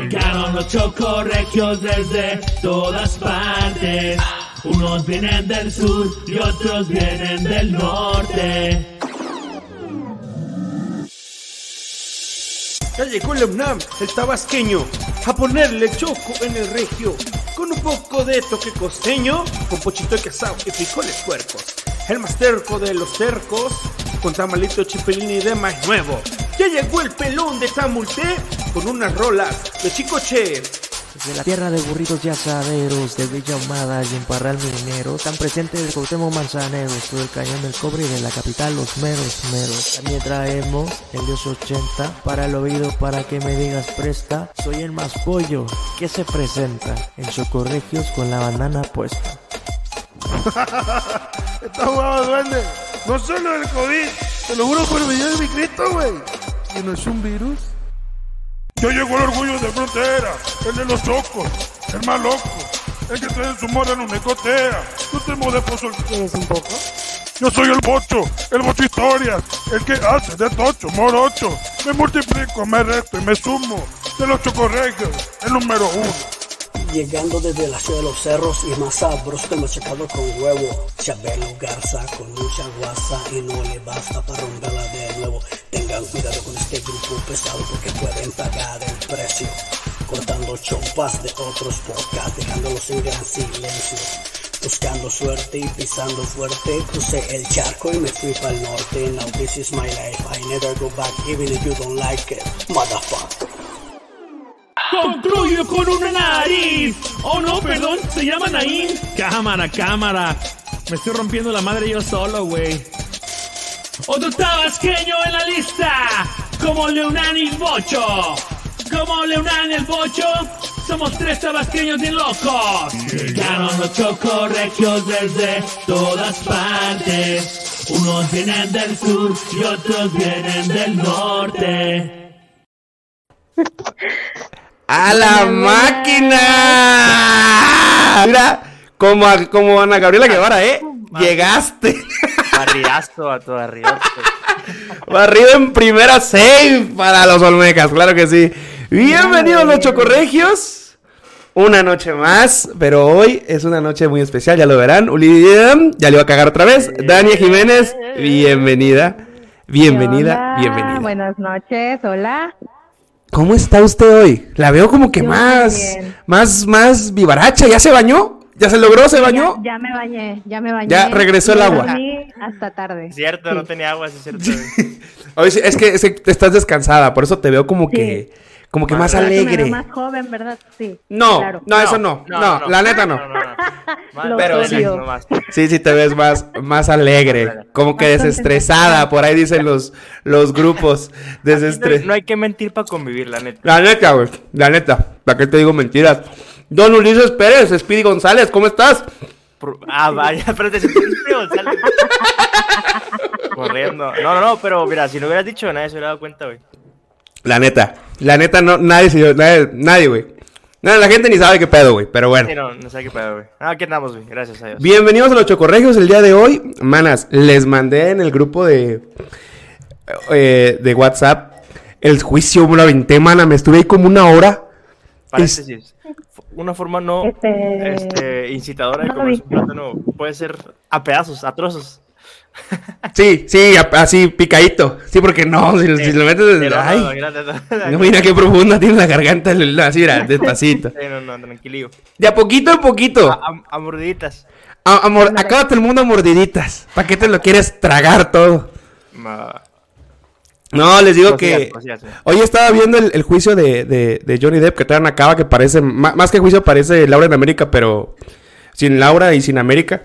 Llegaron los chocorregios desde todas partes. Unos vienen del sur y otros vienen del norte. Ya llegó el UNAM, el tabasqueño, a ponerle choco en el regio, con un poco de toque costeño, con pochito de casado y frijoles puercos. El más terco de los cercos, con tamalito chipilín y de más nuevo. Ya llegó el pelón de Tamulté, con unas rolas de chicoche. Desde la tierra de burritos y asaderos, de Villa Ahumada y en Parral Minero, tan presente el Cuauhtémoc Manzaneros, todo el cañón del cobre y de la capital los meros meros. También traemos el Dios 80 para el oído para que me digas presta, soy el más pollo que se presenta en Socorregios con la banana puesta. Está jugado, duende. No solo el COVID, te lo juro por el video de mi Cristo, güey. ¿Y no es un virus? Yo llegó el orgullo de frontera, el de los chocos, el más loco, el que trae su mora en una ecotea. Tú te. ¿Quieres un poco? Yo soy el bocho, el bocho historias, el que hace de tocho, morocho. Me multiplico, me resto y me sumo. De los chocorregios, el número uno. Llegando desde la ciudad de los cerros y más sabroso que machacado con huevo. Chabelo Garza con mucha guasa y no le basta para romperla de nuevo. Tengan cuidado con este grupo pesado porque pueden pagar el precio. Cortando chompas de otros podcasts, dejándolos en gran silencio. Buscando suerte y pisando fuerte, crucé el charco y me fui para el norte. Now this is my life, I never go back even if you don't like it, motherfucker. Concluyo con una nariz. Oh no, perdón, se llama Naín. Cámara, cámara. Me estoy rompiendo la madre yo solo, güey. Otro tabasqueño en la lista. Como Leonán y Bocho. Como Leonán y el Bocho. Somos tres tabasqueños bien locos. Llegaron los chocorregios desde todas partes. Unos vienen del sur y otros vienen del norte. ¡A la máquina! Mira, como, a- como Ana Gabriela Guevara, ¿eh? Llegaste. Barriazo a tu barriazo. Barrido en primera save para los Olmecas, claro que sí. Bienvenidos los Chocorregios. Una noche más, pero hoy es una noche muy especial, ya lo verán. Uli, ya le iba a cagar otra vez. Dania Jiménez, bienvenida. Bienvenida, Hola, bienvenida. Buenas noches, hola. ¿Cómo está usted hoy? La veo como que Yo más, bien. más, más vivaracha. ¿Ya se bañó? ¿Ya se logró? ¿Se bañó? Ya, ya me bañé, ya me bañé. Ya regresó el agua. hasta tarde. Cierto, Sí. no tenía agua, sí es cierto. Sí, es que, es que estás descansada, por eso te veo como Sí. que, como que más que veo alegre. más joven, ¿verdad? Sí. No, claro. no, eso no, no, la neta no. Más- pero sí, no más. Sí, sí te ves más, más alegre, como que Más desestresada, por ahí dicen los, los grupos, desestres. No hay que mentir para convivir, la neta. La neta, güey, la neta, ¿para qué te digo mentiras? Don Ulises Pérez, Speedy González, ¿cómo estás? Ah, vaya, pero te sentiste González. Corriendo. No, no, no, pero mira, si lo hubieras dicho, nadie se hubiera dado cuenta, güey. La neta, la neta, no, nadie, se dio- nadie, nadie, güey. No, la gente ni sabe qué pedo, güey, pero bueno. Sí, no, no sé qué pedo, güey. Ah, aquí andamos, güey. Gracias a Dios. Bienvenidos a los Chocorregios el día de hoy. Manas, les mandé en el grupo de, eh, de WhatsApp el juicio, me lo aventé, mana. Me estuve ahí como una hora. Paréntesis. Una forma no Este- este, incitadora de no lo comer vi. un plátano puede ser a pedazos, a trozos. Sí, sí, así picadito. Sí, porque no, si, si lo metes. Pero no, ay, no, grande, no, no, mira qué profunda tiene la garganta. Así, mira, despacito. Sí, no, no. De a poquito en poquito. A, a- a mordiditas. A- acábate el mundo a mordiditas. ¿Para qué te lo quieres tragar todo? Ma- No, les digo que hoy estaba viendo el, el juicio de, de- de Johnny Depp que no acaba, que parece, más que juicio parece Laura en América, pero sin Laura y sin América.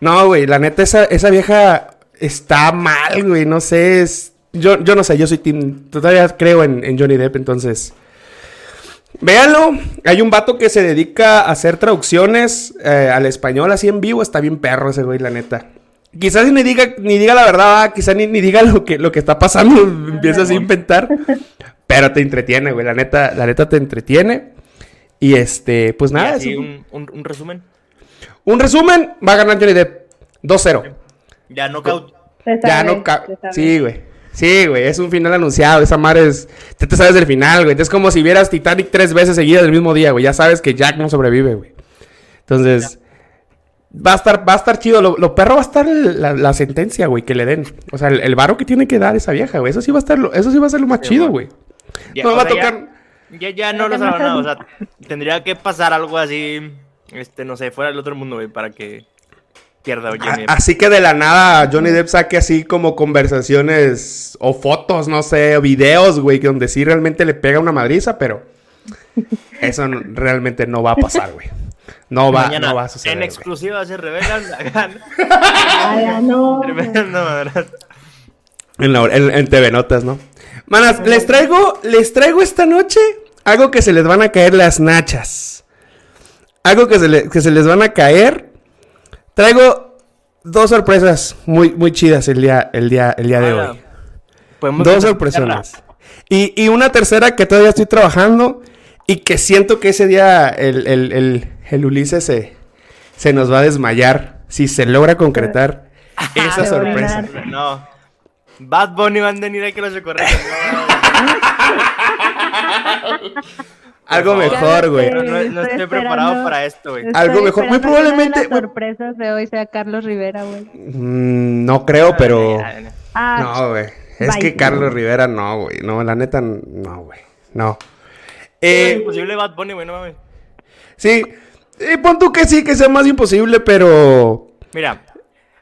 No, güey, la neta, esa, esa vieja está mal, güey, no sé, es- yo, yo no sé, yo soy team, todavía creo en, en Johnny Depp, entonces... Véanlo, hay un vato que se dedica a hacer traducciones eh, al español así en vivo, está bien perro ese güey, la neta. Quizás ni diga, ni diga la verdad, quizás ni, ni diga lo que, lo que está pasando, empieza así a inventar. Pero te entretiene, güey, la neta, la neta te entretiene. Y este, pues Y nada, así eso. un, un, un resumen. Un resumen, va a ganar Johnny Depp 2-0. Ya no caut. Se Ya sabe, no ca- se sabe. Sí, güey. Sí, güey, es un final anunciado. Esa madre es. Tú te sabes del final, güey. Es como si vieras Titanic tres veces seguidas del mismo día, güey. Ya sabes que Jack no sobrevive, güey. Entonces. Va a estar, va a estar chido. Lo, lo perro va a estar el- la, la sentencia, güey, que le den. O sea, el, el varo que tiene que dar esa vieja, güey. Eso sí va a estar, lo- eso sí va a ser lo más chido, güey. Ya, No va a sea, tocar. Ya, ya no los habrá nada, o sea, tendría que pasar algo así, este, no sé, fuera del otro mundo, güey, para que pierda oye, A- Así que de la nada Johnny Depp saque así como conversaciones o fotos, no sé, o videos, güey, que donde sí realmente le pega una madriza, pero eso no- realmente no va a pasar, güey. No va, Mañana, no va a suceder. en exclusiva se revelan Ay, no. En, la- en- en TV Notas, ¿no? Manas, les traigo, les traigo esta noche algo que se les van a caer las nachas. Algo que se, le- que se les van a caer. Traigo dos sorpresas muy, muy chidas el día, el día, el día de Hola. hoy. Podemos Dos sorpresonas. Y, y una tercera que todavía estoy trabajando y que siento que ese día el, el- el- el Ulises se, se nos va a desmayar si se logra concretar esa sorpresa. No. Bad Bunny van a venir a que los socorren. Algo mejor, güey. No, no, no Estoy estoy preparado para esto, güey. Algo mejor. Muy que una de probablemente- Las sorpresas de hoy sea Carlos Rivera, güey. Mm, no creo, pero... Ah, No, güey. Es Bye. que Carlos Rivera no, güey. No, la neta, no, güey. No. Es Eh, imposible Bad Bunny, güey, no mames. sí. Eh, pon tú que sí, que sea más imposible, pero... Mira,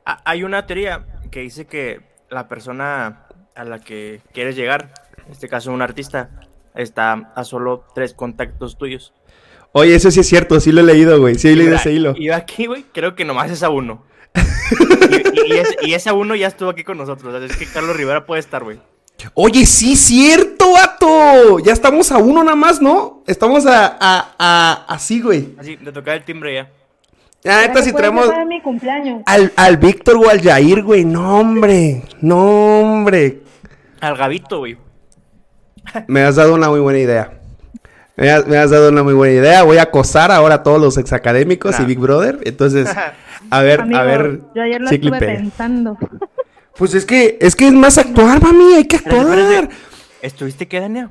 ha- hay una teoría que dice que la persona a la que quieres llegar, en este caso un artista, está a solo tres contactos tuyos. Oye, eso sí es cierto. Sí lo he leído, güey. Sí he leído Mira, ese hilo. Y yo aquí, güey, creo que nomás es a uno. y, y- y ese, y ese a uno ya estuvo aquí con nosotros. o sea, es que Carlos Rivera puede estar, güey. Oye, sí, cierto, vato. Ya estamos a uno nada más, ¿no? Estamos a, a, a, así, güey. Así, de tocar el timbre ya. Ya, neta, si traemos para mi cumpleaños. al, al Víctor o al Jair, güey. No, hombre. No, hombre. Al Gavito, güey. Me has dado una muy buena idea. Me has, me has dado una muy buena idea. Voy a acosar ahora a todos los exacadémicos y Nah. Big Brother. Entonces, a ver, Amigo, a ver. yo ayer lo y estuve pensando. Pues es que, es que es más actuar, mami. Hay que actuar. espérate. ¿Estuviste qué, Daniel?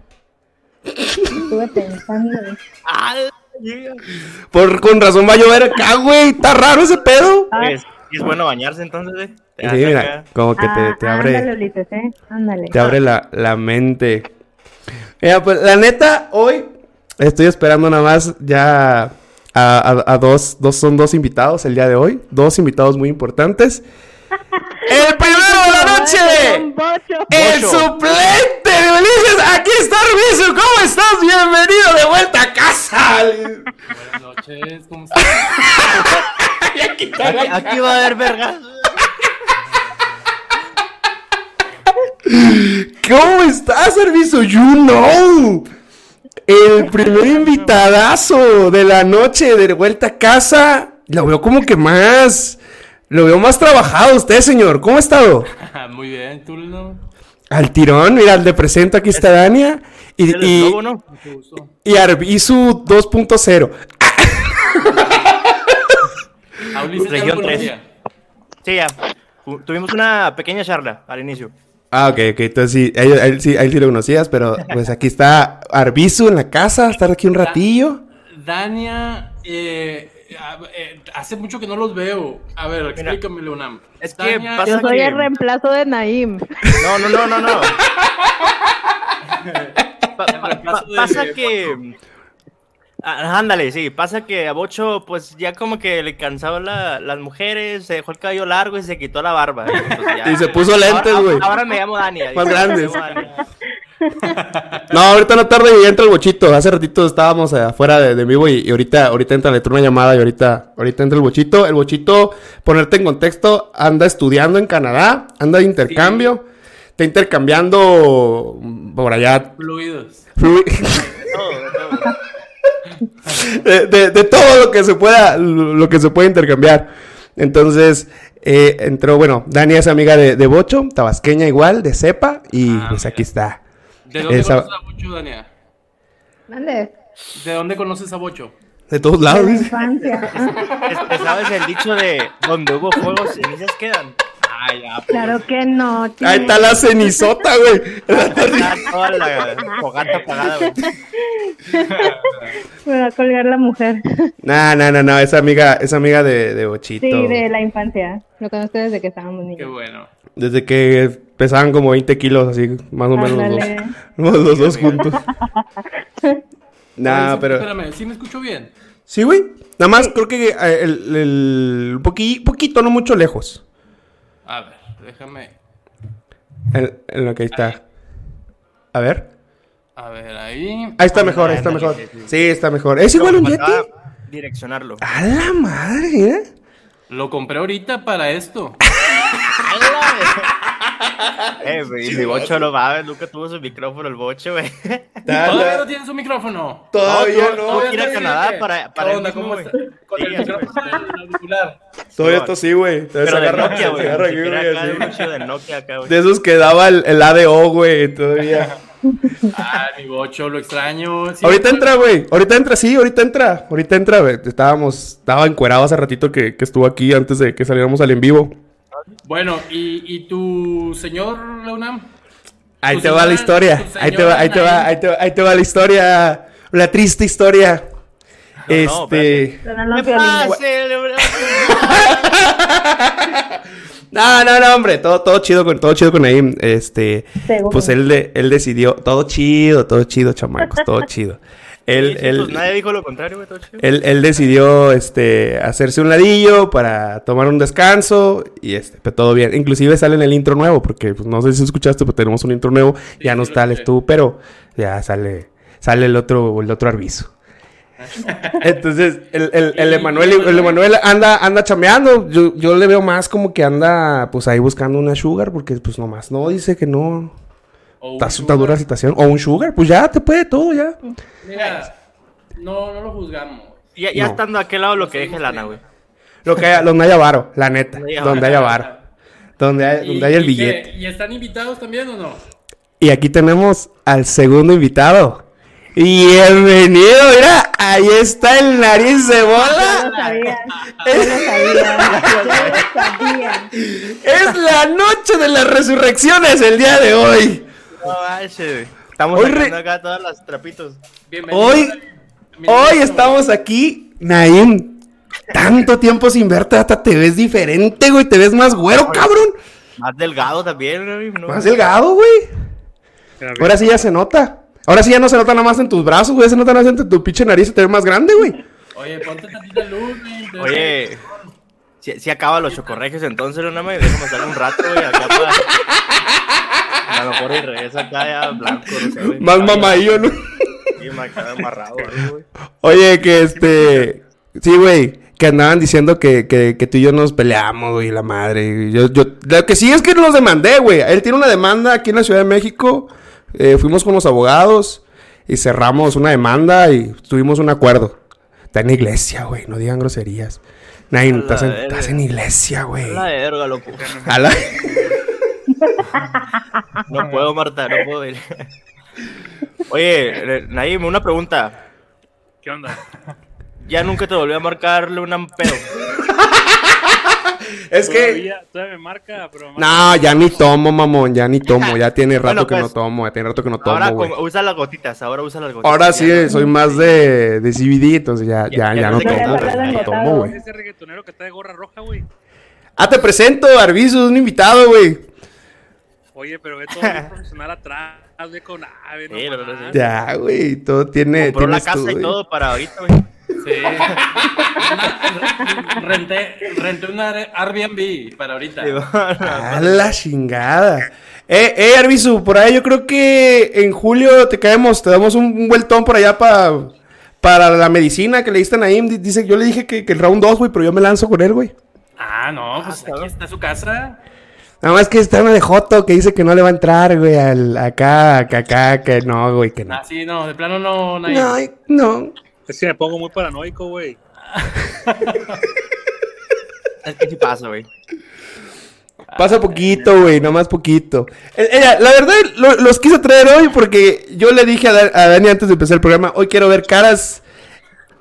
Estuve pensando. Ah, yeah. Por, con razón va a llover acá, güey. Está raro ese pedo. Pues, y es bueno bañarse entonces. Te Sí, mira, acá. como que te, Ah, te Ándale, abre, Ulises, ¿eh? Ándale. te abre la, la mente. Mira, pues la neta, hoy estoy esperando nada más ya a, a- a dos, dos, son dos invitados el día de hoy. Dos invitados muy importantes. ¡El primero de la noche! ¡El Bocho. suplente de Ulises! ¡Aquí está Arbizu! ¿Cómo estás? ¡Bienvenido de vuelta a casa! Buenas noches, ¿cómo estás? Aquí, aquí va a haber vergas. ¿Cómo estás, Arbizu? You know. El primer invitadazo de la noche de vuelta a casa. Lo veo como que más. Lo veo más trabajado usted, señor. ¿Cómo ha estado? Muy bien, tú no. Al tirón, mira, le presento, aquí está Dania. Y, y, eslobo, ¿no? Y Arbizu 2.0. A Ulises ya Región lo tres. conocía. Sí, ya. Tu- Tuvimos una pequeña charla al inicio. Ah, ok, ok. Entonces sí, a él, a él sí, a él sí lo conocías, pero pues aquí está Arbizu en la casa, estar aquí un ratillo. Dania, eh, hace mucho que no los veo. A ver, explícame, Leonam. Es que pasa- Yo soy que- el reemplazo de Naim. No, no, no, no, no. Pa- pa- reemplazo pa- de- pasa que. Ah, ándale, sí. Pasa que a Bocho, pues ya como que le cansaban la- las mujeres, se dejó el cabello largo y se quitó la barba. Entonces, ya- Y se puso lentes, güey. Ahora, me llamo Dania. Más grandes. No, ahorita no tarde y entra el bochito. Hace ratito estábamos eh, afuera de, de vivo y, y ahorita, ahorita entra, le entró una llamada y ahorita, ahorita entra el bochito. El bochito, ponerte en contexto, anda estudiando en Canadá, anda de intercambio, está intercambiando por allá Fluidos. de, de- de todo lo que se pueda, lo que se puede intercambiar. Entonces, eh, entró, bueno, Dani es amiga de, de Bocho, tabasqueña igual, de cepa, y Ah, pues aquí está. ¿De dónde Esa- conoces a Bocho, Dania? Mande. ¿De dónde conoces a Bocho? De todos De lados. la infancia. Es- es- ¿Sabes el dicho de donde hubo fuego, cenizas quedan? Ay, ya, pues. Claro que no. Ahí chingada. está la cenizota, güey. Está toda la fogata apagada, güey. Me va a colgar la mujer. No, no, no, no, esa amiga, esa amiga de, de Bochito. Sí, de la infancia. Lo conozco desde que estábamos Qué niños. bueno. Desde que pesaban como 20 kilos, así, más o menos los dos. Los dos juntos. Nah, pero... Espérame, ¿sí me escucho bien? Sí, güey. Nada más creo que eh, el, el poqui- poquito, no mucho lejos. A ver, déjame. En, en lo que ahí está. A ver. A ver, ahí. Ahí está mejor, ahí está mejor. Sí, está mejor. ¿Es igual un Yeti? Direccionarlo. A la madre, ¿eh? Lo compré ahorita para esto. Eh, güey, mi bocho no va, nunca tuvo su micrófono el bocho, güey. Todavía no tiene su micrófono. Todavía No, no. Tuvo que ir a Canadá para, para ¿Qué el mismo. Con Sí, el micrófono auricular. Todavía esto sí, güey. Todavía se Pero de agarra, Nokia, se güey. agarra ni aquí, güey, de esos que daba el, ADO, güey, todavía. Ah, mi bocho, lo extraño. Sí, ahorita entra, güey. Ahorita entra, sí, ahorita entra. Ahorita entra, güey. Estábamos, estaba encuerado hace ratito que, que estuvo aquí antes de que saliéramos al en vivo. Bueno, ¿y, y tu señor Leonam? Ahí te va la historia. Ahí te va, ahí te va, ahí te va, ahí te va la historia. La triste historia. no, este. No. No, no, no, hombre, todo, todo chido con, todo chido con Naim. Este, Seguro. pues él, de- él decidió, todo chido, todo chido, chamacos, todo chido. Él, Sí, sí, él, pues nadie dijo lo contrario, él, él decidió, este, hacerse un ladillo para tomar un descanso y este, pero todo bien. Inclusive sale en el intro nuevo, porque pues, no sé si escuchaste, pero tenemos un intro nuevo. ya no está el tú, pero ya sale, sale el otro, el otro arbizo. Entonces, el, el, el ¿Y Emanuel, el el Emanuel anda, anda chameando. Yo, yo le veo más como que anda, pues ahí buscando una sugar, porque pues nomás no, dice que no. O un Está, está sugar. dura la situación. O un sugar, pues ya te puede todo, ya. Mira, no, no lo juzgamos. Ya, ya No. estando a aquel lado lo que deje lana, güey. Lo que haya, donde haya varo, la neta. Donde haya varo. Donde haya, ¿Y- donde haya el billete. qué? ¿Y están invitados también o no? Y aquí tenemos al segundo invitado. Bienvenido, mira, ahí está el nariz de Yo bola. lo sabía. Yo lo sabía. Yo lo sabía. Es la noche de las resurrecciones el día de hoy. No, manches, güey. Estamos Hoy re- acá todas las trapitos. Bienvenido. Hoy, hoy estamos aquí, Naim. Tanto tiempo sin verte, hasta te ves diferente, güey. Te ves más güero, cabrón. Más delgado también, güey. ¿no? Más delgado, güey. Ahora sí ya se nota. Ahora sí ya no se nota nada más en tus brazos, güey. Se nota nada más en tu pinche nariz y te ves más grande, güey. Oye, ponte tantita luz, güey. Oye, si, si acaba los chocorregios entonces, no me déjame salir un rato, güey, acá para... A lo mejor y regresa acá ya blanco, no sé. Más mamadillo, ¿no? Sí, me acaba amarrado, güey. Oye, que este. Sí, güey. Que andaban diciendo que, que, que tú y yo nos peleamos, güey, la madre. Yo, yo, lo que sí es que los demandé, güey. Él tiene una demanda aquí en la Ciudad de México. Eh, fuimos con los abogados y cerramos una demanda y tuvimos un acuerdo. Está en iglesia, güey. No digan groserías. Nain, A estás en, estás en iglesia, güey. La verga, loco. A la- No puedo, Marta, no puedo ir. Oye, Naim, una pregunta. ¿Qué onda? Ya nunca te volví a marcarle un pedo. Es que. Todavía, me marca, pero... No, ya ni tomo, mamón. Ya ni tomo. Ya tiene rato Bueno, que pues, no tomo. Ya tiene rato que no Ahora tomo, con- usa las gotitas, ahora usa las gotitas. Ahora ya sí, soy más de, de CBD, entonces ya, ya, Ya- ya, ya no tomo, tan no tomo, güey. Ese reggaetonero que está de gorra roja, güey. Ah, te presento, Arbizu, un invitado, güey. Oye, pero ve todo bien profesional atrás, ve con ave, no Sí. Ya, güey, todo tiene, Compró la casa tú, y todo para ahorita, güey. Sí. Renté, renté una Airbnb para ahorita. A la chingada. Eh, eh, Arbizu, por ahí yo creo que en julio te caemos, te damos un, un vueltón por allá pa- para la medicina que le diste a Naim. Di- Dice, yo le dije que, que el round 2, güey, pero yo me lanzo con él, güey. Ah, no, pues aquí está su casa. Nada más que está una de Joto que dice que no le va a entrar, güey, al, acá, acá, acá, que no, güey, que no. Ah, sí, no, de plano no, Naim. No, no. Es que me pongo muy paranoico, güey. Es que sí pasa, güey. Pasa poquito, güey, nomás poquito. Eh, eh, la verdad, lo- los quise traer hoy porque yo le dije a, Da- a Dani antes de empezar el programa, hoy quiero ver caras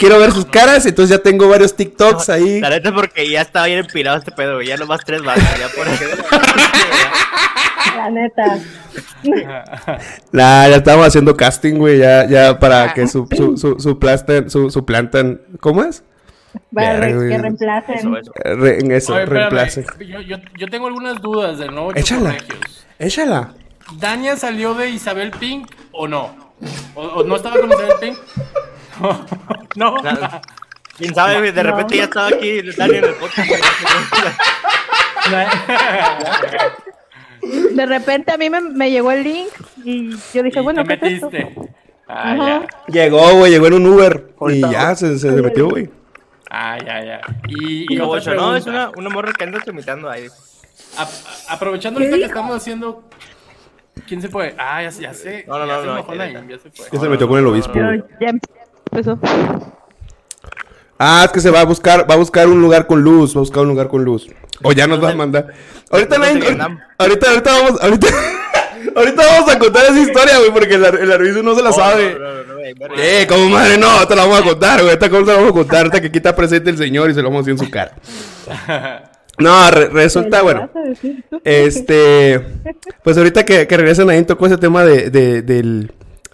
quiero ver sus caras, entonces ya tengo varios TikToks ahí. La neta, porque ya estaba bien empilado este pedo, güey. Ya nomás tres más. Ya por La neta. Nah, ya estamos haciendo casting, güey, ya, ya para que su, su, su, su, planten, su, su plantan, ¿cómo es? Para Verga, que reemplacen. Eso, eso. Re- en eso, Oye, espérame, reemplace. Yo, yo, yo tengo algunas dudas del nuevo Échala. Chocorregios. Échala. ¿Dania salió de Isabel Pink o no? ¿O, o no estaba con Isabel Pink? no. Quién sabe, de repente ya estaba aquí Dani en el podcast. De repente a mí me, me llegó el link y yo dije, Y bueno, te ¿qué es esto? metiste. Ah, ya. Llegó, güey, llegó en un Uber. Y ya se, se, se metió, güey. Ah, ya, ya. Y, ocho, no, es una, una morra que anda tramitando ahí. A- aprovechando ahorita que estamos haciendo. ¿Quién se fue? Ah, ya, sé- ya sé. No, no, ya no, se no, ya. ya se fue. Ya se metió con el obispo. Ya empezó. Ah, es que se va a buscar, va a buscar un lugar con luz, va a buscar un lugar con luz. O ya nos va a mandar. Ahorita, Vietnam. ahorita, ahorita vamos, ahorita, ahorita vamos a contar esa historia, güey, porque el, el Arbizu no se la sabe. Güey, verga. Eh, como madre, no, te la vamos a contar, güey. Esta cosa la vamos a contar. Ahorita que aquí está presente el señor y se lo vamos a decir en su cara. No, re- resulta, ¿Qué bueno. Este, pues ahorita que, que regresan ahí tocó ese tema de, de, del,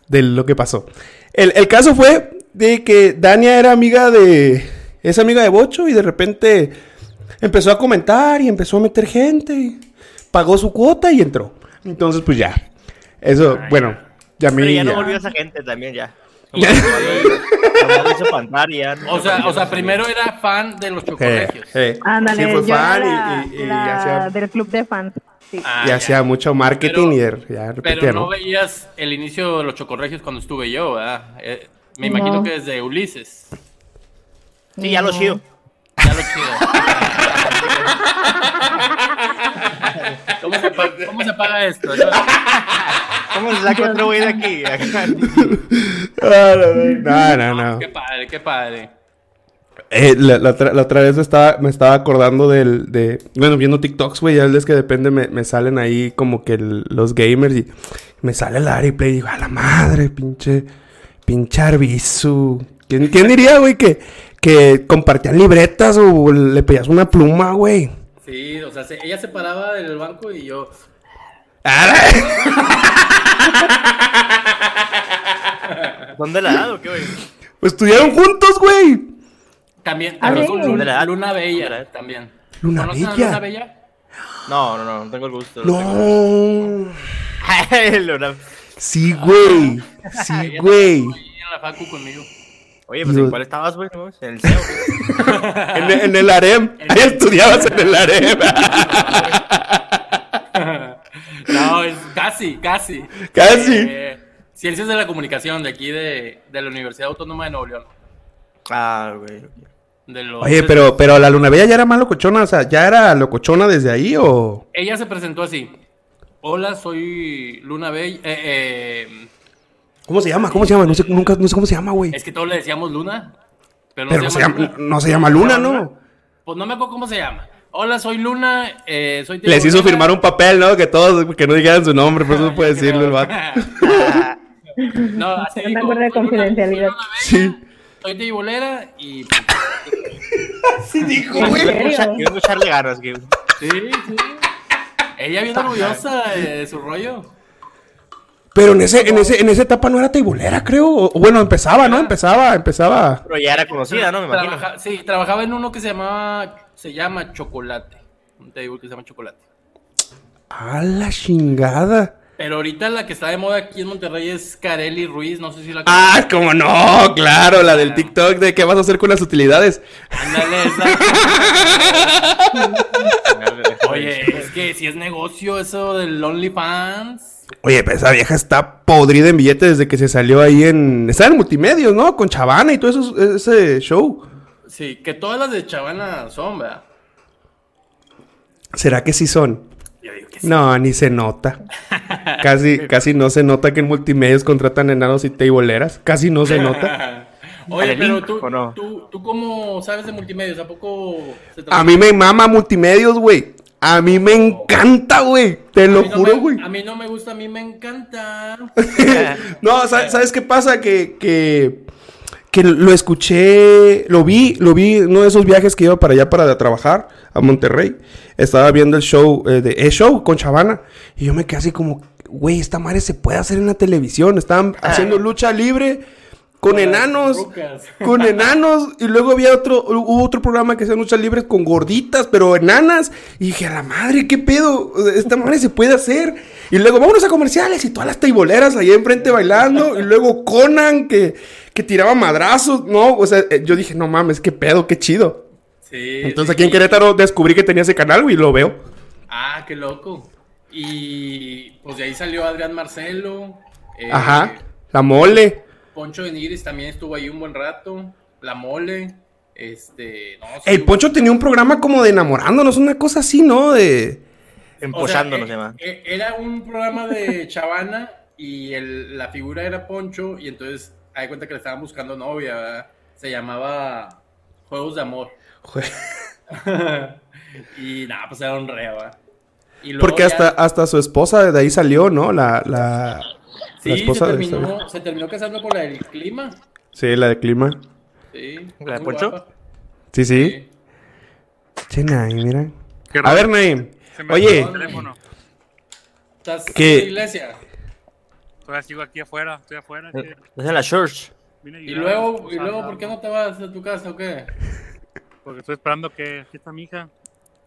de lo que pasó. El, el caso fue de que Dania era amiga de, es amiga de Bocho y de repente empezó a comentar y empezó a meter gente, pagó su cuota y entró. Entonces, pues ya. Eso, bueno, ya mí Pero ya no volvió esa gente también, ya. O sea, o sea, primero era fan de los Eh, chocorregios. eh. Ándale, Sí, fue yo fan era y, y- y la hacía, del club de fans. Sí. Ah, y hacía mucho marketing Pero- y de- ya repetía, Pero no ¿no? veías el inicio de los chocorregios cuando estuve yo, ¿verdad? Eh, me No. imagino que desde Ulises. Sí, ya lo chido. Ya lo chido. ¿Cómo se, pa- cómo se paga esto? no? ¿Cómo se saca otro güey de aquí? Ah, no, no, no, no. Qué padre, qué padre. Eh, la, la otra, la otra vez me estaba, me estaba acordando del, de, bueno, viendo TikToks, güey, ya ves que depende, me, me salen ahí como que el- los gamers y me sale el Ari Play y digo, a la madre, pinche, pinche Arbizu. ¿Quién, quién diría, güey, que, que compartían libretas o le pedías una pluma, güey? Sí, o sea, se- ella se paraba del banco y yo. ¿Dónde la ha dado? ¿Qué, güey? Pues estudiaron juntos, güey. También, también sí. con ¿De la Luna? Luna ¿De la Bella, también. Luna ¿Conocen a Bella. Luna Bella? No, no, no, no tengo el gusto. No. Luna- Sí, güey. Sí, güey. estuvo ahí en la facu conmigo. Oye, pues ¿en cuál estabas, güey? En el CEO, güey. En, el- en el AREM. Ahí estudiabas en el AREM. No, es casi, casi. Casi. Eh, Ciencias de la Comunicación de aquí de, de la Universidad Autónoma de Nuevo León. Ah, güey. Los- Oye, pero, pero la Luna Bella ya era más locochona, o sea, ¿ya era locochona desde ahí o...? Ella se presentó así. Hola, soy Luna Bella. Eh, eh, ¿Cómo se llama? ¿Cómo se llama? No sé, nunca, no sé cómo se llama, güey. es que todos le decíamos Luna. Pero no, Pero no se llama, no se llama Luna, ¿no? Pues no me acuerdo cómo se llama. Hola, soy Luna. Eh, soy Les hizo firmar un papel, ¿no? Que todos, que no dijeran su nombre, por eso no puede decirlo el vato. no, así de Luna- confidencialidad. soy Luna Bella, Sí. Soy de bolera y. Sí dijo, güey. a echarle ganas, güey. Sí, sí. Ella bien orgullosa de, de su rollo. Pero en ese, en ese, en esa etapa no era teibolera, creo. O, o bueno, empezaba, ¿no? Empezaba, empezaba. Pero ya era conocida, ¿no? Me imagino. Trabaja- sí, trabajaba en uno que se llamaba. Se llama Chocolate. Un table que se llama Chocolate. A la chingada. Pero ahorita la que está de moda aquí en Monterrey es Kareli Ruiz. No sé si la Ah, cómo no, claro, la del TikTok de qué vas a hacer con las utilidades. Ándale, esa. Oye, es que si es negocio eso del OnlyFans. Oye, pero esa vieja está podrida en billetes desde que se salió ahí en. Está en multimedios, ¿no? Con Chavana y todo eso, ese show. Sí, que todas las de Chavana son, ¿verdad? ¿Será que sí son? Yo digo que sí. No, ni se nota. Casi, casi no se nota que en multimedios contratan enanos y teiboleras. Casi no se nota. Oye, ¿Al pero link tú, no? tú, tú cómo sabes de multimedios, ¿a poco se A mí me mama multimedios, güey. A mí me encanta, güey. Te lo no juro, me- güey. A mí no me gusta, a mí me encanta. No, ¿sabes, sabes qué pasa? Que, que, que lo escuché, lo vi, lo vi en uno de esos viajes que iba para allá para trabajar a Monterrey. Estaba viendo el show eh, de E Show con Chavana y yo me quedé así como, güey, esta madre se puede hacer en la televisión. Estaban haciendo lucha libre con enanos, rucas. con enanos y luego había otro hubo otro programa que hacía luchas libres con gorditas, pero enanas y dije, "A la madre, qué pedo, esta madre se puede hacer." Y luego vámonos a comerciales y todas las teiboleras ahí enfrente bailando y luego Conan que que tiraba madrazos, no, o sea, eh, yo dije, "No mames, qué pedo, qué chido." Sí. Entonces sí, aquí en. Querétaro descubrí que tenía ese canal, güey, y lo veo. Ah, qué loco. Y pues de ahí salió Adrián Marcelo. eh, Ajá. La mole. Poncho de Nigris también estuvo ahí un buen rato. La mole. Este. No, sí, El Poncho tenía un programa como de enamorándonos, una cosa así, ¿no? De o sea, eh, se llama. eh, Era un programa de Chavana y el- la figura era Poncho. Y entonces, hay cuenta que le estaban buscando novia. ¿verdad? Se llamaba Juegos de Amor. y nada, pues era un reo. ¿verdad? Y luego Porque ya- hasta, hasta su esposa de ahí salió, ¿no? La, la, Sí, la esposa se, de terminó, se terminó casando por el clima. Sí, la de clima. Sí. ¿La de Poncho? Sí, sí. Sí. Che, Naim, mira. A ver, Naim. Se me Oye, apagó el teléfono. ¿Estás ¿Qué? en la iglesia? Todavía sigo aquí afuera, estoy afuera. Es en la church. Y luego, y luego, ¿por qué no te vas a tu casa o qué? Porque estoy esperando que aquí está mi hija.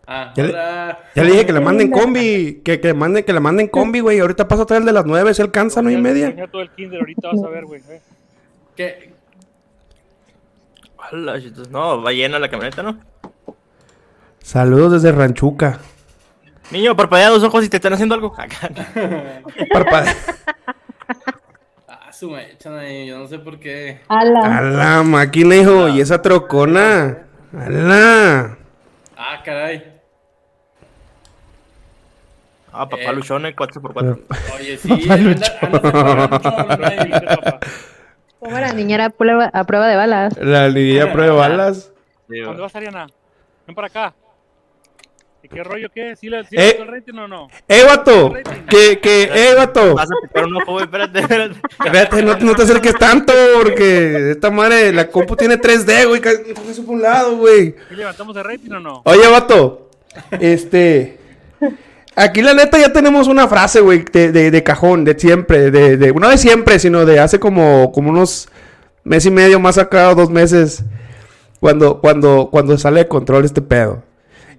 Ah, Ya le- ya le dije que le manden combi. Que, que, manden, que le manden combi, güey. Ahorita paso a traer el de las nueve. Si alcanza, no y media. tenía todo el kinder, ahorita vas a ver, güey. eh. ¿Qué? Hola, chitos. No, va llena la camioneta, ¿no? Saludos desde Ranchuca. Niño, parpadea los ojos y te están haciendo algo. Acá. Parpadea. Ah, su mecha, ahí, yo no sé por qué. A Ala. la máquina, hijo. Y esa trocona. Ala. Ah, caray. Ah, papá Eh. luchón, 4x4. Oye, sí, anda, anda separando de- papá. ¿Cómo era niñera a prueba, a prueba de balas? La Lidia prueba balas. Sí, ¿Dónde va. vas, Ariana? Ven para acá. ¿Y qué rollo qué? ¿Sí le sí Eh. el rating o no? ¡Eh, vato! Que, que, eh, vato. Vas a picar un ojo, güey, espérate, espérate. Espérate, no, no te acerques tanto, porque esta madre, la compu tiene 3D, güey. Coge eso por un lado, güey. ¿Sí levantamos el rating o no? Oye, vato. Este. Aquí la neta ya tenemos una frase, güey, de, de, de cajón, de siempre, de, de, no de siempre, sino de hace como, como unos mes y medio más acá, o dos meses, cuando, cuando, cuando sale de control este pedo.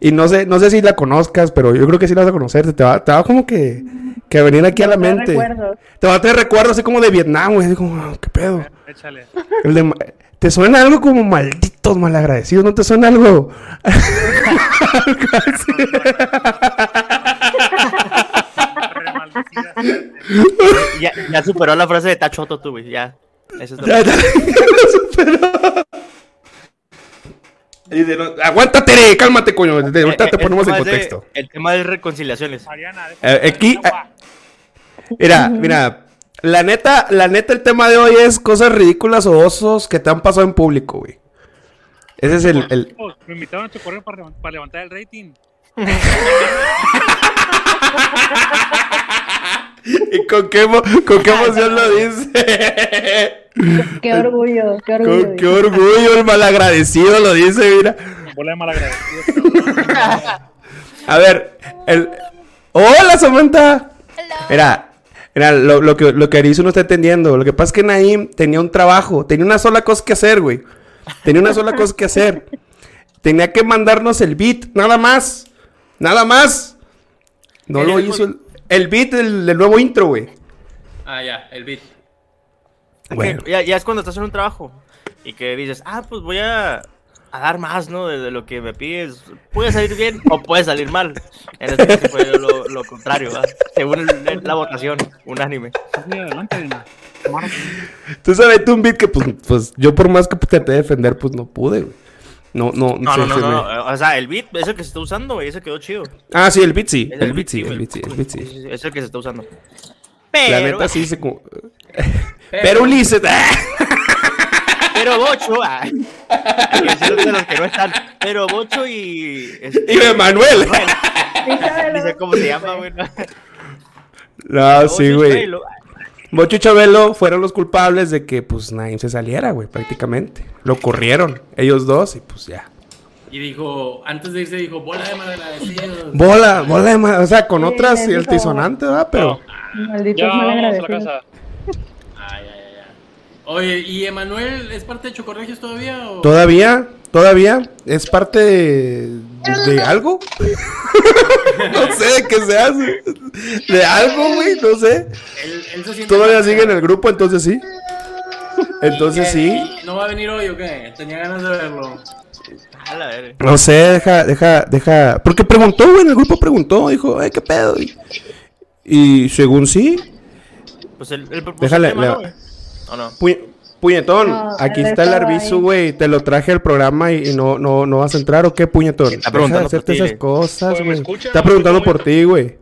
Y no sé, no sé si la conozcas, pero yo creo que sí la vas a conocer. Te va, te va como que, que venir aquí a la mente. recuerdos. Te va a tener recuerdos así como de Vietnam, güey. Así como, ah, ¿qué pedo? Échale. El de ma- ¿Te suena algo como malditos malagradecidos? ¿No te suena algo? Ya, ya superó la frase de Tachoto, tú, güey. Ya. Eso es lo Ya, ya, lo superó. Y no, aguántate, cálmate, coño. De- Ahorita Eh, te el ponemos en tema es de- contexto. el tema de reconciliaciones. Eh, aquí, Mira, mira. La neta, la neta, el tema de hoy es cosas ridículas o osos que te han pasado en público, güey. Ese es el, el- Oh, Me invitaron a tu correo para, levan- para levantar el rating. ¿Y con qué, con qué emoción lo dice? Qué orgullo, qué orgullo. Con qué orgullo el malagradecido lo dice, mira. Bola de malagradecido. A ver, el... ¡Hola, Samantha! Mira, mira, lo, lo que, lo que Arizo no está entendiendo. Lo que pasa es que Naim tenía un trabajo. Tenía una sola cosa que hacer, güey. Tenía una sola cosa que hacer. Tenía que mandarnos el beat, nada más. Nada más. No lo hizo el, el beat del, del nuevo intro, güey. Ah, ya, el beat. Bueno. Ya, ya es cuando estás en un trabajo y que dices, ah, pues voy a, a dar más, ¿no? De, de lo que me pides. Puede salir bien o puede salir mal. En este caso fue lo, lo contrario, ¿va? Según el- la votación, unánime. Tú sabes, tú un beat que, pues, pues, yo por más que traté de defender, pues no pude, güey. No, no, No, no, no, me- no, O sea, el beat, ese que se está usando, güey, ese quedó chido. Ah, sí, el beat sí. Es El beat sí, el beat sí, el beat sí. Es el que se está usando. La neta sí se Pero Ulises... pero Bocho, ay, de los que no están. Pero Bocho y. este, Y Emanuel. Dice cómo se llama, güey. No, Bocho sí, güey. Suelo, Bocho y Chabelo fueron los culpables de que, pues, Naim se saliera, güey, prácticamente. Lo corrieron, ellos dos, y pues ya. Y dijo, antes de irse, dijo, bola de malagradecidos. Bola, bola de ma- O sea, con Sí, otras el tisonante, ¿verdad? Pero. Malditos Ya, vámonos a la malagradecidos. casa. Ay, ay, ay, ay. Oye, ¿y Emanuel es parte de Chocorregios todavía? O... Todavía, todavía es parte de, de algo. no sé de qué se hace. De algo, güey, no sé. Él, él se siente Todavía sigue en el grupo, entonces sí. Entonces ¿Y sí. ¿No va a venir hoy o qué? Tenía ganas de verlo. No sé, deja, deja, deja. Porque preguntó, güey, en el grupo preguntó, dijo, ay, qué pedo. Y, y según sí, Pues el, el propuso Déjale, el tema, le- ¿no, güey? ¿O no? Pu- puñetón, No, aquí él está el arbizu, güey. Te lo traje al programa y, y no, no, no vas a entrar o qué, puñetón. Está Deja de preguntando por hacerte ti, esas cosas, ¿me güey. Está preguntando ¿Me escucha por ti, güey.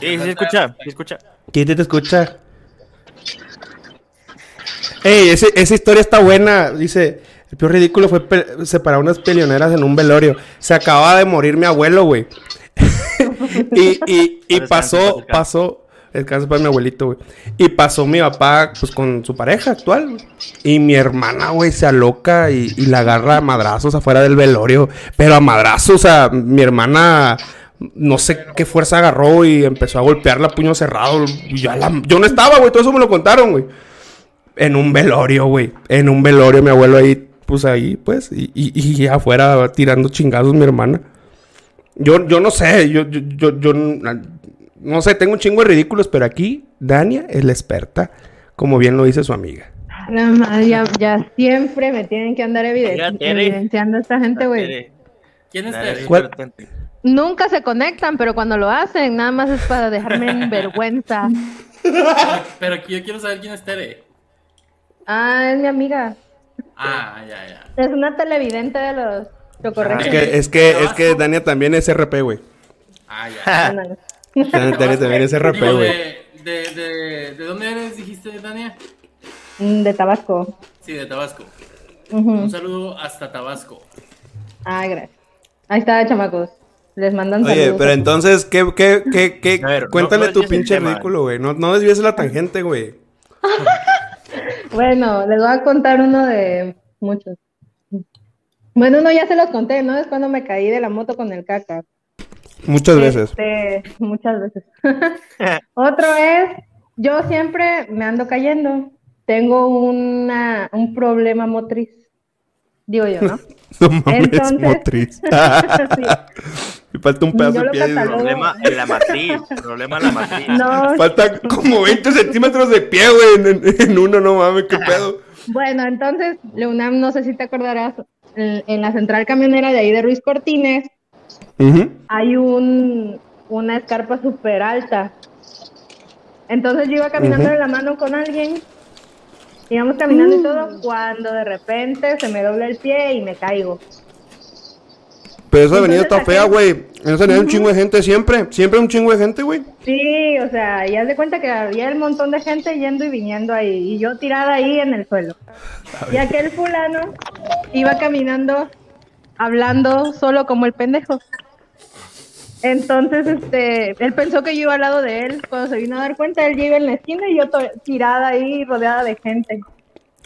Sí, sí, escucha, sí, escucha. ¿Quién te escucha? Ey, ese- esa historia está buena. Dice, el peor ridículo fue pe- separar unas peleoneras en un velorio. Se acaba de morir mi abuelo, güey. y y, y Descansa, pasó, pasó, descansa para mi abuelito, güey. Y pasó mi papá, pues, con su pareja actual, güey. Y mi hermana, güey, se aloca y, la agarra a madrazos afuera del velorio. Pero a madrazos, o sea, mi hermana... No sé qué fuerza agarró y empezó a golpearla a puño cerrado. Y ya la- yo no estaba, güey. Todo eso me lo contaron, güey. En un velorio, güey. En un velorio, mi abuelo ahí, pues ahí, pues. Y, afuera tirando chingados mi hermana. Yo, yo no sé, yo, yo, yo, yo no sé, tengo un chingo de ridículos, pero aquí Dania es la experta, como bien lo dice su amiga. Nada más, ya, ya siempre me tienen que andar eviden- Ya, Tere. evidenciando a esta gente, güey. Tere, ¿Quién es. Tere. Nunca se conectan, pero cuando lo hacen, nada más es para dejarme en vergüenza. Pero yo quiero saber quién es Tere. Ah, es mi amiga. Ah, ya, ya. Es una televidente de los Es chocorregios. que, es que, es que Dania también es RP, güey. Ah, ya. Ándale. Dania también es RP, Digo, güey. de, de, de, ¿De dónde eres, dijiste, Dania? Mm, De Tabasco. Sí, de Tabasco. Un saludo hasta Tabasco. Ah, gracias. Ahí está, chamacos. Les mandan Oye, saludos. pero entonces, ¿qué, qué, qué, qué? Ver, no- Cuéntale no tu pinche ridículo, güey. No, no desvíes la tangente, güey. Bueno, les voy a contar uno de muchos. Bueno, uno ya se los conté, ¿no? Es cuando me caí de la moto con el caca. Muchas veces. Este, muchas veces. Otro es, yo siempre me ando cayendo. Tengo una, un problema motriz. Digo yo, ¿no? No mames, Entonces- motriz. Sí. Me falta un pedazo Yo de pie. Problema en la matriz. Problema en la matriz. No, Falta como 20 centímetros de pie, güey, en, en- en uno, no mames, qué pedo. Bueno, entonces, Leonam, no sé si te acordarás, en, en la central camionera de ahí de Ruiz Cortines Hay un, una escarpa súper alta. Entonces yo iba caminando Ujú. de la mano con alguien, íbamos caminando y todo, cuando de repente se me dobla el pie y me caigo. Pero esa avenida está fea, güey. En esa avenida hay un chingo de gente siempre. Siempre un chingo de gente, güey. Sí, o sea, y haz de cuenta que había el montón de gente yendo y viniendo ahí, y yo tirada ahí en el suelo. Y aquel fulano iba caminando, hablando solo como el pendejo. Entonces, este, él pensó que yo iba al lado de él. Cuando se vino a dar cuenta, él ya iba en la esquina y yo tirada ahí, rodeada de gente.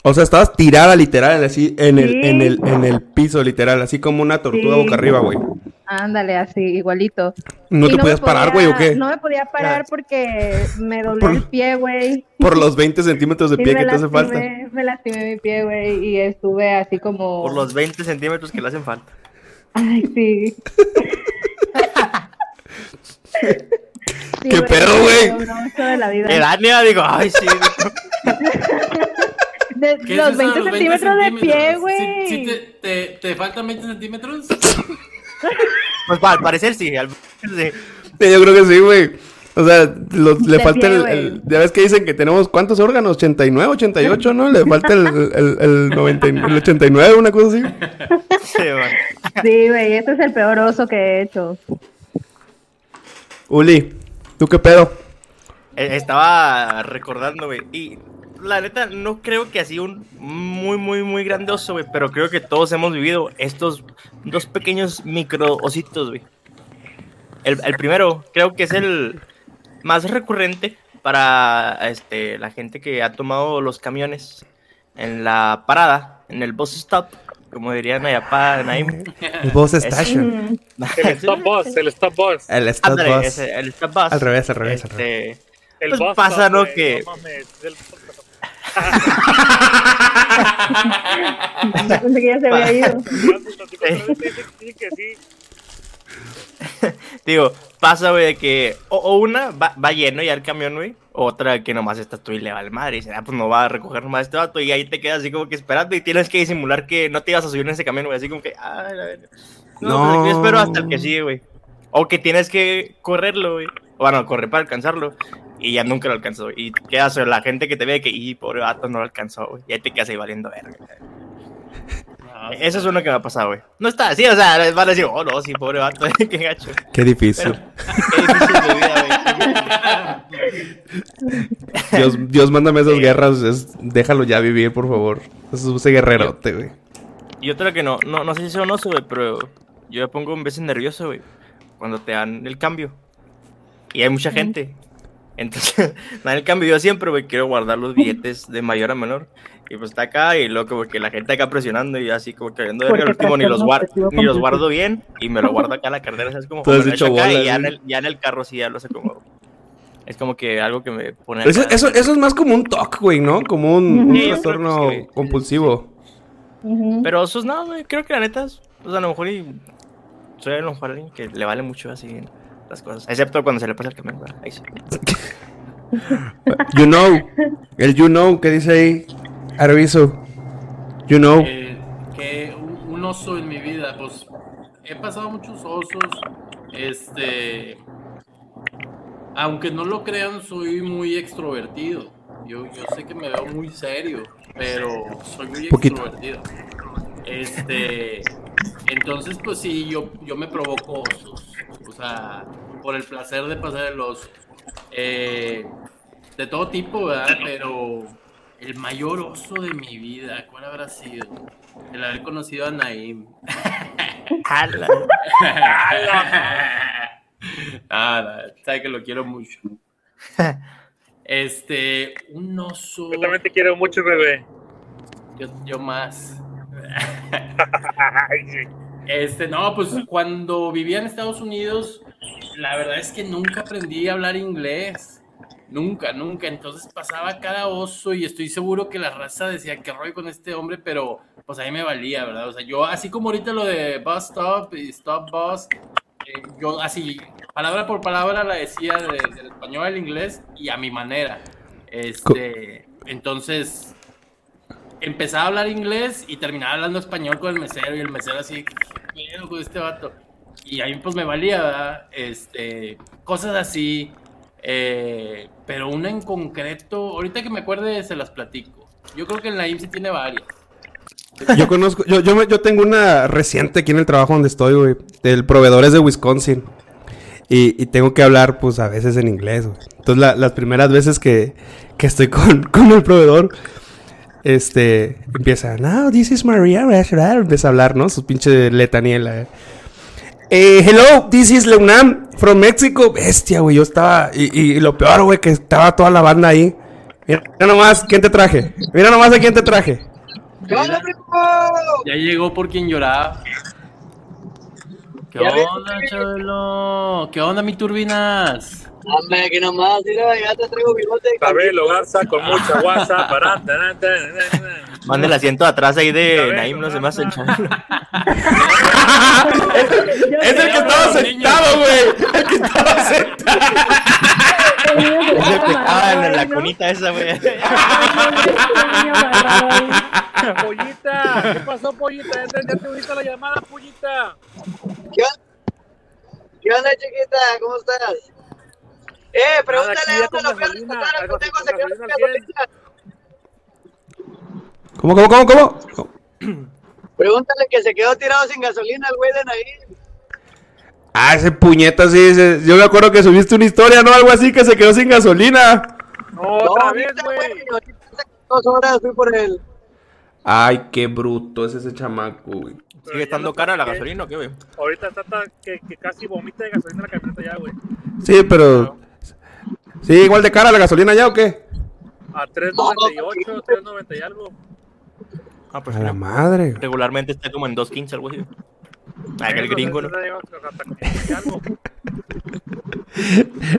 O sea, estabas tirada literal, así, en el, en el, en el piso, literal, así como una tortuga Sí. boca arriba, güey. Ándale, así, igualito. ¿No Y te me podías parar, güey, o qué? No me podía parar porque me doblé Por- el pie, güey. Por los 20 centímetros de pie que te hace falta. lastimé, me lastimé mi pie, güey, y estuve así como... Por los 20 centímetros que le hacen falta. Ay, sí. Sí, ¿Qué pedo, güey? de Dania, digo, ay, sí. De ¿Qué es los eso de 20 centímetros de pie, güey. ¿Sí, sí te, te, te faltan 20 centímetros? Pues al parecer sí. Al parecer sí. Yo creo que sí, güey. O sea, los- le De falta pie, el, güey. el- Ya ves que dicen que tenemos cuántos órganos? 89, 88, ¿no? Le falta el, el, el, 90 y- el 89, una cosa así. Sí, man. Sí, güey, este es el peor oso que he hecho. Uli, ¿tú qué pedo? Eh, Estaba recordando, güey. Y la neta, no creo que así un muy, muy, muy grande oso, güey. Pero creo que todos hemos vivido estos dos pequeños micro ositos, güey. El, el primero, creo que es el más recurrente. para este, la gente que ha tomado los camiones en la parada, en el bus stop, como dirían allá para Naim. El bus Es- station. El stop boss, el stop boss. El stop bus. ese, el stop bus. Al revés, al revés, al revés. Este, El pues bus pasa, ¿no? Que no mames, el- pensé que ya se había ido. Digo, pasa, güey, de que o, o una va, va lleno ya el camión, güey, o otra que nomás estás tú y le va al madre y dice, ah, pues no va a recoger nomás este vato y ahí te quedas así como que esperando y tienes que disimular que no te ibas a subir en ese camión, güey, así como que, ah, la verga. No, No. pues aquí espero hasta el que sigue, güey. O que tienes que correrlo, güey. Bueno, correr para alcanzarlo. Y ya nunca lo alcanzó. Y quedas, o la gente que te ve que, y pobre vato, no lo alcanzó, güey. Y ahí te quedas ahí valiendo verga. Eso es uno que me ha pasado, güey. No está así, o sea, van a decir, oh, no, sí, pobre vato, qué gacho. Qué difícil. Qué difícil de vida, güey. Dios, Dios, mándame esas guerras. es- déjalo ya vivir, por favor. Es ese guerrerote, güey. Y otra que no, no, no sé si sea un oso, güey, pero yo me pongo un veces nervioso, güey, cuando te dan el cambio. Y hay mucha gente. Entonces, me dan el cambio. Yo siempre, güey, quiero guardar los billetes de mayor a menor. Y pues está acá y luego como que la gente acá presionando y así como que viendo Porque el último ni los, trastorno guar- obsesivo ni los guardo bien y me lo guardo acá en la cartera, ¿sabes? Como, bola, y ya en, el, ya en el carro sí ya lo sé como... Es como que algo que me pone... Eso, eso, eso es más como un TOC, güey, ¿no? Como un, un Sí, trastorno sí, compulsivo. Ujú. Pero osos no, güey, creo que la neta, es- o sea, a lo mejor y soy a lo mejor alguien que le vale mucho así las cosas. Excepto cuando se le pasa el camión, ¿verdad? Ahí sí. You know. El you know, ¿qué dice ahí? Arviso. You know. Eh, que un, un oso en mi vida, pues he pasado muchos osos. Este, aunque no lo crean, soy muy extrovertido. Yo, yo sé que me veo muy serio, pero soy muy Poquito. extrovertido. Este, entonces, pues sí, yo, yo me provoco osos. O sea, por el placer de pasar el oso. Eh, de todo tipo, ¿verdad? Pero el mayor oso de mi vida, ¿cuál habrá sido? El haber conocido a Naim. ¡Hala! Ah, sabe que lo quiero mucho. Este, un oso. Yo también te quiero mucho, bebé. Yo, yo más. Este, no, pues cuando vivía en Estados Unidos, la verdad es que nunca aprendí a hablar inglés. Nunca, nunca. Entonces pasaba cada oso y estoy seguro que la raza decía que rollo con este hombre, pero pues a mí me valía, ¿verdad? O sea, yo así como ahorita lo de bus stop y stop bus, eh, yo así, palabra por palabra la decía de- del español al inglés y a mi manera. Este, entonces empezaba a hablar inglés y terminaba hablando español con el mesero y el mesero así, ¿qué pedo con este vato? Y a mí pues me valía. Este, cosas así. eh, pero una en concreto, ahorita que me acuerde se las platico. Yo creo que en la IMSS tiene varias. Yo conozco, yo, yo, yo tengo una reciente aquí en el trabajo donde estoy, güey. Del proveedor es de Wisconsin. Y, y tengo que hablar, pues, a veces en inglés, güey. Entonces, la- las primeras veces que, que estoy con, con el proveedor, este, empieza, no, this is Maria, empieza a hablar, ¿no? Su pinche letaniela. Eh, hello, this is Leonam from Mexico. Bestia, güey, yo estaba, y, y lo peor, güey, que estaba toda la banda ahí. Mira nomás, ¿quién te traje? Mira nomás a quién te traje. Ya llegó por quien lloraba. ¿Qué onda, Chabelo? ¿Qué onda, mi turbinas? Hombre, que nomás, mira, ya te traigo bigote. Sabelo Garza con mucha guasa. para. Manda el asiento atrás ahí de Naim, no se me hace el chabelo. Es el que estaba sentado, güey. El que estaba sentado. Es el que estaba en la cunita esa, güey. Pollita, ¿qué pasó, Pollita? Ya te, la llamada, Pollita. ¿Qué onda, chiquita? ¿Cómo estás? Eh, pregúntale a al cien. gasolina. ¿Cómo, cómo, cómo, cómo? Pregúntale que se quedó tirado sin gasolina el güey de Naim. Ah, ese puñeta, sí. ese- Yo me acuerdo que subiste una historia, ¿no? Algo así que se quedó sin gasolina. Otra no, vez, güey. ahorita hace dos horas fui por él. Ay, qué bruto es ese chamaco, güey. ¿Sigue estando cara la gasolina o qué, güey? Ahorita está tan- que, que casi vomita de gasolina la camioneta ya, güey. Sí, pero. Sí, igual de cara la gasolina ya o qué? A 3.98, 3.90 y algo. Ah, pues A sí, la madre. Regularmente está como en 2.15 algo así. Ah, que el gringo, ¿no?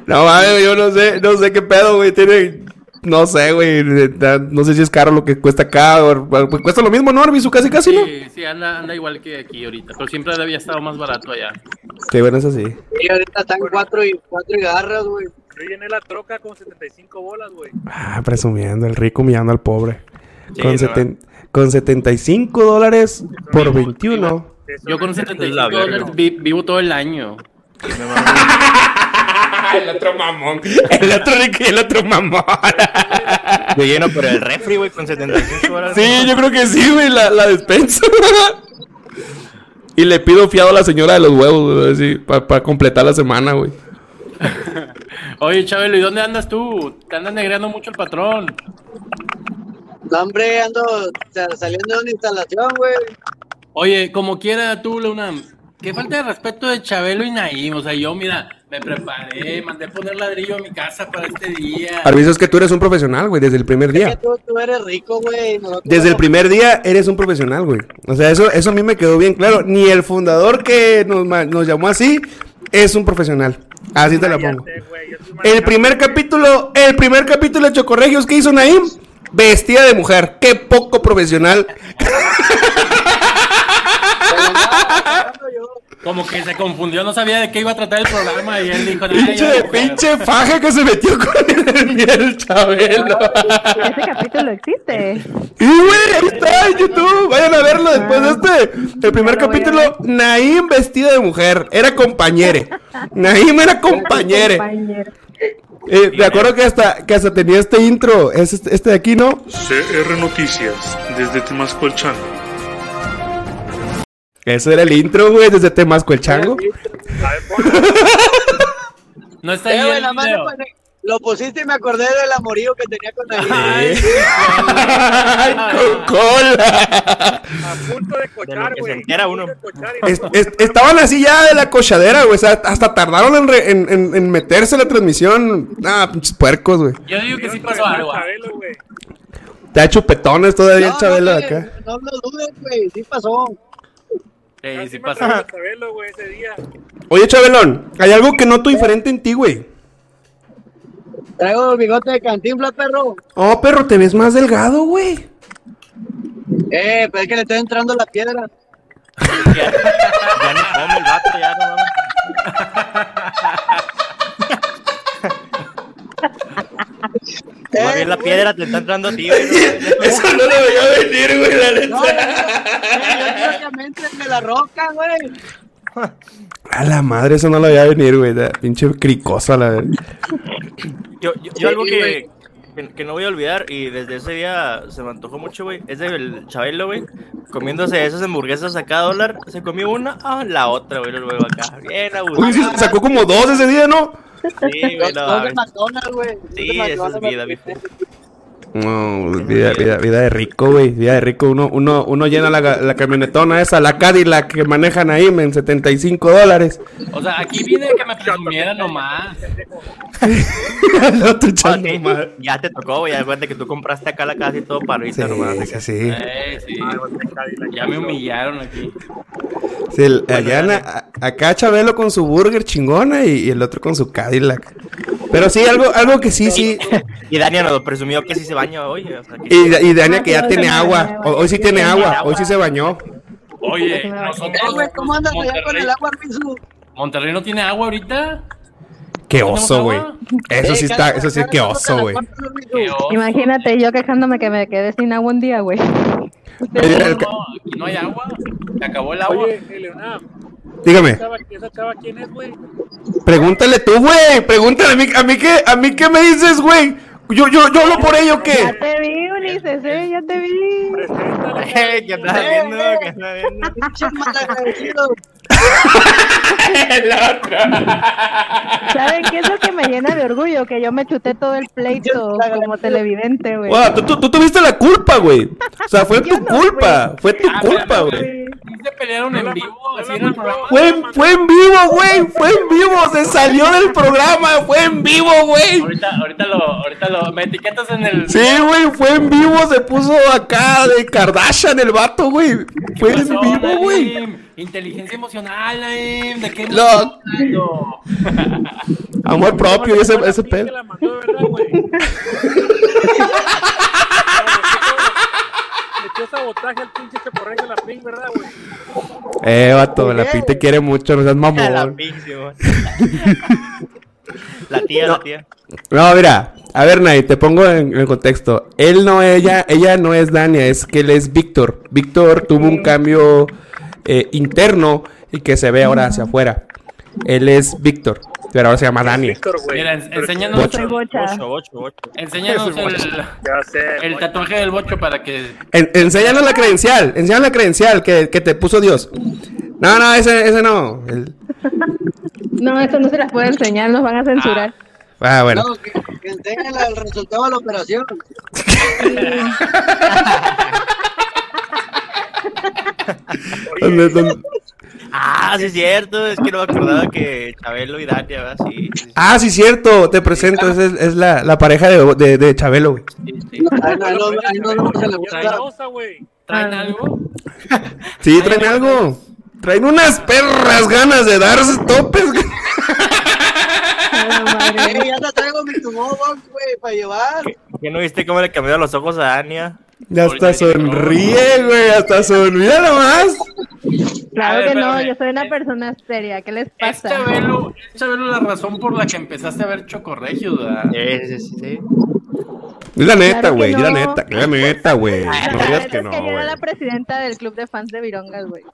No mames, yo no sé, no sé qué pedo, güey. Tiene. No sé, güey. No sé si es caro lo que cuesta acá. o- pues cuesta lo mismo, ¿no, Arbizu? Casi, casi, ¿no? Sí, sí, anda, anda igual que aquí ahorita, pero siempre había estado más barato allá. Qué bueno es así. Y ahorita están cuatro y cuatro y garras, güey. Yo llené la troca con 75 bolas, güey. Ah, presumiendo, el rico humillando al pobre. Sí, con, no. seten- con 75 dólares por 21. Eso Yo con me- 75 la verga. dólares vi- vivo todo el año. el otro mamón. El otro rico y el otro mamón. Yo lleno por el refri, güey, con 75 horas. Sí, yo creo que sí, güey, la, la despensa. y le pido fiado a la señora de los huevos, güey, así, para completar la semana, güey. Oye, Chabelo, ¿y dónde andas tú? Te andas negreando mucho el patrón. No, hombre, ando sa- saliendo de una instalación, güey. Oye, como quiera tú, Luna, qué falta de respeto de Chabelo y Naim. O sea, yo, mira, me preparé, mandé poner ladrillo a mi casa para este día. Arviso, es que tú eres un profesional, güey, desde el primer Es que día. tú, tú eres rico, güey. Desde el primer día eres un profesional, güey. O sea, eso, eso a mí me quedó bien claro. Ni el fundador que nos, nos llamó así es un profesional. Así te la pongo. El primer capítulo, el primer capítulo de Chocorregios que hizo Naim, vestida de mujer. Qué poco profesional. Como que se confundió, no sabía de qué iba a tratar el programa y él dijo, "Ay, yo Pinche, mujer". pinche faja que se metió con el, el Chabelo. Ese capítulo existe. Y güey, ahí está en YouTube. Vayan a verlo después de este. El primer capítulo, Naim vestida de mujer. Era compañere. Naim era compañere. Compañero. Eh, me acuerdo que hasta, que hasta tenía este intro. Es este, este de aquí, ¿no? CR Noticias, desde Temascolchano. Ese era el intro, güey, desde Temasco el Chango. No está ahí güey, el video. lo pusiste y me acordé del amorío que tenía con Naim. ¡Ay, con cola! A punto de cochar, güey. entera A uno. Es- es- estaban así ya de la cochadera, güey. O sea, hasta tardaron en, re- en, en- en meterse en la transmisión. Ah, pinches puercos, güey. Yo digo que sí pasó algo. a Chabelo, güey. Te ha chupetones todavía el Chabelo acá. no lo dudes, güey. Sí pasó. Sí, Así sí de Chabelo, güey, ese día. Oye, Chabelón, hay algo que noto diferente en ti, güey. Traigo bigote de cantinflas, perro. Oh, perro, te ves más delgado, güey. Eh, pero es que le estoy entrando la piedra. Ya, ya no come el vato, ya no mames. Más bien la piedra te está entrando a ti, güey. Eso no lo veía venir, güey, la No, que me entren de la roca, güey. A la madre, eso no lo veía venir, güey. Pinche cricosa, la verdad. Yo, yo, yo algo que, que, que no voy a olvidar y desde ese día se me antojó mucho, güey, es del Chabelo, güey, comiéndose esas hamburguesas a cada dólar, se comió una, ah, la otra, güey, luego acá, bien a Uy, sí, sacó como dos ese día, ¿no? Sí, güey, no, de. McDonald's, güey. Sí, esa es vida, viejo. No, vida, vida, vida de rico, güey. Vida de rico. Uno, uno, uno llena la, la camionetona esa, la Cadillac que manejan ahí en 75 dólares. O sea, aquí vine que me presumiera nomás. Ah, madre. ya te tocó, güey, ya cuenta que tú compraste acá la casa y todo para ahorita Sí, nomás. sí, sí. Eh, sí. Ya me humillaron aquí. Sí, el- allá a- acá Chabelo con su burger chingona y, y el otro con su Cadillac. Pero sí, algo, algo que sí, sí. Y Dania nos presumió que sí se baña hoy, o sea, que... Y, y Dania que ya Ah, tiene agua. Hoy, hoy sí tiene sí, agua. agua. Hoy sí se bañó. Oye, Eh, nosotros. ¿cómo andas allá con Monterrey, el agua? Monterrey no tiene agua ahorita. Qué ¿No tenemos oso, güey. agua? Eso sí Eh, está, eso sí, rato te oso, güey. Imagínate yo quejándome que me quedé sin agua un día, güey. No, aquí no hay agua. Se acabó el agua. Oye, Eleonam, Dígame, ¿esa chava, esa chava quién es, güey? pregúntale tú, güey. Pregúntale a mí, a mí qué, a mí qué me dices, güey. Yo, yo, yo hablo por ello, Ya ¿qué? te vi, Ulises, eh, ya te vi. ¿Qué estás viendo? ¿Qué estás viendo? El otro. ¿Saben qué es lo que me llena de orgullo? Que yo me chuté todo el pleito como televidente, güey. Wow, tú, tú- tú tuviste la culpa, güey. O sea, fue tu culpa. Fue tu culpa, güey. Se pelearon en vivo, así en el programa. Fue, en- fue en vivo, güey. Fue en vivo. Se salió del programa. Fue en vivo, güey. Ahorita, ahorita lo, ahorita lo, me etiquetas en el. Sí, güey. Fue en vivo. Se puso acá de Kardashian el vato, güey. Fue en vivo, güey. Inteligencia emocional, Naim. ¿De qué No. hablando? Amor propio ese, ese pedo. Metió sabotaje al pinche chaporrejo de la ping, ¿verdad, güey? Eh, vato. La pi te quiere mucho. No seas La mamón. güey. La tía, la tía. No, mira, a ver, Nay, te pongo en, en contexto. Él no, ella, ella no es Dania, es que él es Víctor. Víctor tuvo un cambio eh, interno y que se ve ahora hacia afuera. Él es Víctor, pero ahora se llama Dania. Mira, en- enséñanos. Bocho. Bocho, bocho, bocho. Enséñanos el, sé. el tatuaje del bocho para que. En- enséñanos la credencial, enséñanos la credencial que, que te puso Dios. No, no, ese, ese no. El- No, eso no se las puedo enseñar, nos van a censurar. ah, bueno. No, que, que enseñen el resultado de la operación. ¿Dónde- dónde- Ah, sí es cierto, es que no me acordaba que Chabelo y Dania, ¿verdad? Sí, sí, sí. Ah, sí, cierto, te presento, es, es la, la pareja de, de, de Chabelo, güey. ¿Traen algo? Sí, traen algo. Traen unas perras ganas de darse topes. güey. Ey, ya te traigo mi tumor, güey, para llevar. ¿Qué no viste cómo le cambió los ojos a Dania? Ya hasta sonríe, güey, hasta sonríe nomás. Claro ver, que no, espérame. yo soy una persona seria, ¿qué les Es pasa? Chabelo, es Chabelo la razón por la que empezaste a ver Chocorregios, ¿verdad? Sí, sí, sí. Di la neta, Claro que güey, di la neta, la neta, güey. No digas que es no, que yo era la presidenta del club de fans de Virongas, güey.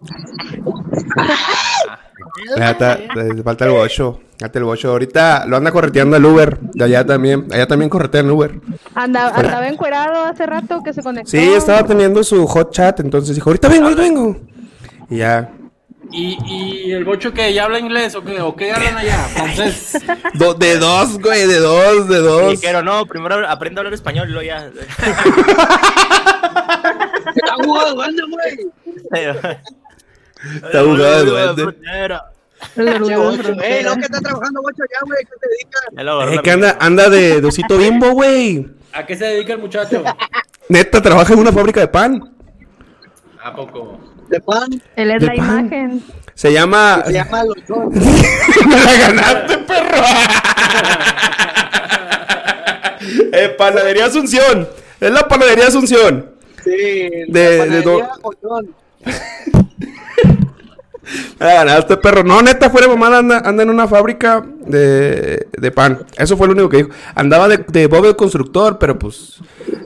Ya está, te falta el bocho, falta el bocho. Ahorita lo anda correteando el Uber, de allá también, allá también corretean el Uber. Andaba, andaba encuerado hace rato que se conectó. Sí, estaba teniendo su hot chat, entonces dijo, ahorita vengo, ahorita vengo. Y ya, ¿Y, y el bocho que ya habla inglés o qué, o qué hablan allá? Francés. do- de dos, güey, de dos, de Y dos. quiero, no, primero aprende a hablar español y luego ya. Está jugando, de. Ey, lo que está trabajando, Bocho, ya, güey, ¿qué te dedicas? Eh, que anda, anda de dosito bimbo, güey. ¿A qué se dedica el muchacho? Neta, trabaja en una fábrica de pan. ¿A poco? De pan. Él es De la pan. imagen. Se llama... Se llama Los Dos. Me la ganaste, perro. eh, panadería Asunción. Es la panadería Asunción. Sí, De- la de panadería do- La ganaste, perro. No, neta, fuera de mamada, anda, anda en una fábrica de, de pan. Eso fue lo único que dijo. Andaba de, de Bob el constructor, pero pues,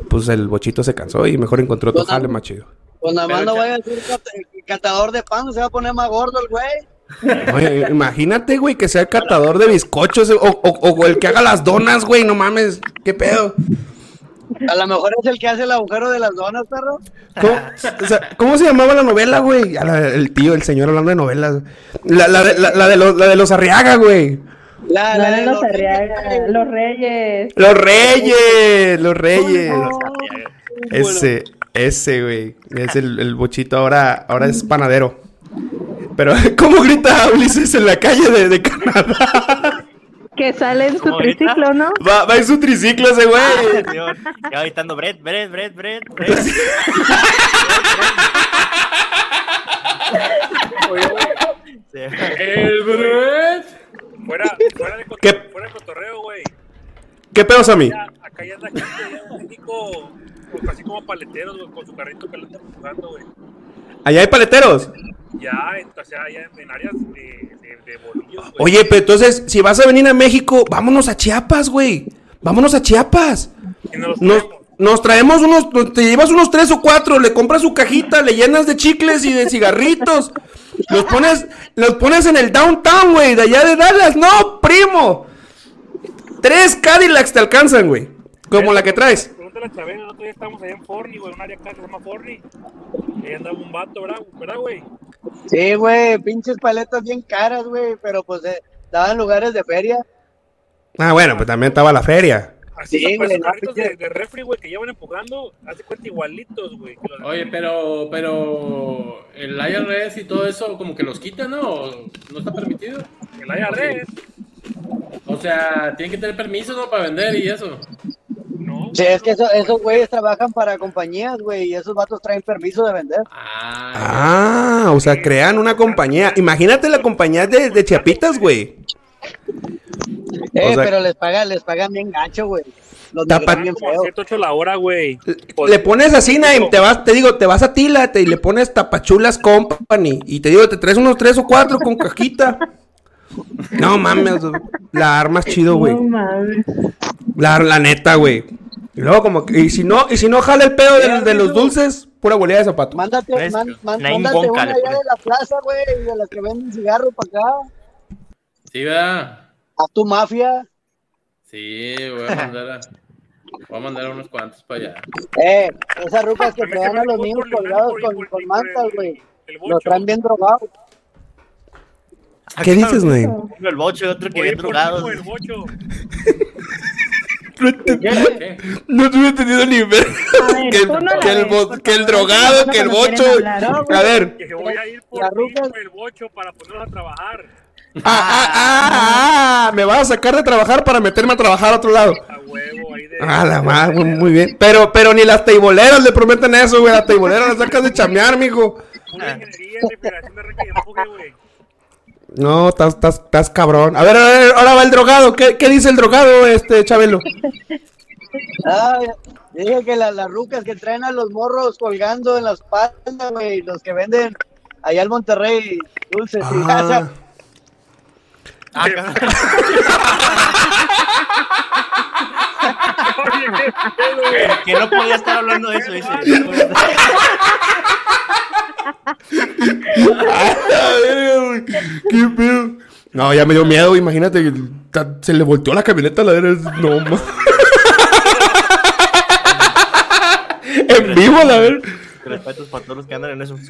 pues el bochito se cansó y mejor encontró otro jale más chido. Pues nada más no ya- vaya a decir cat- catador de pan, se va a poner más gordo el güey. Oye, imagínate, güey, que sea el catador de bizcochos o, o- o el que haga las donas, güey. No mames, qué pedo. A lo mejor es el que hace el agujero de las donas, perro. ¿Cómo, o sea, ¿cómo se llamaba la novela, güey? La- el tío, el señor hablando de novelas. La, la, de- la, la de, los, la de los Arriaga, güey. La, de los Arriaga, los Reyes. Los Reyes, los Reyes. Ese, ese, güey. Es el, el bochito ahora, ahora es panadero. Pero, ¿cómo grita Ulises en la calle de, de Canadá? Que sale en su triciclo, ¿no? Va, va en su triciclo ese güey. Señor, Ya va gritando Brett, Brett, Brett, Brett. Brett. El Brett. Fuera, fuera, de, coto- ¿Qué? fuera de cotorreo, güey. ¿Qué pedos a mí? Ya, Acá ya anda gente en México, pues, así como paleteros, güey, con su carrito que lo andan empujando, güey. Allá hay paleteros. Ya, o sea, ya en, áreas de, de, de bolillos, güey. Oye, pero entonces, si vas a venir a México, vámonos a Chiapas, güey. Vámonos a Chiapas. Y nos los Nos, traemos. nos traemos unos, te llevas unos tres o cuatro, le compras su cajita, le llenas de chicles y de cigarritos. Los pones, los pones en el downtown, güey, de allá de Dallas. No, primo. Tres Cadillacs te alcanzan, güey. Como la que traes. Pregúntale la Chabela, el otro día estábamos allá en Forni, güey, un área acá que se llama Forni. Y ahí andaba un vato, ¿verdad, ¿verdad, güey? Sí, güey, pinches paletas bien caras, güey, pero pues eh, daban lugares de feria. Ah, bueno, pues también estaba la feria. Así Sí, güey, no, de, de refri, güey, que llevan empujando, hace cuenta igualitos, güey. de- Oye, pero, pero el IRS y todo eso como que los quitan, ¿no? ¿O ¿No está permitido? El IRS, O sea, tienen que tener permiso, ¿no? Para vender y eso. Sí, es que eso- esos güeyes trabajan para compañías, güey, y esos vatos traen permiso de vender. Ah, Ah, o sea, crean una compañía. Imagínate la compañía de, de Chiapitas, güey. Eh, O sea- pero les pagan, les pagan bien gacho, güey. Los Tapa- bien feo. 108 la hora, güey. Le pones así, Naim, te vas, te digo, te vas a Tila, te, y le pones Tapachulas Company. Y te digo, te traes unos tres o cuatro con cajita. No mames, la armas chido, güey. No mames. La, la neta, güey. Y luego como que, y si no, y si no jala el pedo de, de los dulces, pura bolilla de zapato. Mándate, man- man- mándate una allá de la plaza, güey, de las que venden cigarro para acá. sí, ¿verdad? A tu mafia. Sí, voy a mandar a, voy a mandar a unos cuantos para allá. Eh, esas rucas que traen a los niños colgados con, con mantas, el- güey. Los traen bien drogados. ¿Qué dices? Uno el bocho y otro que bien tipo el bocho. ¿Qué? No tuve entendido ni ver. Que, no el, ves, que el drogado, que el no bocho. hablar, ¿no, A ver. Que voy a ir por el bocho para ponerlos a trabajar. Ah, ah, ah, ah, me vas a sacar de trabajar para meterme a trabajar a otro lado. A huevo, ahí de. Ah, la madre, muy, muy bien. Pero, pero ni las teiboleras le prometen eso, güey. Las teiboleras las sacas de chamear, mijo. Ingeniería, de güey. No, estás, estás, estás cabrón. A ver, a ver, ahora va el drogado. ¿Qué, qué dice el drogado, este, Chabelo? Ah, dije que la- las rucas que traen a los morros colgando en la espalda, güey, los que venden allá en Monterrey dulces y Ah, Ah, qué pedo, güey. que no podía estar hablando de eso, dice. ver, qué pedo. No, ya me dio miedo, imagínate. Se le volteó la camioneta a la verga. No, ma. En vivo, la verga. Respetos para todos los que andan en eso.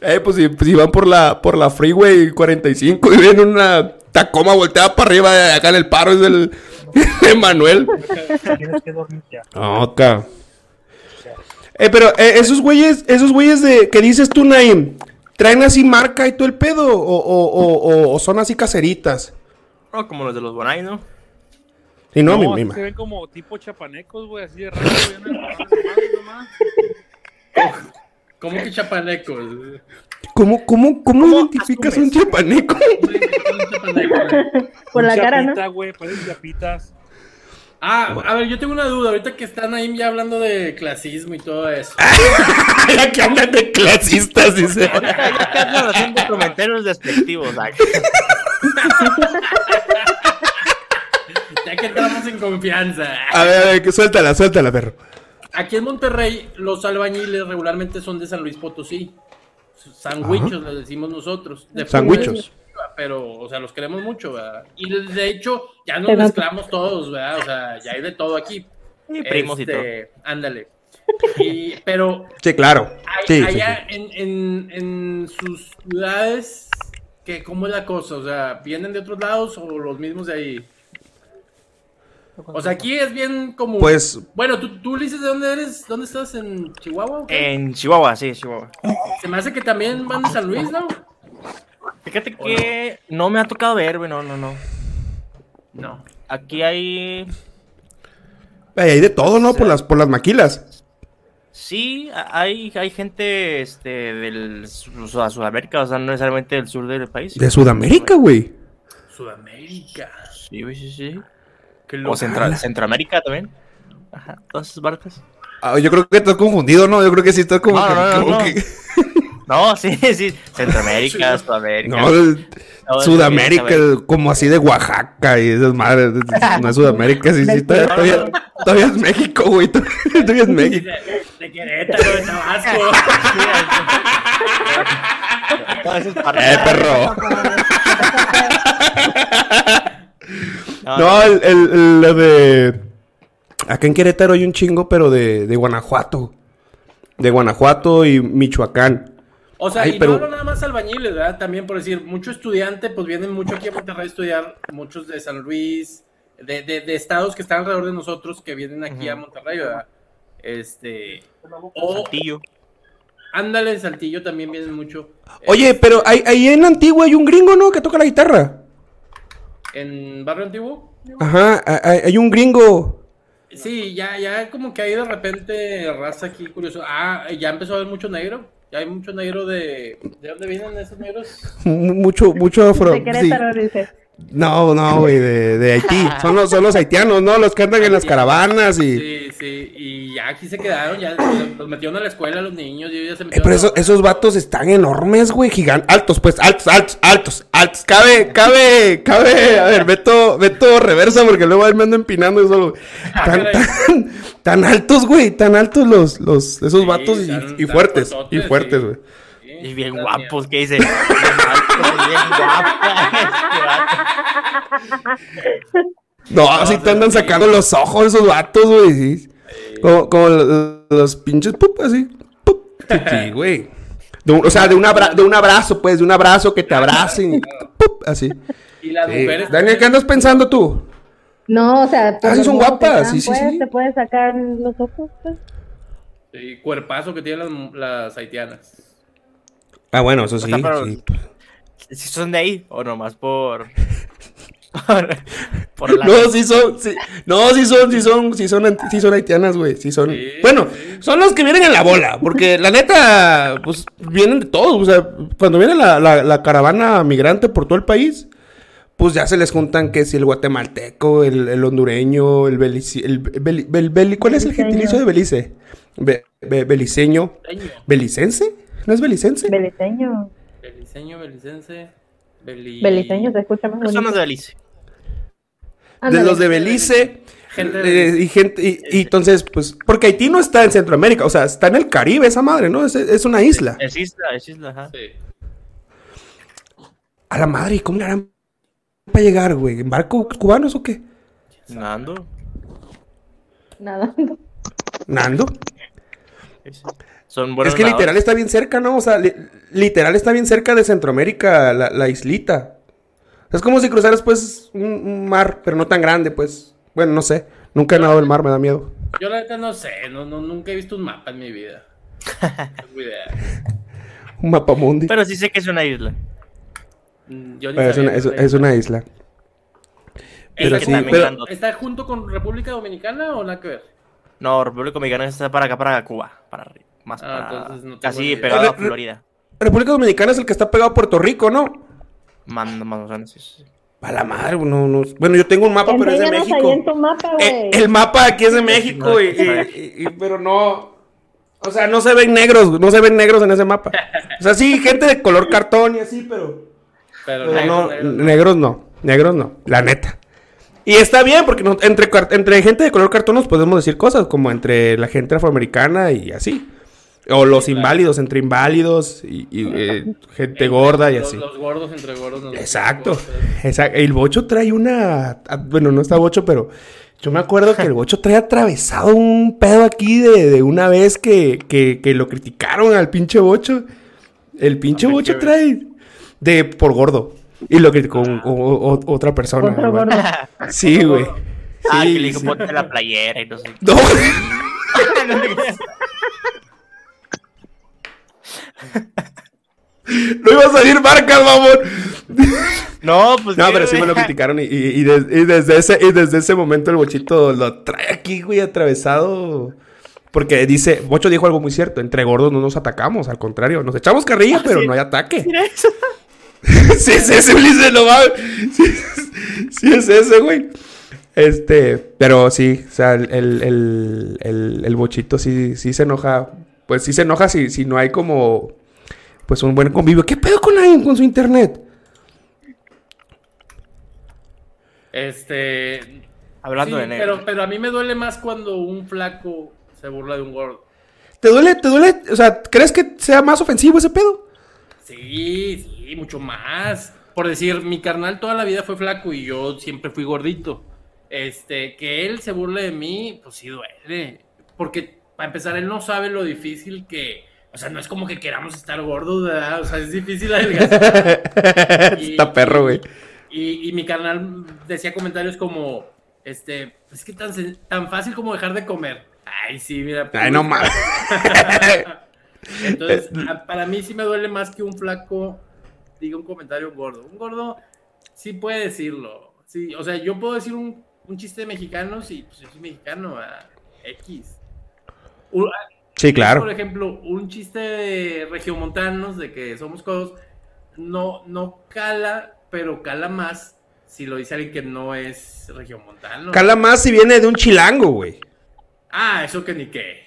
Eh, pues si, pues, si van por la, por la Freeway 45 y ven una Tacoma volteada para arriba, eh, acá en el paro es el Emanuel. Tienes que dormir ya. No, acá. Eh, pero eh, esos güeyes, esos güeyes de que dices tú, Naim, ¿traen así marca y todo el pedo? ¿O, o, o, o- o son así caseritas? No, como los de los Bonai, ¿no? Y no, No, mi mima. se ven como tipo chapanecos, güey, así de raro. ¿Cómo que chapanecos? ¿Cómo, cómo, cómo identificas un chapaneco? Por la cara, ¿no? chapita, güey, parecen chapitas. Ah, a ver, yo tengo una duda. Ahorita que están ahí ya hablando de clasismo y todo eso. ya que andan de clasistas, dice. Ya que andan haciendo comentarios despectivos. Ya que entramos en confianza. A ver, a ver, que suéltala, suéltala, perro. Aquí en Monterrey, los albañiles regularmente son de San Luis Potosí. Sandwichos, les decimos nosotros. De Sandwichos. Pero, o sea, los queremos mucho, ¿verdad? Y de- hecho, ya nos mezclamos todos, ¿verdad? O sea, ya hay de todo aquí. Y primos y todo. Este, Ándale. Y, pero Sí, claro. Hay- Sí, sí, allá En, en, en sus ciudades, ¿qué, ¿cómo es la cosa? O sea, ¿vienen de otros lados o los mismos de ahí? O sea, aquí es bien común. Pues- Bueno, ¿tú, tú dices de dónde eres? ¿Dónde estás? ¿En Chihuahua? o qué? En Chihuahua, sí, Chihuahua. Se me hace que también van de San Luis, ¿no? Fíjate que no me ha tocado ver, güey, no, no, no. No. Aquí hay. Ay, hay de todo, ¿no? Por las, por las maquilas. Sí, hay, hay gente este, del o sea, Sudamérica, o sea, no necesariamente del sur del país. De Sudamérica, güey. Sudamérica. Sí, güey, sí, sí. Qué O Centroamérica también. Ajá, todas esas partes. Ah, yo creo que estás confundido, ¿no? Yo creo que sí estás como, No, que- no, no, como no. que- No, sí, sí. Centroamérica, Sudamérica. No, Sudamérica, como así de Oaxaca y esas madres. No es Sudamérica, sí, sí, todavía, todavía, todavía es México, güey. Todavía es México. De, de Querétaro, de Tabasco. Eh, perro. No, No, el, el, el- de. Acá en Querétaro hay un chingo, pero de, de Guanajuato. De Guanajuato y Michoacán. O sea, Ay, y pero- no hablo nada más albañiles, ¿verdad? También por decir, mucho estudiante, pues vienen mucho aquí a Monterrey a estudiar, muchos de San Luis, de, de, de estados que están alrededor de nosotros que vienen aquí a Monterrey, ¿verdad? Este. O, Saltillo. ándale, en Saltillo también vienen mucho. Oye, pero ahí, ahí en Antigua hay un gringo, ¿no? Que toca la guitarra. En Barrio Antiguo. Ajá, hay, hay un gringo. Sí, ya, ya como que hay de repente raza aquí curioso. Ah, ya empezó a haber mucho negro. Ya hay mucho negro de. ¿De dónde vienen esos negros? mu- Mucho, mucho afro. De sí. Querétaro, dice. No, no, güey, de, de Haití. Son los, son los haitianos, ¿no? Los que andan en las caravanas y... Sí, sí, y ya aquí se quedaron, ya los- metieron a la escuela los niños, y ellos ya se Eh, pero eso- esos vatos están enormes, güey, gigantes, altos, pues, altos, altos, altos, altos. Cabe, cabe, cabe. A ver, Beto, Beto reversa porque luego ahí me ando empinando y solo. Tan, caray. tan, tan altos, güey, tan altos los, los, esos Sí, vatos y, tan- y tan fuertes, y fuertes, sí. Y bien guapos, ¿qué dice? Bien guapos. No, así te andan sacando los ojos esos vatos, güey. sí. Como, como los, los pinches pup, así. pup. Sí, sí, güey. De un- o sea, de un, abra- de un abrazo, pues, de un abrazo que te abracen. pup, así. Y las Sí. mujeres. Daniel, ¿qué andas pensando tú? No, o sea, Ah, sí los son que guapas, sí, sí, pues, sí. Te puedes sacar los ojos, pues. Y cuerpazo que tienen las, las haitianas. Ah, bueno, eso sí. sea, pero- sí. ¿Si son de ahí o nomás por. por, por la. No, sí son, sí- no, sí son, sí son, sí son, sí son haitianas, güey, sí son. Sí, bueno, sí. son los que vienen en la bola, porque la neta, pues, vienen de todos, o sea, cuando viene la, la, la caravana migrante por todo el país, pues ya se les juntan que si el guatemalteco, el, el hondureño, el belice, el beli- bel- beli- ¿cuál es el gentilicio de Belice? Be- be- beliceño, Beliceño, ¿belicense? ¿No es belicense? Beliceño. beliceño, belicense. Beli... Beliceño se escucha más Personas de Belice. de los de Belice. Gente eh, de- y gente, y, y entonces, pues, porque Haití no está en Centroamérica, o sea, está en el Caribe esa madre, ¿no? Es, es una isla. Es isla, es isla, ajá. Sí. A la madre, ¿y cómo le harán para llegar, güey? ¿En barco cubanos o qué? Nando. Nada. ¿Nando? Son buenos es que literal está bien cerca, ¿no? O sea, li- literal está bien cerca de Centroamérica, la, la islita. Es como si cruzaras, pues, un, un mar, pero no tan grande, pues. Bueno, no sé. Nunca he nadado el mar, me da miedo. Yo la neta no sé, no, no, nunca he visto un mapa en mi vida. No tengo idea. Un mapa mundi. Pero sí sé que es una isla. Mm, Yo ni es, una, es, es una isla. Pero que sí, pero-. ¿Está junto con República Dominicana o nada que ver? No, República Dominicana está para acá, para Cuba. Para arriba. Más Ah, para. entonces no idea. pegado a Florida. República Dominicana es el que está pegado a Puerto Rico, ¿no? Manda más o menos. sí, sí. A la madre, no, no. Bueno, yo tengo un mapa, pero es de México. ahí en tu mapa, Eh, el mapa aquí es de México, y, y- y- y- pero no. O sea, no se ven negros, no se ven negros en ese mapa. O sea, sí, gente de color cartón y así, pero. Pero, pero negro, no, negro. negros no, negros no, la neta. Y está bien, porque no- entre, entre gente de color cartón nos podemos decir cosas, como entre la gente afroamericana y así. O los inválidos, entre inválidos y, y, eh, gente gorda y Los- así. Los, gordos entre gordos. Exacto. Exacto. El bocho trae una. ah, Bueno, no está bocho, pero yo me acuerdo que el bocho trae atravesado un pedo aquí de, de una vez que, que, que lo criticaron al pinche bocho. El pinche Ah, bocho trae de por gordo. Y lo criticó un- o- o- otra persona. Gordo. Sí, güey. ah, Sí, que le dijo sí. ponte la playera y no sé. qué. No. No iba a salir marcas, mamón. No, pues. No, ¿qué, pero sí me lo criticaron y, y- y des- y desde ese, y desde ese momento el bochito lo trae aquí, güey, atravesado. Porque dice, Bocho dijo algo muy cierto, entre gordos no nos atacamos, al contrario, nos echamos carrilla, pero sí. no hay ataque. Mira eso. sí, es ese, Ulises, no mames. Sí, sí es ese, güey. Este, pero sí, o sea, el, el, el, el- el bochito sí, sí se enoja. Pues sí se enoja si, si no hay como, pues un buen convivio. ¿Qué pedo con alguien con su internet? Este. Hablando sí, de negro. Pero, pero a mí me duele más cuando un flaco se burla de un gordo. ¿Te duele, te duele? O sea, ¿crees que sea más ofensivo ese pedo? Sí, sí, mucho más. Por decir, mi carnal toda la vida fue flaco y yo siempre fui gordito. este, que él se burle de mí, pues sí duele. Porque, para empezar, él no sabe lo difícil que. O sea, no es como que queramos estar gordos, ¿verdad? O sea, es difícil adelgazar. Y- Está perro, güey. Y, y mi canal decía comentarios como, este, es que tan, tan fácil como dejar de comer. Ay, sí, mira. Ay, no mames. Entonces, para mí sí me duele más que un flaco diga un comentario gordo. Un gordo sí puede decirlo. Sí, o sea, yo puedo decir un, un chiste de mexicanos y pues yo soy mexicano, a X. Un- Sí, claro. Por ejemplo, un chiste de regiomontanos de que somos codos no, no cala, pero cala más si lo dice alguien que no es regiomontano. Cala más si viene de un chilango, güey. Ah, eso que ni qué.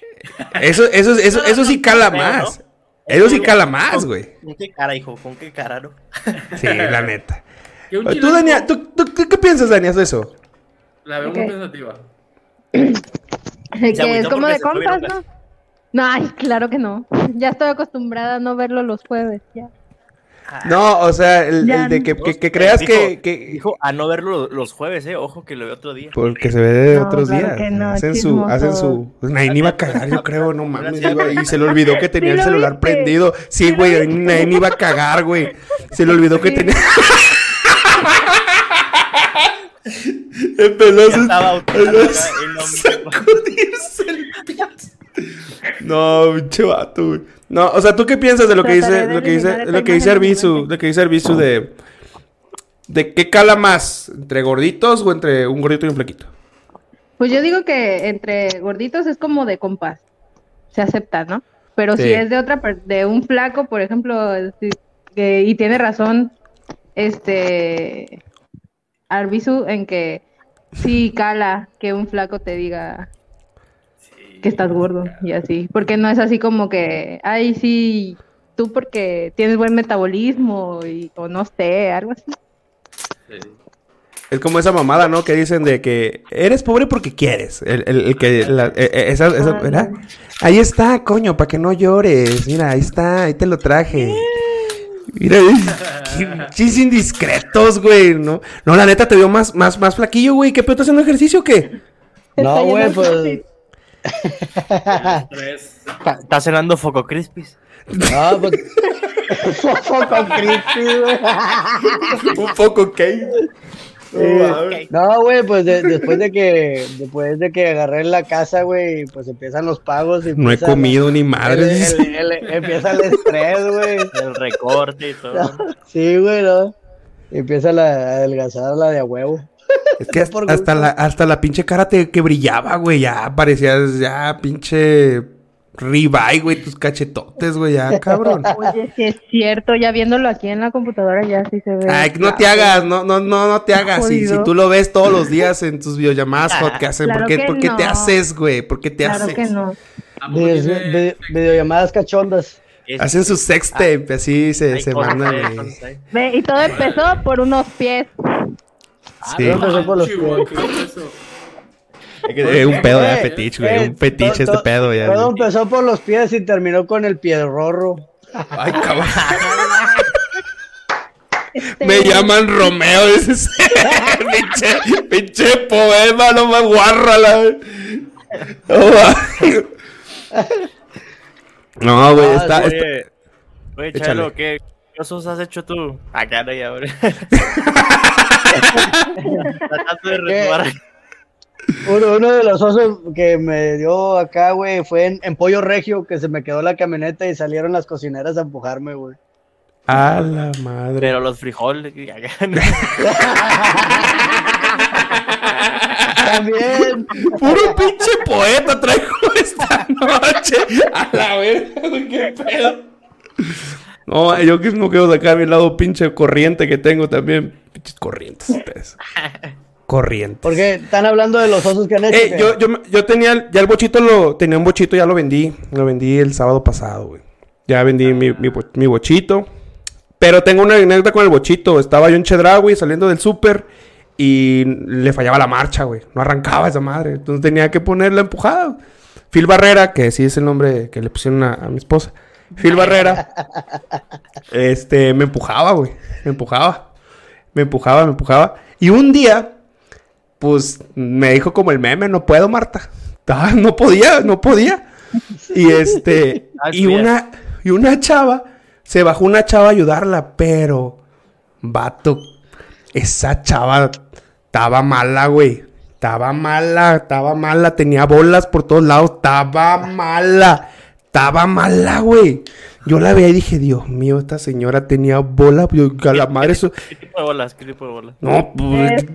Eso, eso, eso, eso sí cala más. Eso sí cala más, güey. ¿Con qué cara, hijo? ¿Con qué cara, no? Sí, la neta. Tú, chilango- Dania, ¿tú, tú- tú qué piensas, Dania, de eso? La veo muy pensativa. que es como de compas. ¿no? No, ay, claro que no. Ya estoy acostumbrada a no verlo los jueves. Ya. No, o sea, el, de que, que- que creas Dijo- que, que- Dijo a no verlo los jueves, eh. Ojo que lo veo otro día. Porque se ve de No, otros claro días. que no, hacen su, hacen su. Pues nadie iba a cagar, yo creo, no mames. Iba- Y se le olvidó que tenía Sí el celular viste. prendido. Sí, güey, nadie iba a cagar, güey. Se le olvidó que Sí. tenía. Empezó Ya estaba a- sacudirse el pito. No, pinche vato, güey. No, o sea, ¿tú qué piensas de lo que dice, lo que dice, lo que dice Arbizu, lo que dice Arbizu de, de qué cala más, entre gorditos o entre un gordito y un flequito? Pues yo digo que entre gorditos es como de compas. Se acepta, ¿no? Pero Sí. si es de otra, de un flaco, por ejemplo, si- que- y tiene razón, este, Arbizu, en que sí cala que un flaco te diga que estás gordo y así. Porque no es así como que, ay, sí, tú porque tienes buen metabolismo y, o no sé, algo así. Es como esa mamada, ¿no? Que dicen de que eres pobre porque quieres. El, el- el que, la- eh, eh, esa, esa- Ah, ¿verdad? Ahí está, coño, para que no llores. Mira, ahí está, ahí te lo traje. Mira, chis indiscretos, güey, ¿no? No, la neta te veo más, más, más flaquillo, güey. ¿Qué pedo estás haciendo ejercicio o qué? No, güey, pues. Está, cenando Foco Crispis. No, pues. Foco crispy, güey. Un poco, ¿ok? Eh, No, güey, pues de- después de que después de que agarré la casa, güey, pues empiezan los pagos. y No he comido ni el- madre. el- el- empieza el estrés, güey. El recorte y todo. Sí, güey, ¿no? Empieza la a adelgazar la de a huevo. Es que hasta, hasta la, hasta la pinche cara te, que brillaba, güey. Ya parecías ya pinche ribeye, güey. Tus cachetotes, güey. Ya, cabrón. Oye, sí es cierto, ya viéndolo aquí en la computadora ya sí se ve. Ay, no te hagas, no, no, no, no te hagas. Si, si tú lo ves todos los días en tus videollamadas, hot, ¿qué hacen? Claro ¿Por qué, que por qué te no. haces, güey? ¿Por qué te Claro haces? que no. ¿A poco Video- tiene- video- videollamadas cachondas. Hacen su sextape, así se, se mandan. Ve, y todo empezó por unos pies. Sí. no, empezó por los pies. ¿Qué es un pedo ya fetiche, güey. Un fetiche to- este pedo ya. Todo güey. empezó por los pies y terminó con el pie rorro. Ay, cabrón. Este, Me llaman Romeo, dices. pinche, pinche poema, no más guarra la. No, güey, Ah, está, Oye. Chalo, ¿qué cosas has hecho tú? Acá no, ya, ahora. Tratando de retomar. Uno, uno de los osos que me dio acá, güey, fue en, en Pollo Regio, que se me quedó la camioneta y salieron las cocineras a empujarme, güey. A la madre. Pero los frijoles. acá. También. Puro pinche poeta traigo esta noche. A la verga, güey, qué pedo. No, yo que no quiero sacar mi lado pinche corriente que tengo también. Pinches corrientes ustedes. Corrientes. Porque están hablando de los osos que han hecho. Eh, yo, yo, yo tenía, ya el bochito lo, tenía un bochito, ya lo vendí. Lo vendí el sábado pasado, güey. Ya vendí mi, mi, bo- mi bochito. Pero tengo una anécdota con el bochito. Estaba yo en Chedraui saliendo del súper y le fallaba la marcha, güey. No arrancaba esa madre. Entonces tenía que ponerla empujada. Phil Barrera, que sí es el nombre que le pusieron a, a mi esposa. Phil Barrera. este, me empujaba, güey. Me empujaba. Me empujaba, me empujaba. Y un día pues me dijo como el meme, no puedo, Marta. Ah, no podía, no podía. Y este, y una, y una chava, se bajó una chava a ayudarla, pero, vato, esa chava estaba mala, güey. Estaba mala, estaba mala, tenía bolas por todos lados, estaba mala, estaba mala, güey. Yo la veía y dije, Dios mío, esta señora tenía bola, yo, a la madre eso. ¿Qué tipo de bolas? ¿Qué tipo de bolas? No, pues,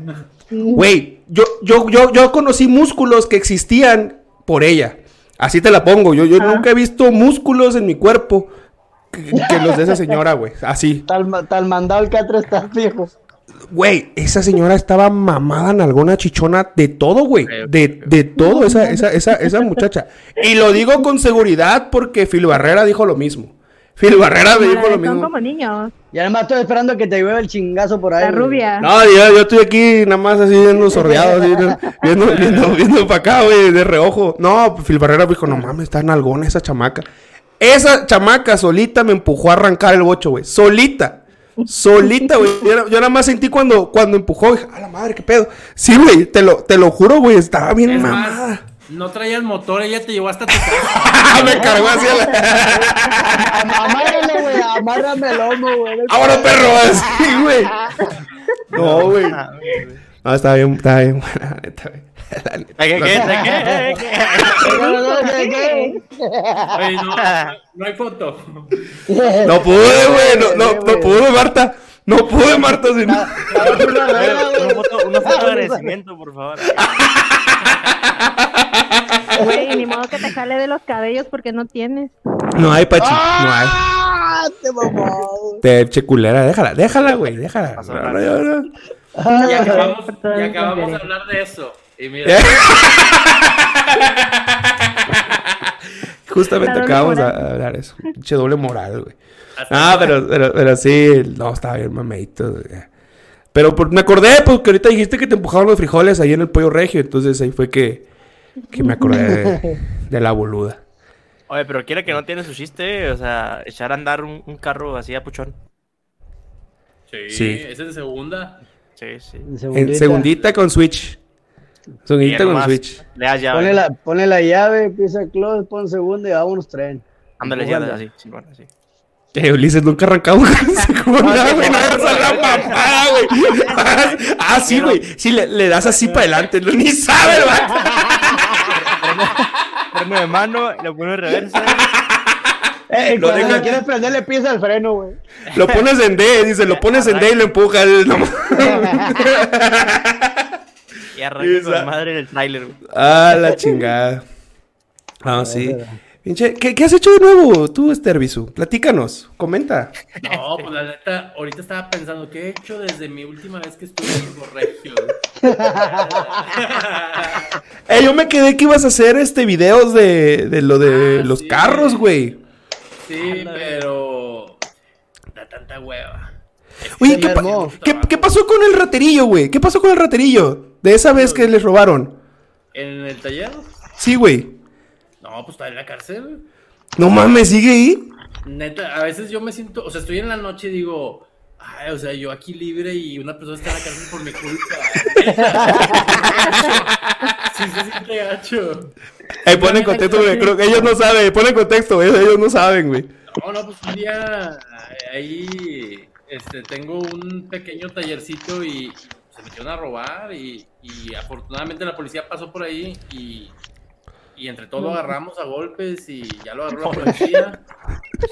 güey, yo, yo, yo, yo conocí músculos que existían por ella. Así te la pongo. Yo, yo nunca he visto músculos en mi cuerpo que, que los de esa señora, güey. Así. Tal, tal mandado el catre está viejo. Güey, esa señora estaba mamada en alguna chichona de todo, güey. De, de todo, esa, esa, esa, esa muchacha. Y lo digo con seguridad porque Phil Barrera dijo lo mismo. Phil Barrera me dijo lo Son mismo. como niños. Y además estoy esperando que te llueva el chingazo por ahí. La rubia. No, yo, yo estoy aquí nada más así viendo sordeado, así, viendo, viendo, viendo para acá, güey, de reojo. No, Phil Barrera dijo, no mames, está nalgona esa chamaca. Esa chamaca solita me empujó a arrancar el bocho, güey. Solita. Solita, güey. Yo, yo nada más sentí cuando, cuando empujó, dije, a la madre, qué pedo. Sí, güey, te lo, te lo juro, güey, estaba bien Es mamada. más, no traías motor, ella te llevó hasta tu casa. me cargó así a la... Amárralo, güey. Amárrame el lomo, güey. ¡Ahora, perro! Así, güey. No, güey. No, estaba bien, estaba bien buena, neta, güey. ¿Qué, qué, qué, qué, qué, qué? Oye, no, no, no hay foto. No pude, güey. No, no, no pude, Marta. No pude, Marta. si no- Una foto, una foto de agradecimiento, por favor. Güey, ni modo que te jale de los cabellos porque no tienes. No hay, Pachi. No hay. ¡Ah! Te mamó. Te che culera. Déjala, déjala, güey. Déjala. No, no, no, no. Y acabamos, y de hablar de eso. Y mira, Justamente acabamos de hablar eso. Pinche doble moral, güey. Ah, pero, pero, pero sí. No, estaba bien mameito. güey. Pero por- me acordé, pues, que ahorita dijiste que te empujaron los frijoles ahí en el pollo regio. Entonces ahí fue que, que me acordé de, de la boluda. Oye, pero quiere que no tiene su chiste, o sea, echar a andar un, un carro así a puchón. sí, Sí. ese es de segunda. Sí, sí. En segundita con Switch. Segundita con Switch. Le das llave. Pone la, pone la llave, empieza el close, pon segunda y vámonos tren. Ándale, llave así. Sí, bueno, así. Eh, Ulises nunca ha arrancado una segunda, güey. No hagas a la mamada, güey. Ah, sí, güey. Sí, le, le das así para adelante. No, ni sabe, güey. Freno de mano, y lo pone en reversa. Eh, Lo cuando deja- quieres prender, le piensa el freno, güey. Lo pones en D, dice, lo pones en D y lo empujas. No, Y arranca Esa. con madre en el trailer, güey. ah, la chingada. Ah, sí. Pinche, ¿qué, qué has hecho de nuevo tú, Estervisu? Platícanos, comenta. No, pues la neta, ahorita estaba pensando, ¿qué he hecho desde mi última vez que estuve en Corregio? Eh, yo me quedé que ibas a hacer este videos de, de lo de Ah, los sí. carros, güey. Sí, pero da tanta hueva. Oye, ¿qué, pa- qué pasó con el raterillo, güey? ¿Qué pasó con el raterillo? De esa vez que les robaron. ¿En el taller? Sí, güey. No, pues está en la cárcel. No mames, sigue ahí. Neta, a veces yo me siento, o sea, estoy en la noche y digo, ay, o sea, yo aquí libre y una persona está en la cárcel por mi culpa. sí, se siente gacho. Ahí ponen contexto, güey. Creo que ellos no saben. Ponen contexto, güey. Ellos no saben, güey. No, no, pues un día ahí este, tengo un pequeño tallercito y se metieron a robar y, y afortunadamente la policía pasó por ahí y, y entre todos lo agarramos a golpes y ya lo agarró la policía.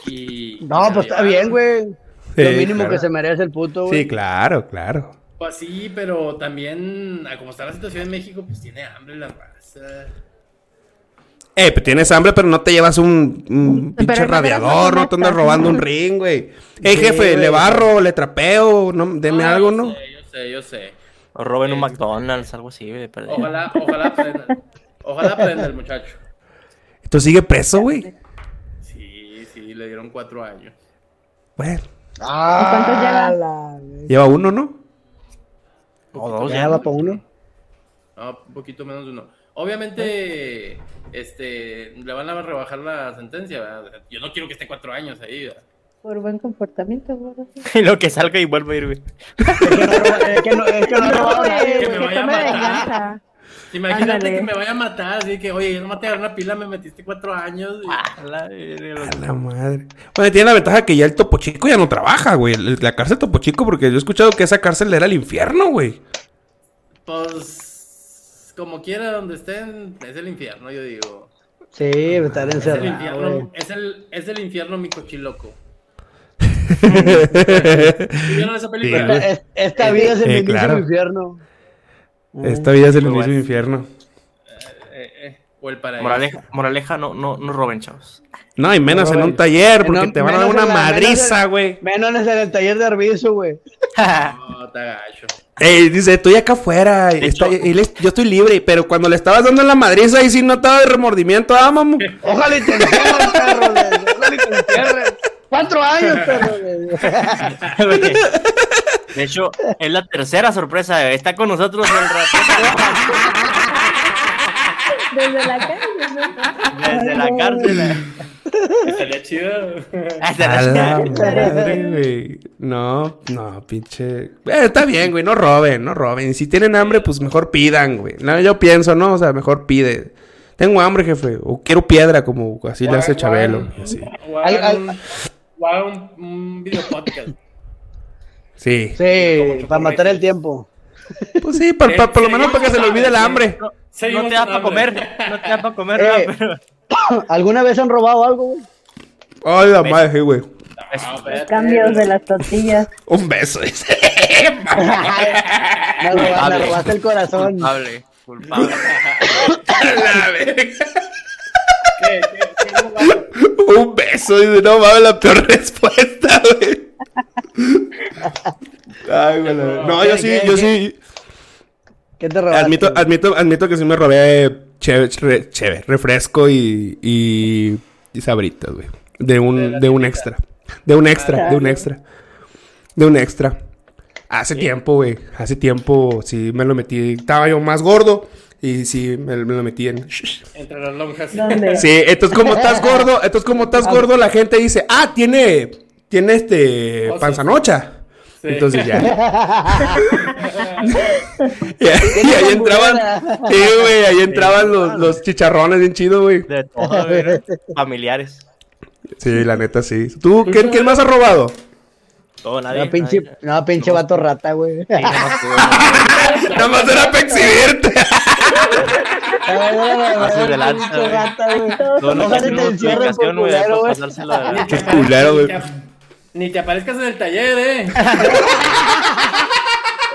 Y, No, pues está bien, güey. Lo mínimo claro. que se merece el puto, güey. Sí, claro, claro. Pues sí, pero también, como está la situación en México, pues tiene hambre la raza. Eh, pues tienes hambre, pero no te llevas un, pinche radiador, no te andas robando un ring, güey. Ey, Sí, jefe, güey. le barro, le trapeo, no, deme No, algo, yo ¿no? sé, Yo sé, yo sé. O roben un Eh, McDonald's, algo así, güey. Ojalá, ojalá. Ojalá aprenda el muchacho. Esto sigue preso, güey. Sí, sí, le dieron cuatro años. Bueno, Ah, cuántos lleva? la- lleva uno, ¿no? O dos, Ya va para uno. No, un poquito menos de uno. Obviamente, este, le van a rebajar la sentencia, ¿verdad? Yo no quiero que esté cuatro años ahí, ¿verdad? Por buen comportamiento, güey. Y lo que salga y vuelve a ir, güey. Es que no, es que no ha robado güey, nadie, que me vaya a matar. Imagínate Ándale. que me vaya a matar, así que, oye, yo no maté a una pila, me metiste cuatro años. y- A la madre. Bueno, tiene la ventaja que ya el Topo Chico ya no trabaja, güey. La cárcel Topo Chico, porque yo he escuchado que esa cárcel era el infierno, güey. Pues, como quiera, donde estén, es el infierno, yo digo. Sí, estar Es el encerrado, infierno, es el, es el infierno, mi cochiloco. ¿Vieron esa película? Sí, Esta vida es el Eh, claro. infierno. Esta vida es el bueno. infierno. Eh, eh, o el paraíso. Moraleja, moraleja no, no, no roben, chavos. No, y menos No, en un taller, porque te van a dar una la- madriza, güey. Menos en el taller de Arbizo, güey. No, te agacho. Ey, dice, estoy acá afuera. y está- y le- yo estoy libre, pero cuando le estabas dando la madriza ahí sí notaba de remordimiento, ah, mamu. Ojalá y te encierren, perro. Ojalá y te encierren. Cuatro años, perro. güey. De hecho, es la tercera sorpresa. Está con nosotros el ratón Desde la ¿no? desde la cárcel. Estaría chido. Desde A la- la madre, güey. No, no, pinche. Eh, está bien, güey, no roben, no roben. Si tienen hambre, pues mejor pidan, güey. No, yo pienso, ¿no? O sea, mejor pide. Tengo hambre, jefe. O quiero piedra, como así le hace Chabelo. Así. O Ay, ay. un, un, video podcast. Sí. Sí, para matar el tiempo. Pues sí, pa- pa- por lo menos para que se le olvide el hambre. No, no te da para comer. No te da para comer. Eh. nada, pero- ¿Alguna vez han robado algo, güey? Ay, la madre, sí, güey. Espérate. Cambios de las tortillas. Un beso, dice. Me, roba- me robaste el corazón. Culpable. Culpable. La verga. ¿Qué? ¿Qué? ¿Qué lugar? Un beso, dice, no mames, la peor respuesta, güey. Ay, güey. la- No, yo sí, yo sí. ¿Qué te robaste? Admito, admito, admito que sí me robé cheve, re- cheve, refresco y, y, y sabritas, güey. De un, de un extra. De un extra, de un extra. De un extra. Hace tiempo, güey. Hace tiempo, sí me lo metí. Estaba yo más gordo. Y sí, me, me lo metí en. Entre las lonjas. ¿Dónde? Sí, entonces como estás gordo, entonces como estás gordo, la gente dice, ah, tiene, tiene este panzanocha. Sí. Entonces ya. y, ahí- y ahí entraban, sí, güey, ahí entraban los, los chicharrones bien chido, güey. De todo. Familiares. Sí, la neta, sí. ¿Tú, quién, quién más ha robado? Todo, nadie. No, pinche, nadie. no, pinche vato rata, güey. Sí. Nada más era para exhibirte. De lanza, te encierren por culero, güey. la- Qué culero, güey. Ni te, te aparezcas en el taller, eh.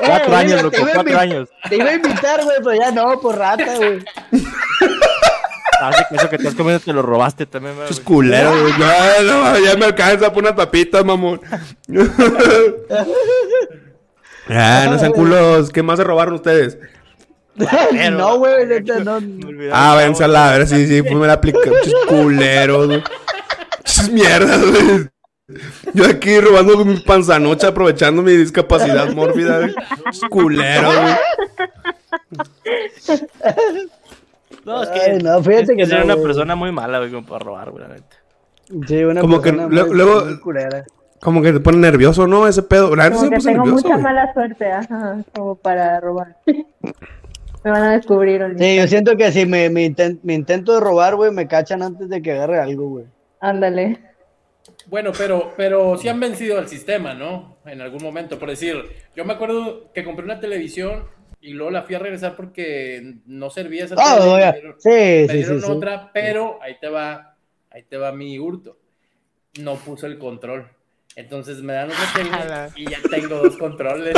Cuatro Eh, años, te loco, cuatro años. Te iba a invitar, güey, pero ya no, por rata, güey. Así que eso que estás comiendo te lo robaste también, güey. Es culero, güey. No, no, ya me alcanza por unas papitas, mamón. ah, no sean culos. ¿Qué más se robaron ustedes? Pero- No, güey, neta, no. Ah, váyanse a la ver, sí, sí, pues me la apliqué. Muchos culeros, güey. Mierdas, güey. Yo aquí robando mi panzanocha, aprovechando mi discapacidad mórbida, güey. Culeros, güey. No, es que, Ay, no, fíjate es que que una güey. persona muy mala, güey, como para robar, güey, la neta. Sí, una Como persona muy- luego- muy culera. Como que te pone nervioso, ¿no? Ese pedo. La Como que tengo nervioso, mucha güey. mala suerte, ajá, como para robar. Me van a descubrir. Sí, yo siento que si me, me, inten- me intento de robar, güey, me cachan antes de que agarre algo, güey. Ándale. Bueno, pero, pero sí han vencido al sistema, ¿no? En algún momento. Por decir, yo me acuerdo que compré una televisión y luego la fui a regresar porque no servía esa Ah, tele, oye, me dieron- sí, me sí, dieron sí. otra, pero ahí te va, ahí te va mi hurto. No puso el control. Entonces me dan otra tele y ya tengo dos controles.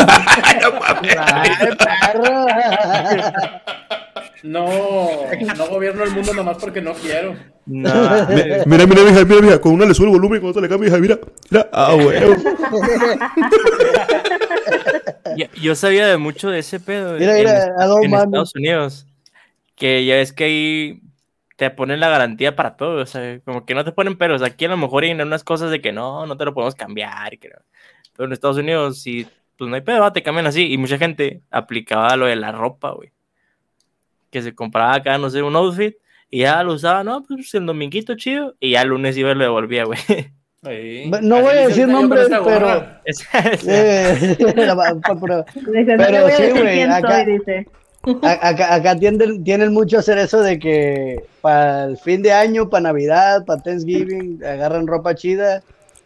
No, no gobierno el mundo nomás porque no quiero. No. Mira, mira, mira, mira, mija. Con una le sube el volumen, con otra le cambia, hija. Mira, mira. Ah, güey. Yo, yo sabía de mucho de ese pedo. Mira, en, mira, a dos en manos. Estados Unidos. Que ya es que ahí te ponen la garantía para todo. O sea, como que no te ponen peros. Aquí a lo mejor hay unas cosas de que no, no te lo podemos cambiar. no. Pero en Estados Unidos, si pues no hay pedo, te cambian así. Y mucha gente aplicaba lo de la ropa, güey. Que se compraba acá, no sé, un outfit. Y ya lo usaba, no, pues el dominguito chido. Y ya el lunes iba y lo devolvía, güey. Sí. No voy a decir nombres, pero. Eh, pero sí, güey. Acá, acá, acá tienden, tienen mucho a hacer eso de que para el fin de año, para Navidad, para Thanksgiving, agarran ropa chida,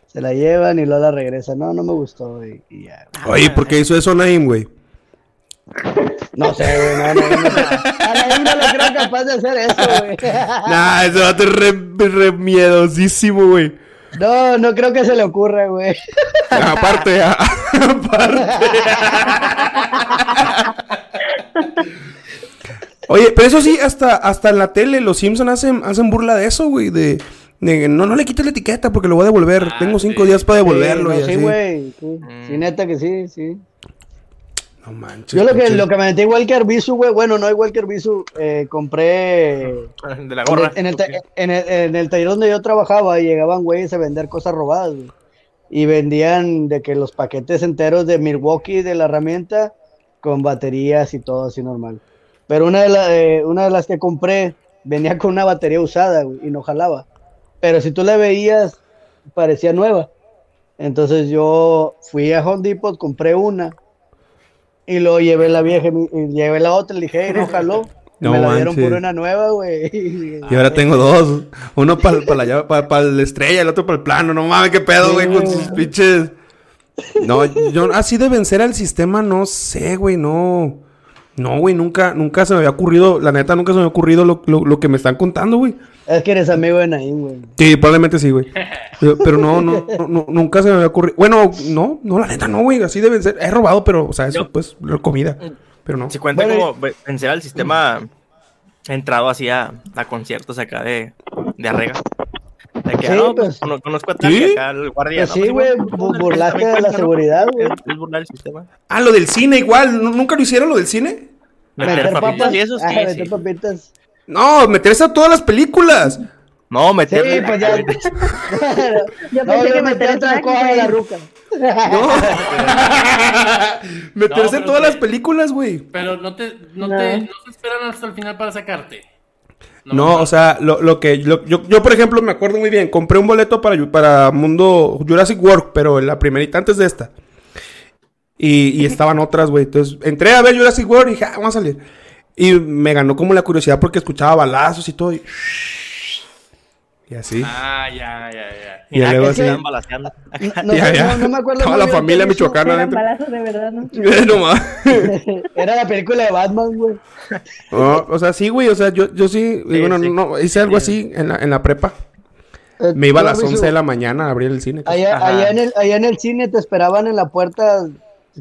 se la llevan y luego la regresan. No, no me gustó. Y, y ya. Oye, ¿por qué hizo eso Naim, güey? No sé, güey. No, no, no. A la no lo creo capaz de hacer eso, güey. Nah, ese vato es re, re miedosísimo, güey. No, no creo que se le ocurra, güey. Aparte, a- aparte. Oye, pero eso sí, hasta, hasta en la tele los Simpsons hacen, hacen burla de eso, güey. De, de no, no le quites la etiqueta porque lo voy a devolver. Tengo cinco días para devolverlo. Sí, y no, sí, así. güey. Sí, sí, neta que sí, sí. No manches. Yo lo que, lo que me metí igual que Arbizu, güey, bueno, no igual que Arbizu, eh, compré De la gorra. En el, en, el, ta- en, el, en el taller donde yo trabajaba llegaban güeyes a vender cosas robadas, güey. Y vendían de que los paquetes enteros de Milwaukee de la herramienta con baterías y todo así normal. Pero una de, la- eh, una de las que compré venía con una batería usada, güey, y no jalaba. Pero si tú la veías, parecía nueva. Entonces yo fui a Home Depot, compré una y luego llevé la vieja y llevé la otra, le dije, "Hey, no jaló. No me la dieron manches. por una nueva, güey. Y ahora tengo dos. Uno para la, pa- pa la estrella, el otro para el plano. No mames, qué pedo, güey, con sus pinches. No, yo así de vencer al sistema, no sé, güey, no. No, güey, nunca, nunca se me había ocurrido, la neta, nunca se me había ocurrido lo, lo- lo que me están contando, güey. Es que eres amigo de Naim, güey. Sí, probablemente sí, güey. Pero, no, no, no, no, nunca se me había ocurrido. Bueno, no, no, la neta, no, güey, así deben ser. He robado, pero, o sea, eso, pues, la comida. Pero no. Se cuenta Bueno, como ve- vencer al sistema entrado así a, a conciertos acá de, de arrega. De que, Sí, no, pues. pues, conozco a tal y ¿Sí? acá el guardia. Pues no, sí, pues, güey, bu- pues, burlaste de la seguridad, güey. Es, burlar el sistema. Ah, lo del cine igual. ¿nu- ¿Nunca lo hicieron lo del cine? Meter papitas y eso sí, Ah, sí. meter papitas. No, meterse a todas las películas. No, Sí, meterle. pues ya. Yo no, pensé que meter otra cosa de la ruca. No. Meterse No, en todas sí. las películas, güey. Pero no te, no No. te, no se esperan hasta el final para sacarte. No, o sea, lo, lo que lo- yo, yo, por ejemplo, me acuerdo muy bien. Compré un boleto para, para Mundo Jurassic World, pero la primerita antes de esta. Y, y estaban otras, güey. Entonces entré a ver Jurassic World y dije, ah, vamos a salir. Y me ganó como la curiosidad porque escuchaba balazos y todo. Y, y así. Ah, ya, ya, ya. y luego es así. Estaban balaceando. No, Ya, no, no me acuerdo. Toda muy la familia michoacana Eran adentro. balazos de verdad, ¿no? No más. Era la película de Batman, güey. No, o sea, sí, güey. O sea, yo, yo sí. digo, no, sí. no, hice algo así en la, en la prepa. Eh, Me iba a las Arbizu, 11 de la mañana a abrir el cine. Allá, Ajá. allá, en el, allá en el cine te esperaban en la puerta.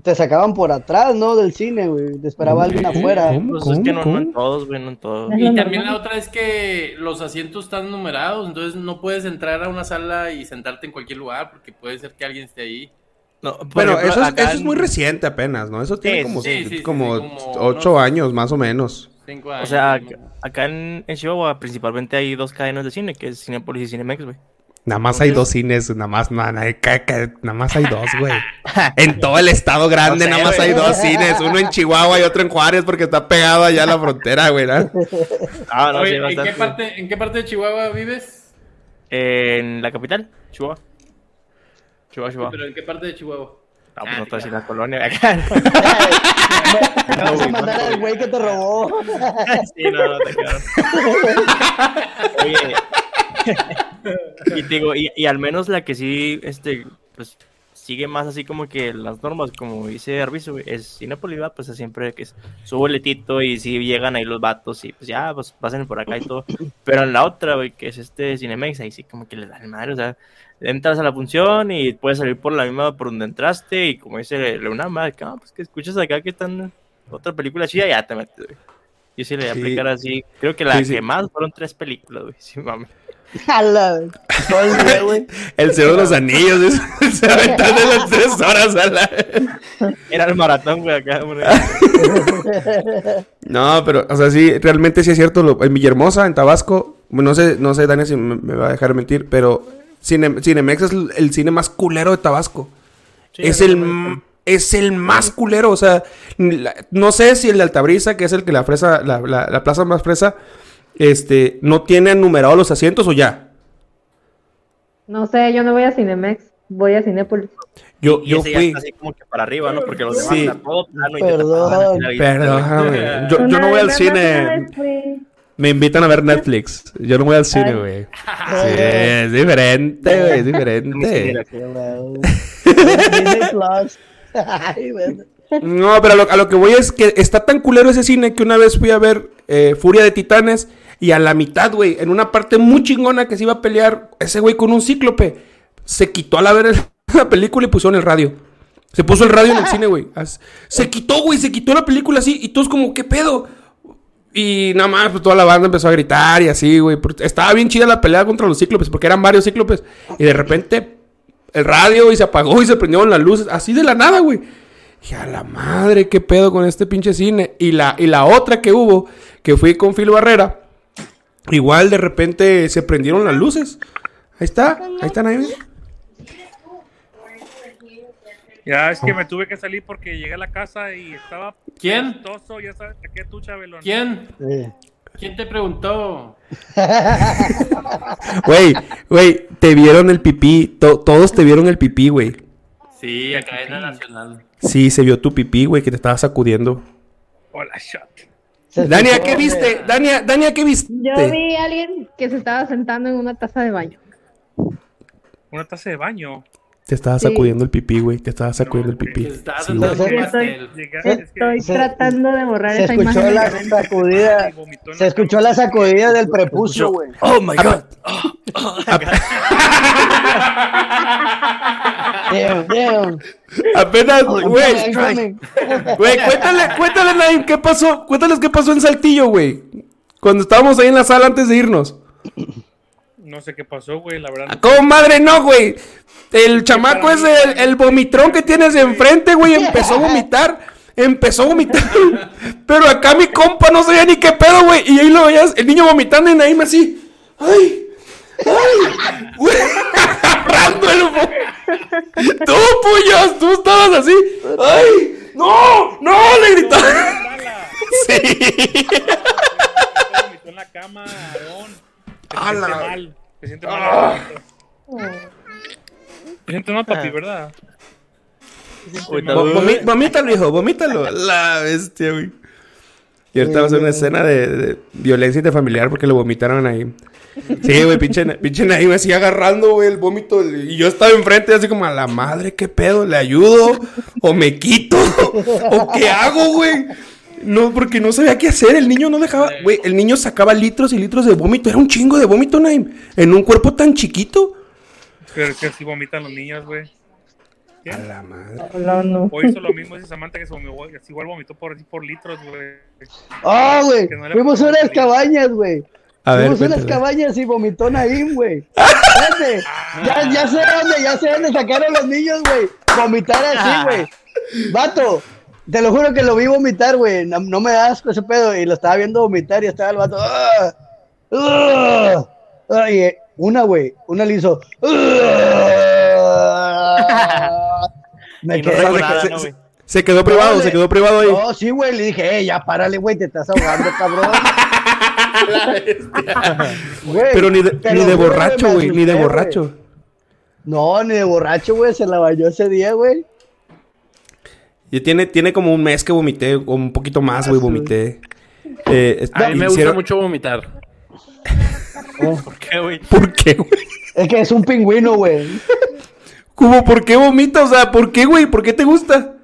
Te sacaban por atrás, ¿no? Del cine, güey. Te esperaba alguien afuera. ¿Cómo? Pues es que no, no en todos, güey, no en todos. Y también la otra es que los asientos están numerados, entonces no puedes entrar a una sala y sentarte en cualquier lugar porque puede ser que alguien esté ahí. No, Pero ejemplo, eso es, acá eso es muy reciente apenas, ¿no? Eso tiene Sí, como, sí, sí, sí, como, sí, como ocho unos- años más o menos. Cinco O años. sea, ¿no? acá, acá en, en Chihuahua principalmente hay dos cadenas de cine, que es Cinepolis y Cinemex, güey. Nada más hay dos cines, nada más, nada, nada, más hay dos, güey. En todo el estado grande No sé, nada más güey. hay dos cines, uno en Chihuahua y otro en Juárez porque está pegado allá a la frontera, güey. ¿no? Ah, no, Oye, sí, ¿en, qué parte, ¿En qué parte de Chihuahua vives? En la capital, Chihuahua. Chihuahua, Chihuahua. ¿Pero en qué parte de Chihuahua? No, pues Ah, no a decir claro. la colonia acá. Me vas a mandar al güey que te robó. sí, no, no te quedaron. Oye. Y te digo, y, y al menos la que sí, este, pues, sigue más así como que las normas, como dice Arbizu, es Cinépolis, va, pues es siempre que es su boletito y si llegan ahí los vatos y pues ya, pues pasen por acá y todo. Pero en la otra, güey, que es este Cinemex, ahí sí como que les da el madre, o sea, entras a la función y puedes salir por la misma por donde entraste y como dice Leonama, que, ah, pues que escuchas acá que están otra película chida, ya te metes, güey. Yo sí le voy a Sí. aplicar así. Creo que la Sí, que más fueron tres películas, güey. Sí, mami. El Señor de los Anillos, es- se aventan de las tres horas a la... Era el maratón, güey, acá, güey. No, pero, o sea, sí, realmente sí es cierto. Lo, en Villahermosa, en Tabasco, no sé, no sé, Dani, si me, me va a dejar mentir, pero Cine- Cinemex es el, cine más culero de Tabasco. es el es el más culero, o sea, la- no sé si el de Altabrisa, que es el que la fresa, la, la- la plaza más fresa, este, no tiene numerados los asientos o ya. No sé, yo no voy a Cinemex, voy a Cinépolis. Yo, Y yo ese ya fui. está así como que para arriba, ¿no? Porque los demás Sí. están todo plano y te Perdón. Perdóname. güey. Yo, yo no voy al cine. Me invitan a ver Netflix. Yo no voy al cine, güey. Sí, es diferente, güey. Es diferente. No, pero a lo, a lo que voy es que está tan culero ese cine que una vez fui a ver eh, Furia de Titanes y a la mitad, güey, en una parte muy chingona que se iba a pelear ese güey con un cíclope, se quitó a la ver la película y puso en el radio. Se puso el radio en el cine, güey. Se quitó, güey, se quitó la película así y todos como, ¿qué pedo? Y nada más, pues toda la banda empezó a gritar y así, güey. Estaba bien chida la pelea contra los cíclopes, porque eran varios cíclopes. Y de repente, el radio y se apagó y se prendieron las luces, así de la nada, güey. Dije, a la madre, qué pedo con este pinche cine. Y la, y la otra que hubo, que fui con Phil Barrera, igual de repente se prendieron las luces. Ahí está, ahí están ahí. Ya es que me tuve que salir porque llegué a la casa y estaba ¿Quién? ya sabes, ¿a qué tú, Chabelón? ¿Quién? Sí. ¿Quién te preguntó? Güey, güey, te vieron el pipí, to- todos te vieron el pipí, güey. Sí, a cadena nacional. Sí, se vio tu pipí, güey, que te estaba sacudiendo. Hola, shot. Dania, ¿qué viste? Dania, Dania, ¿qué viste? Yo vi a alguien que se estaba sentando en una taza de baño. Una taza de baño. Te estaba Sí. sacudiendo el pipí, güey. Te estaba sacudiendo el pipí. Sí, Estoy- Estoy se- tratando de borrar Se esa escuchó imagen. la sacudida. Se escuchó la sacudida del prepucio, güey. Oh my god. Damn, damn. Apenas, Oh, güey. Güey, cuéntale, cuéntale, Naim, ¿qué pasó? Cuéntales qué pasó en Saltillo, güey. Cuando estábamos ahí en la sala antes de irnos. No sé qué pasó, güey, la verdad. no- ¿Cómo madre no, güey? El chamaco ese, el, el vomitrón que tienes enfrente, güey, empezó a vomitar. Empezó a vomitar. Pero acá mi compa no sabía ni qué pedo, güey. Y ahí lo veías, el niño vomitando y Naim así. ¡Ay! ¡Ay! Güey, agarrando el vo- Tú, puyos, tú estabas así. ¡Ay! ¡No! ¡No! Le gritó. Sí. Vomitó en la cama, Aarón. Mal. Se siente mal. Ah. Se siente mal, papi, ¿verdad? Vo- vomi- Vomítalo, hijo, vomítalo. La bestia, güey. Y ahorita va a ser una escena de, de violencia interfamiliar porque lo vomitaron ahí. Sí, güey, pinche, pinche Naim así agarrando, güey, el vómito. Y yo estaba enfrente así como a la madre, ¿qué pedo? ¿Le ayudo? ¿O me quito? ¿O qué hago, güey? No, porque no sabía qué hacer. El niño no dejaba. Güey, el niño sacaba litros y litros de vómito. Era un chingo de vómito, Naim. En un cuerpo tan chiquito. Pero es que así vomitan los niños, güey. A la madre. Hola, no. O hizo lo mismo ese Samantha que se vomitó, así igual vomitó por, por litros, güey. Ah, güey. Que no Fuimos unas cabañas, güey. A ver, Fuimos a unas cuéntale. cabañas y vomitó Naim, güey. Espérate. Ya, ya sé dónde, ya sé dónde sacaron los niños, güey. Vomitar así, güey. Vato, te lo juro que lo vi vomitar, güey. No, no me da asco ese pedo. Y lo estaba viendo vomitar y estaba el vato. "Ah, ah". Ah, y, eh, una, güey, una le hizo. "Ah". Me no quedé. se- nada, se- quedó privado, No, se quedó privado ahí. No, sí, güey, le dije, eh, ya párale, güey, te estás ahogando, cabrón. Güey, Pero ni de, ni de borracho, güey, ni de borracho. No, ni de borracho, güey, se la bañó ese día, güey. Y tiene, tiene como un mes que vomité, o un poquito más, güey, vomité. Eh, A mí me gusta mucho vomitar. ¿Por qué, güey? ¿Por qué, güey? Es que es un pingüino, güey. ¿Cómo, por qué vomita? O sea, ¿por qué, güey? ¿Por qué te gusta?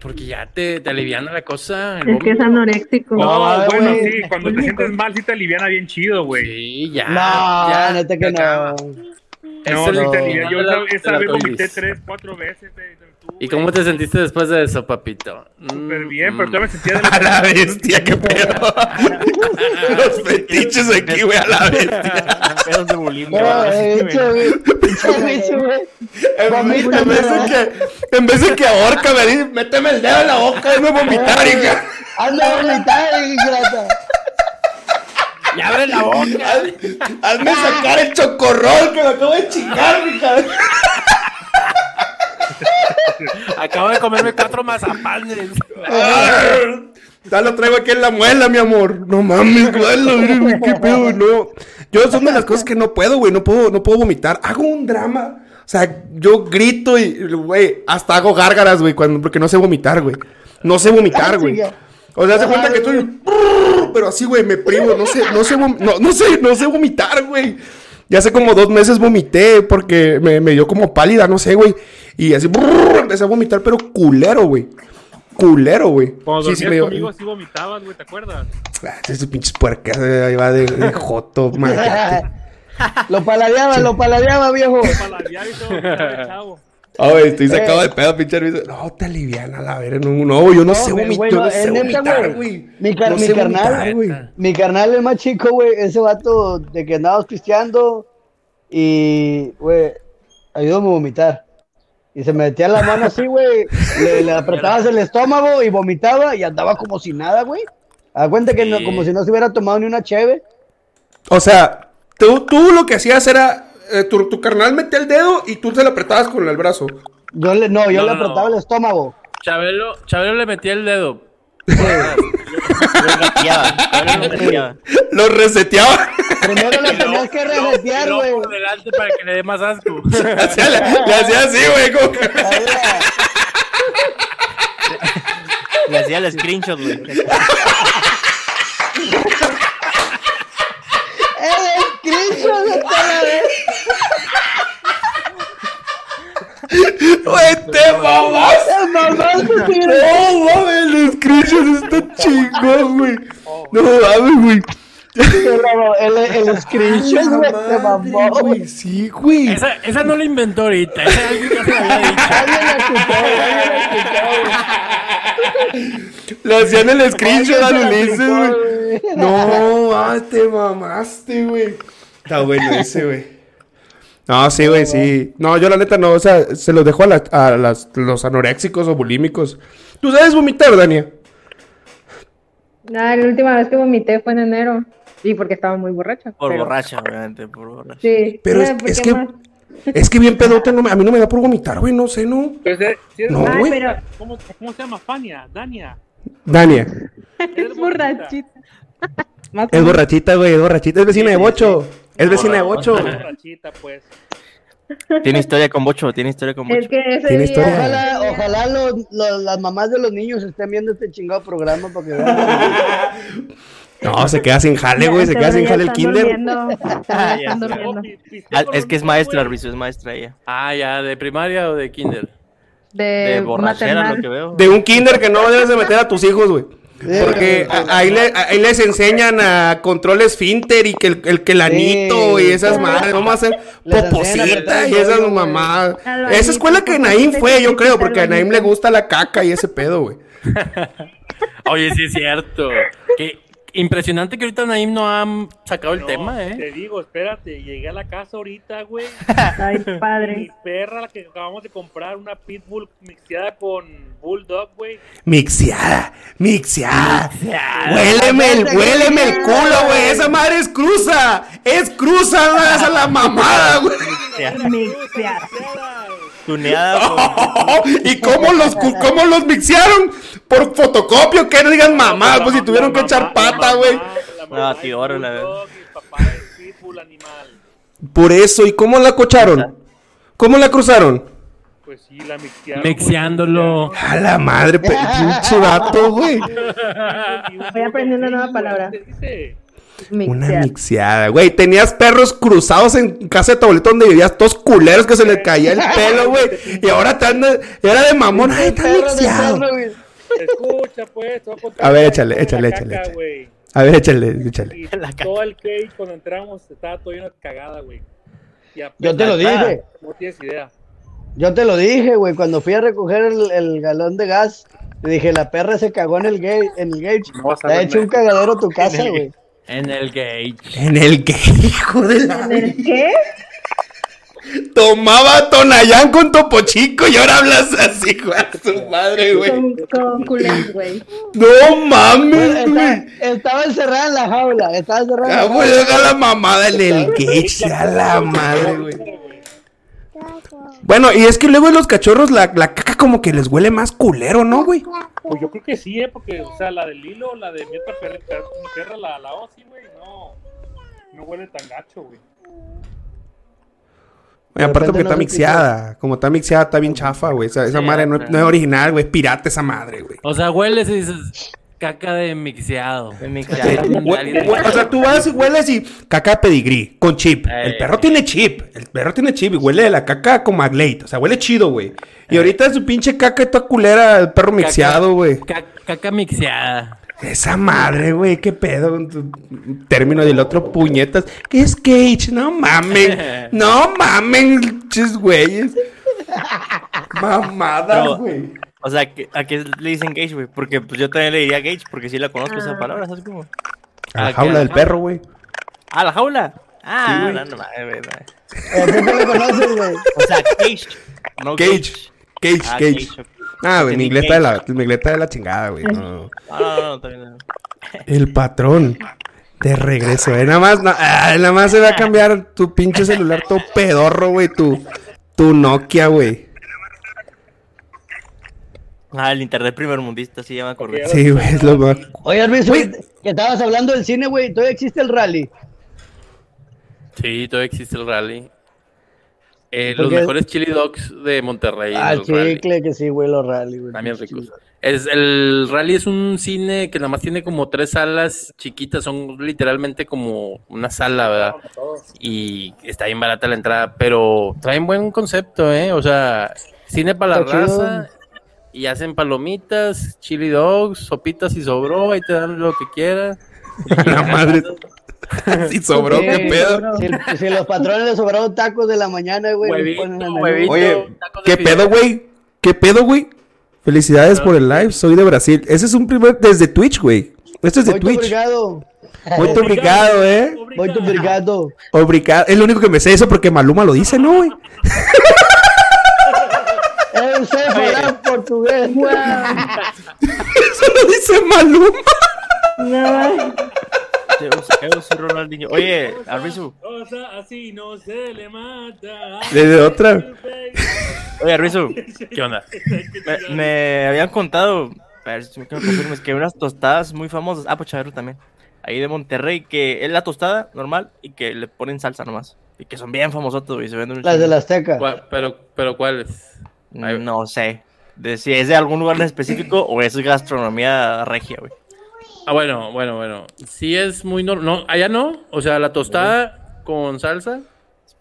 Porque ya te, te aliviana la cosa. Es que es anoréxico. No, No, bueno, sí, cuando te sientes mal, sí te aliviana bien chido, güey. Sí, ya. No, ya, neta que no. Es No, el sí te no. aliviana. Yo esa, vez vomité tres, cuatro veces. de- de- ¿Y cómo te sentiste después de eso, papito? Súper Mm, bien, pero mm. todavía me sentía de A la... la bestia, qué pedo. Los fetiches aquí, güey, a la bestia. Pedos de bulimia. Eh. En, vez de que, en vez de que ahorca, me dice, méteme el dedo en la boca, déjame vomitar, hija. Anda a vomitar, ingrata. ¡Y abre la boca! Hazme sacar el chocorrol que me acabo de chingar, hija. Acabo de comerme cuatro mazapanes. Ya lo traigo aquí en la muela, mi amor. No mames, güey, güey, qué pedo, no. Yo son de las cosas que no puedo, güey, no puedo, no puedo vomitar. Hago un drama. O sea, yo grito y, güey, hasta hago gárgaras, güey, cuando, porque no sé vomitar, güey. No sé vomitar, güey. O sea, se cuenta que estoy. Pero así, güey, me privo. No sé, no sé, no, no sé, no sé vomitar, güey. Ya hace como dos meses vomité porque me, me dio como pálida, no sé, güey. Y así, empecé a vomitar, pero culero, güey. Culero, güey. Cuando Sí, sí, me dio- conmigo así vomitabas, güey, ¿te acuerdas? Ah, Esas pinches puercas, eh, ahí va de, de joto. Lo paladeaba, lo paladeaba, viejo. Paladear y todo, chavo. Ah, güey, estoy sacado de pedo, pinche Luis. No, te aliviana la verga. No, no, yo no, sé vomitar, güey, yo no, no sé vomitar, güey. Mi, car- No mi carnal, güey. mi carnal, el más chico, güey, ese vato de que andábamos pisteando y, güey, ayúdame a vomitar. Y se me metía la mano así, güey, le, le apretabas el estómago y vomitaba y andaba como si nada, güey. A cuenta que Sí. como si no se hubiera tomado ni una cheve. O sea, tú, tú lo que hacías era. Eh, tu, tu carnal metía el dedo y tú se lo apretabas con el brazo. Yo le, no, yo No, le no, no. apretaba el estómago. Chabelo, Chabelo le metía el dedo. Lo todavía lo. Lo reseteaba. Primero luego- tenías que resetear, güey. por delante para que le dé más asco. Hacía- le, le hacía así, güey. Como que. Le hacía el screenshot, güey. ¡El screenshot está la vez! Te. ¡El mamaste, tigre! No mames, el screenshot está chingón, güey. No mames, güey. El, el, el screenshot, güey, se mamó, güey. Sí, güey. Esa, esa no la inventó ahorita. Esa alguien ya se la había dicho. Alguien la alguien la. Le hacían el screenshot a Ulises, güey. No, ah, te mamaste, güey. Está bueno ese, güey. No, sí, güey, sí. No, yo la neta no, o sea, se los dejo a, la- a las- los anoréxicos o bulímicos. ¿Tú sabes vomitar, Dania? Ah, la última vez que vomité fue en enero. Y porque estaba muy borracha. Por pero- borracha, obviamente, por borracha. Sí. Pero es, Ah, ¿por es qué que, más? es que bien pedote, no me- a mí no me da por vomitar, güey, no sé, no. Pero sí eres- No, Ay, pero ¿Cómo, ¿Cómo se llama? Fania, Dania. Dania, es borrachita. Es borrachita, güey, es borrachita, es vecina de Bocho. Es vecina de Bocho. Pues. Tiene historia con Bocho, tiene historia con Es Bocho. que ese Tiene día... historia. Ojalá, ojalá los, los- las mamás de los niños estén viendo este chingado programa para que vean. No, se queda sin jale, güey, se queda sin jale el están kinder. durmiendo, ya Ya Ah, con es que es maestra. Rizo, es maestra ella. Ah, ya, ¿de primaria o de kinder? De, De borrachera, maternal. lo que veo. De un kinder que no debes de meter a tus hijos, güey. Porque ahí, le- ahí les enseñan a controles finter y que el, el que lanito Sí. y esas madres, vamos a hacer poposita y esas mamadas. Esa escuela que bañito, Naim poposita fue, yo creo, porque a Naim le gusta la caca y ese pedo, güey. Oye, sí es cierto. Impresionante que ahorita Naim no ha sacado el No, tema, ¿eh? Te digo, espérate, llegué a la casa ahorita, güey. Ay, Mi padre. perra, la que acabamos de comprar, una Pitbull mixteada con Bulldog, güey. Mixiada, mixiada. Huéleme el, huéleme el culo, güey. Esa madre es cruza. Es cruza, no hagas a la mamada, güey. Mixear. Tuneada con... ¿Y cómo los, cómo los mixearon? ¿Por fotocopio? Que no digan mamá, pues si tuvieron que echar pata, güey. No, tío, ahora la animal. Por eso, ¿y cómo la cocharon? ¿Cómo la cruzaron? Pues sí, la mixtearon. Mixeándolo. A la madre, pinche vato, güey. Voy aprendiendo una nueva palabra. Dice, Una mixeada, güey. Tenías perros cruzados en casa de tu abuelito donde vivías, todos culeros que se les caía el pelo, güey. Y ahora te anda, y ahora de mamón, ay, está mixeado. escucha, pues. te voy contar A ver, échale, échale, échale, caca, échale. güey. A ver, échale, échale. Y todo el cake cuando entramos estaba todo lleno de cagada, güey. Yo te lo dije. No tienes idea. Yo te lo dije, güey, cuando fui a recoger el, el galón de gas, te dije, la perra se cagó en el gate, en el gauge. No vas a Te ha hecho un cagadero tu casa, güey. En el gauge. En el que, hijo de la... ¿En el qué? Tomaba Tonayán con Topo Chico y ahora hablas así, güey, a tu madre, güey. Con, con culés, güey. No mames, güey. estaba encerrada en la jaula, estaba encerrada en Ah, la güey, jaula. haga la mamada en el gauge, a la madre, güey. Bueno, y es que luego los cachorros la, la caca como que les huele más culero, ¿no, güey? Pues yo creo que sí, ¿eh? Porque, o sea, la del hilo, la de mi otra perra, mi perra, la, la Ozzy, güey, no, no huele tan gacho, güey. Güey, aparte porque no está mixeada. Como está mixeada, está bien chafa, güey. Esa, esa Sí, madre no, es- ajá. no es original, güey. Es pirata esa madre, güey. O sea, hueles y dices, caca de mixeado. De mixeado. O sea, tú vas y hueles y caca de pedigrí, con chip. El Eh. perro tiene chip. El perro tiene chip y huele de la caca como a Glade. O sea, huele chido, güey. Y ahorita su pinche caca toda culera, el perro mixeado, güey. Ca- caca mixeada. Esa madre, güey, qué pedo término del otro puñetas. ¿Qué es Cage? No mamen. No mamen, chis güeyes. Mamadas, Pero- güey. O sea, ¿qué- ¿a qué le dicen gauge, güey? Porque pues yo también le diría gauge, porque sí la conozco esa palabra, ¿sabes cómo? A la ¿A qué? jaula del perro, güey. Ah, la jaula. Ah, Sí, güey. no, no, mames, no. ¿A conoces, güey? O sea, cage. No Cage. Cage, Ah, Cage. ok. Ah, güey, mi inglés está de la, cage. mi inglés está de la chingada, güey. no. No, no, no, bien. no. El patrón. De regreso, eh. Nada más, no, ah, nada más se va a cambiar tu pinche celular todo pedorro, güey. Tu, tu Nokia, güey. Ah, el internet primer mundista, sí, ya me acordé. Sí, güey, es lo más. Oye, Güey. que estabas hablando del cine, güey. ¿Todavía existe el rally? Sí, todavía existe el rally. Eh, los mejores chili dogs de Monterrey. Ah, rally. chicle, que sí, güey, los rally, güey. También ricos. Es, el rally es un cine que nada más tiene como tres salas chiquitas, son literalmente como una sala, ¿verdad? Y está bien barata la entrada, pero traen buen concepto, ¿eh? O sea, cine para la Está chido. Y hacen palomitas, chili dogs, sopitas y sobró, ahí te dan lo que quieras. La madre. Si sobró, Sí, qué pedo. Si, si los patrones les sobraron tacos de la mañana, güey. huevito. Oye, tacos de ¿qué pedo, güey? ¿Qué pedo, güey? Felicidades por el live, soy de Brasil. Ese es un primer desde Twitch, güey. Esto es de Muito Twitch. obrigado. Muy obrigado, eh. Muito obrigado. Obrigado. Es lo único que me sé eso porque Maluma lo dice, ¿no, güey? Sé hablar portugués. Eso lo dice Maluma. No, Ronaldinho. Oye, Arbizu. O sea, así no se le mata. Desde otra. Oye, Arbizu. ¿Qué onda? Me, me habían contado, a ver si me confirmes, que unas tostadas muy famosas. Ah, pues Chavero también. Ahí de Monterrey, que es la tostada normal y que le ponen salsa nomás. Y que son bien famosotos, güey. Se venden un Las de la Azteca. ¿Cuál- pero, pero ¿cuáles? No sé. De si es de algún lugar en específico o es gastronomía regia, güey. Ah, bueno, bueno, bueno. Sí es muy normal. No, allá no. O sea, la tostada con salsa.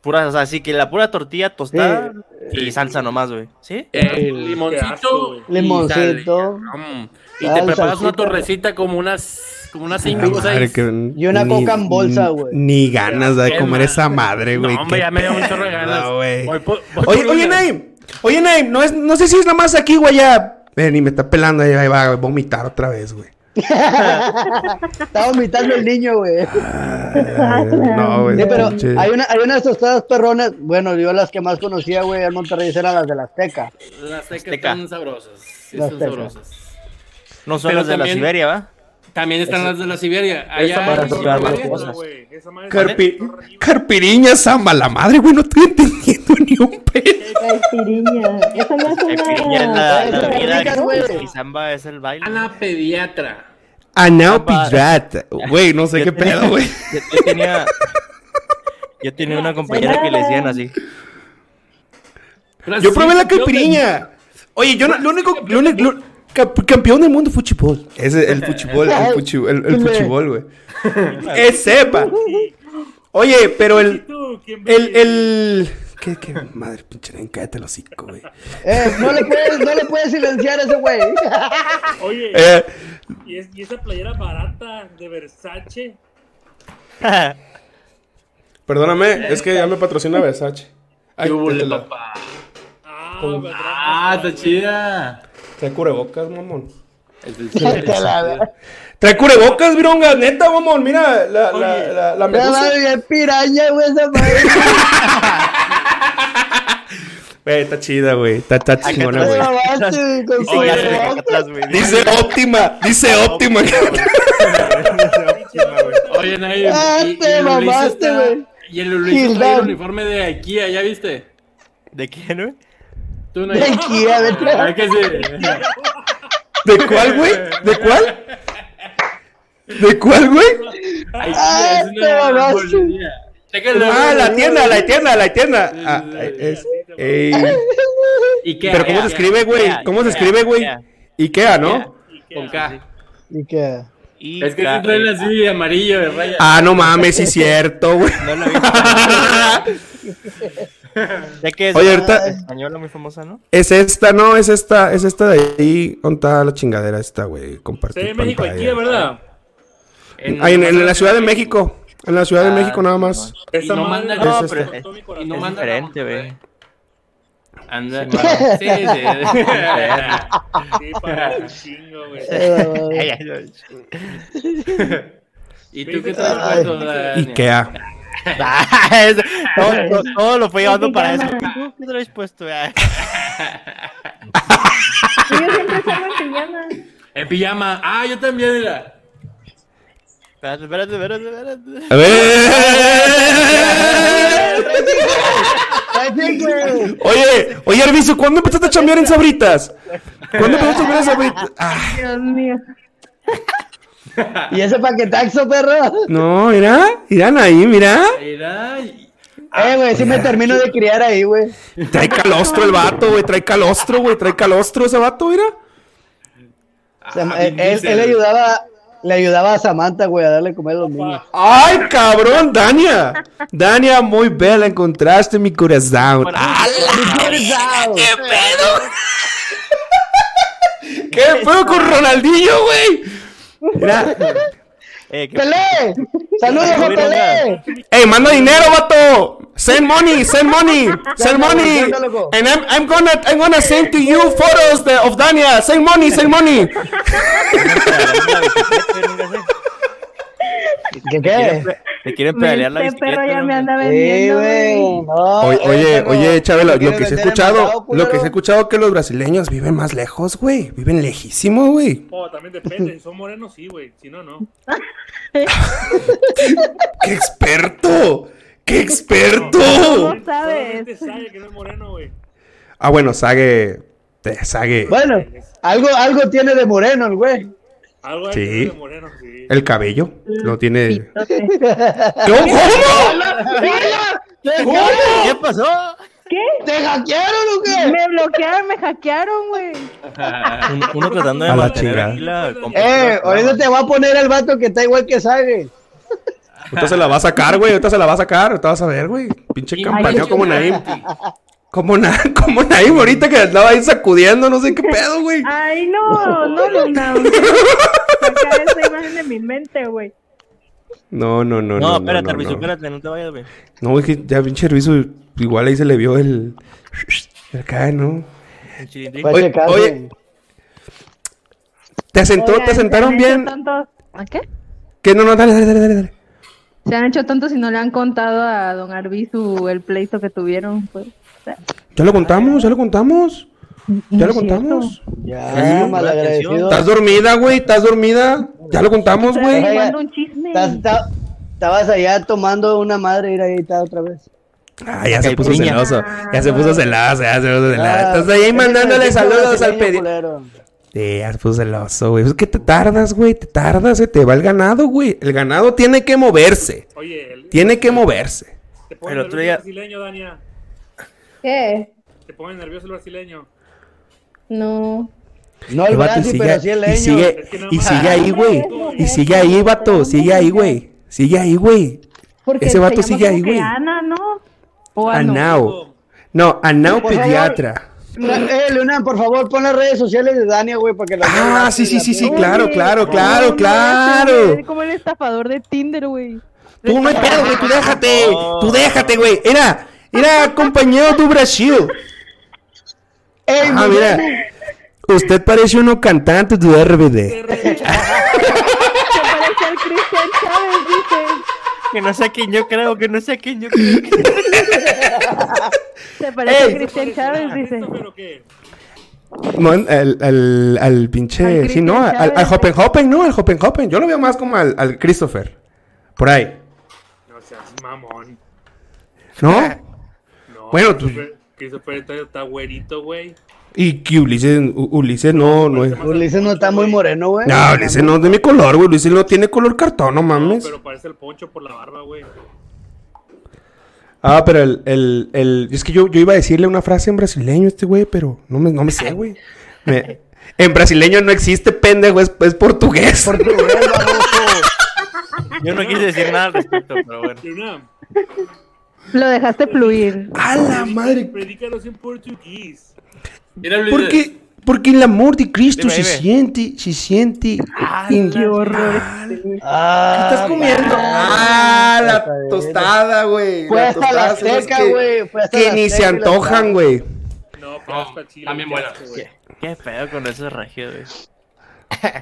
Pura, o sea, sí que la pura tortilla tostada y salsa nomás, güey. ¿Sí? eh, limoncito. y Limoncito. sal. Y te preparas una torrecita como unas, como unas cinco o Madre, seis. que- Y una ni- coca en bolsa, güey. Ni ganas de comer esa madre, güey. No, hombre, ya me dio un chorro de ganas. Voy por- voy Oye, oye. Naim. Oye, Naim, no, es, no sé si es nada más aquí, güey, ya. Ven, y me está pelando, ahí va a vomitar otra vez, güey. Estaba vomitando el niño, güey. No, güey. Sí, pero hay, una, hay unas tostadas perronas. Bueno, yo las que más conocía, güey, en Monterrey eran las de la Azteca. Las aztecas Azteca. están sabrosas. Sí, Las son sabrosas. No son Pero las de la Siberia, ¿va? También están las de la Siberia. Allá cosas. madre Carpi- Carpiriña, samba, la madre, güey, no estoy entendiendo ni un pedo. Caipiriña. Esa no es Caipirinha es la, güey. y samba es el baile. Ana pediatra. Samba. Pidrat. Güey, no sé Yo qué tenía- pedo, güey. Yo, yo tenía. Yo tenía una compañera que le decían así. Pero Yo sí, probé la yo caipiriña. Oye, yo no, lo único, lo único, lo- campeón del mundo fútbol. Ese el fútbol, el fútbol, el, el fútbol, güey. Es sepa. Oye, pero el, ¿Tú? ¿Quién el, el, ¿qué, qué madre, pinche, cállate el hocico, güey. Eh, no le puedes, no le puedes silenciar a ese güey. Oye, Eh, ¿y, es- y esa playera barata de Versace? perdóname, es que ya me patrocina Versace. Ay, ¿Qué hubo, te la- papá? Ah, Ah, está chida. Trae cubrebocas, mamón. Del la- Trae cubrebocas, vironga, neta, mamón. Mira, la, la, la, la La medusa. bien piraña, güey, esa madre. Güey, está chida, güey. Está, está chingona, güey. Dice óptima, dice óptima. Oye, Naim, Ah, te mamaste, güey. Y el uniforme de IKEA, ¿ya viste? ¿De quién, güey? Tú no De que ser- ¿De cuál, güey? ¿De cuál? ¿De cuál, güey? Ay, Ah, es una Ah, la tienda, la tienda, la tienda. Ah, es-. Ikea, Pero ¿cómo se Ikea. escribe, güey? ¿Cómo se escribe, güey? Ikea, ¿no? Con K. Es que sí traen así de amarillo de raya. Ah, no mames, sí es cierto, güey. No lo que es Oye, ahorita- española muy famosa, ¿no? Es esta, no, es esta, es esta de ahí. ¿Dónde está la chingadera esta, güey? Compartir Sí, en México, aquí, ¿verdad? Ahí en, en la Ciudad de México. En la Ciudad de México nada más. Y no manda no, pero- Es diferente, güey. Anda. Sí, Sí, sí. Sí, para un chingo, güey. ¿Y tú qué traes puesto? Ikea. Todo, todo- todo lo fue llevando para eso. ¿Tú qué traes puesto? Ah, Yo siempre salgo en pijama. En pijama. Ah, yo también, mira. Espérate, espérate, espérate, espérate. A ver. Oye, oye, Arviso, ¿cuándo empezaste a chambear en Sabritas? ¿Cuándo empezaste a chambear en Sabritas? Ah, Dios mío. ¿Y ese paquetaxo, perro? no, mira, miran ahí, mira. Mira. Eh, güey, sí me termino de criar ahí, güey. Trae calostro el vato, güey, trae calostro, güey, trae calostro ese vato, mira. O sea, Ah, él, él- Diesel. él le ayudaba, le ayudaba a Samantha, güey, a darle comer a los niños. Ay, cabrón, Dania. Dania, muy bella, encontraste mi corazón. ¡Ah, ¡Qué pedo! ¿Qué pedo con Ronaldinho, güey? Mira. Eh, ¿qué- ¡Pelé! ¡Saludos a Pelé! Ey, manda dinero, vato. Send money, send money, send money. And I'm, I'm gonna, I'm gonna send to you photos de, of Dania. Send money, send money. ¿Qué qué? ¿Te quieren pedalear la perro ya me anda Sí, vendiendo. No, Oye, eh, oye, oye, Chabela, lo ¿Quieres que se ha escuchado, lo que se ha escuchado que los brasileños viven más lejos, güey. Viven lejísimo, güey. Oh, también depende. Si son morenos, sí, güey. Si no, no. ¡Qué experto! ¡Qué experto! ¿Cómo sabes? Sabe que no es moreno, güey. Ah, bueno, Sague. Sague. Bueno, algo, algo tiene de moreno el güey. Algo hay Sí. de moreno, sí. El cabello. Lo tiene. ¿Cómo? ¿Cómo? ¿Qué pasó? ¿Qué? ¿Te hackearon o qué? Me bloquearon, me hackearon, güey. Uno, uno tratando de A la mantener la Eh, compostura. ahorita te voy a poner el vato que está igual que Sage. Ahorita se la va a sacar, güey. Ahorita se la va a sacar. Ahorita vas a ver, güey. Pinche campaña como Naim. Como, na como Naim ahorita que andaba ahí sacudiendo, no sé qué pedo, güey. Ay, no, no, Luna. Sacar esa imagen de mi mente, güey. No, no, no, No, no. espérate, no, Arviso, no. espérate, no te vayas, güey. No, güey, que ya pinche Ruizo, igual ahí se le vio el. Acá, ¿no? El a Oye, oye. ¿Te sentó, Oigan, te sentaron bien? ¿A qué? ¿Qué? No, no, dale, dale, dale, dale. dale. Se han hecho tontos y no le han contado a don Arbizu el pleito que tuvieron, pues. Ya lo contamos, ya lo contamos. Ya lo contamos. Ya, malagradecido. ¿Estás dormida, güey? ¿Estás dormida? Ya lo contamos, güey. Estabas allá tomando una madre y ahí está otra vez. Ah, ya se puso Caipirinha. celoso. Ya se puso celoso, ya se puso celoso. Ah, Estás ahí mandándole saludos al pedido. Sí, ya se puso celoso, güey. Es que te tardas, güey. Te tardas, se te va el ganado, güey. El ganado tiene que moverse. Oye, el- Tiene que moverse. te pone El otro día- el brasileño, Dania. ¿Qué? Te pone nervioso el brasileño. No. No el El vato y Brasi, pero sí el y leño. sigue, Es que y sigue ahí, güey. Y sigue ahí, vato. Sigue ahí, güey. Sigue ahí, güey. Porque Ese se vato llama sigue ahí, güey. Ana, ¿no? O. Anao. No, Anao Por favor. pediatra. Eh, Leonardo, por favor, pon las redes sociales de Dania, güey, para que la Ah, sí, sí, sí, sí, claro, claro, no, claro, no, claro. Es como el estafador de Tinder, güey. Tú no hay pedo, güey, tú déjate. Tú déjate, güey. Era, era compañero de Brasil. Ey, Ah, mira. Usted parece uno cantante de RBD. Se parece al Cristian Chávez, dice. Que no sé a quién yo creo, que no sé a quién yo creo. Se parece Ey. al Cristian Chávez, dice. ¿Pero qué? Mon- al, al, al pinche. Al sí, no, al, al Chávez. Hoppen Hoppen, no, al Hoppen Hoppen. Yo lo veo más como al, al Christopher. Por ahí. No seas mamón. ¿No? No, Bueno, tú- Christopher- Christopher está, güerito, güey. Y que Ulises, Ulises no, no es. Ulises no está muy moreno, güey. No, Ulises no es de mi color, güey. Ulises no tiene color cartón, no mames. Pero parece el poncho por la barba, güey. Ah, pero el, el, el, es que yo, yo iba a decirle una frase en brasileño a este güey, pero no me, no me sé, güey. Me- en brasileño no existe pendejo, es, es portugués. Yo no quise decir nada al respecto, pero bueno. Lo dejaste fluir. A la madre. predícanos en portugués. Mira, Luis, Porque, porque el amor de Cristo Dime, se dime. siente, se siente. in- Qué horror. Ah, ¿Qué estás comiendo? Ah, la tostada, güey. Fue hasta la seca, que- güey. Fue hasta Que la ni se antojan, güey. No, chile. también qué buena. ¿Qué pedo con esos regios, güey?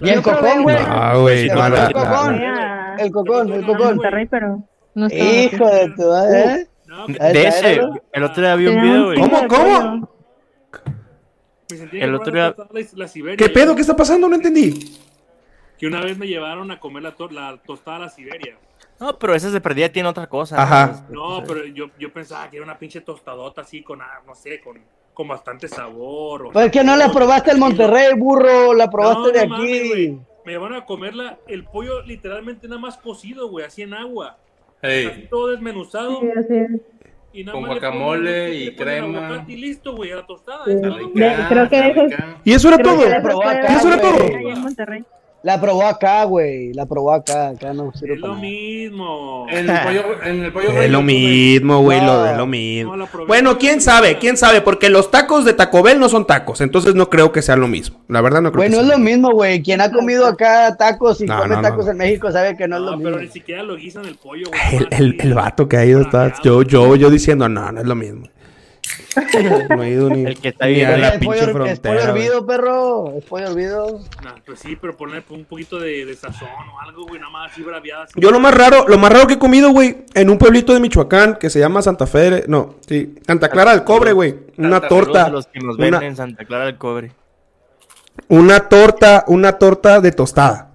Y el cocón, güey. Ah, güey, El cocón. El cocón, el cocón. No Hijo de tu madre, ¿eh? No, Ahí De ese, el otro día vi un video, chingo ¿Cómo, cómo? me el otro día- la, la Siberia. ¿Qué pedo? ¿Qué está pasando? No entendí. Que una vez me llevaron a comer la, to- la tostada a la Siberia. No, pero esa de perdida tiene otra cosa. ¿no? Ajá. No, pero yo, yo pensaba que era una pinche tostadota así con, ah, no sé, con, con bastante sabor. o- Pues que no la probaste en Monterrey, burro. La probaste No, de no aquí. Me llevaron a comerla, el pollo literalmente nada más cocido, güey, así en agua. Así Hey, todo desmenuzado. Sí, así es. Y nada Con más guacamole le y crema. Y listo, güey, a la tostada. Sí. Eso creo que eso-. Y eso era todo. acá, ¿Eso era todo? La probó acá, güey. La probó acá. Acá no sirve Es lo nada. mismo. En el pollo, en el pollo Es lo mismo, güey, No. lo de lo mismo. Bueno, quién sabe, quién sabe, porque los tacos de Taco Bell no son tacos, entonces no creo que sea lo mismo. La verdad no creo Güey, que no es sea. lo mismo, güey. Quien ha comido acá tacos y No, come no, tacos no. en México sabe que no es No, lo pero mismo. ni siquiera lo guisan el pollo, güey. El, el, el vato que ha ido está. Yo, yo, yo diciendo, no, no es lo mismo. No he ido ni, El que está ni bien, a la Es pollo, pinche es pollo frontera. güey. hervido, perro. Es pollo hervido. Nah, pues sí, pero poner un poquito de, de sazón o algo, güey, nada más así braviada. así. Yo lo más raro, lo más raro que he comido, güey, en un pueblito de Michoacán que se llama Santa Fe, de- no, sí, Santa Clara del Cobre, güey. Una torta, los que nos ven una, en Santa Clara del Cobre. una torta, una torta de tostada.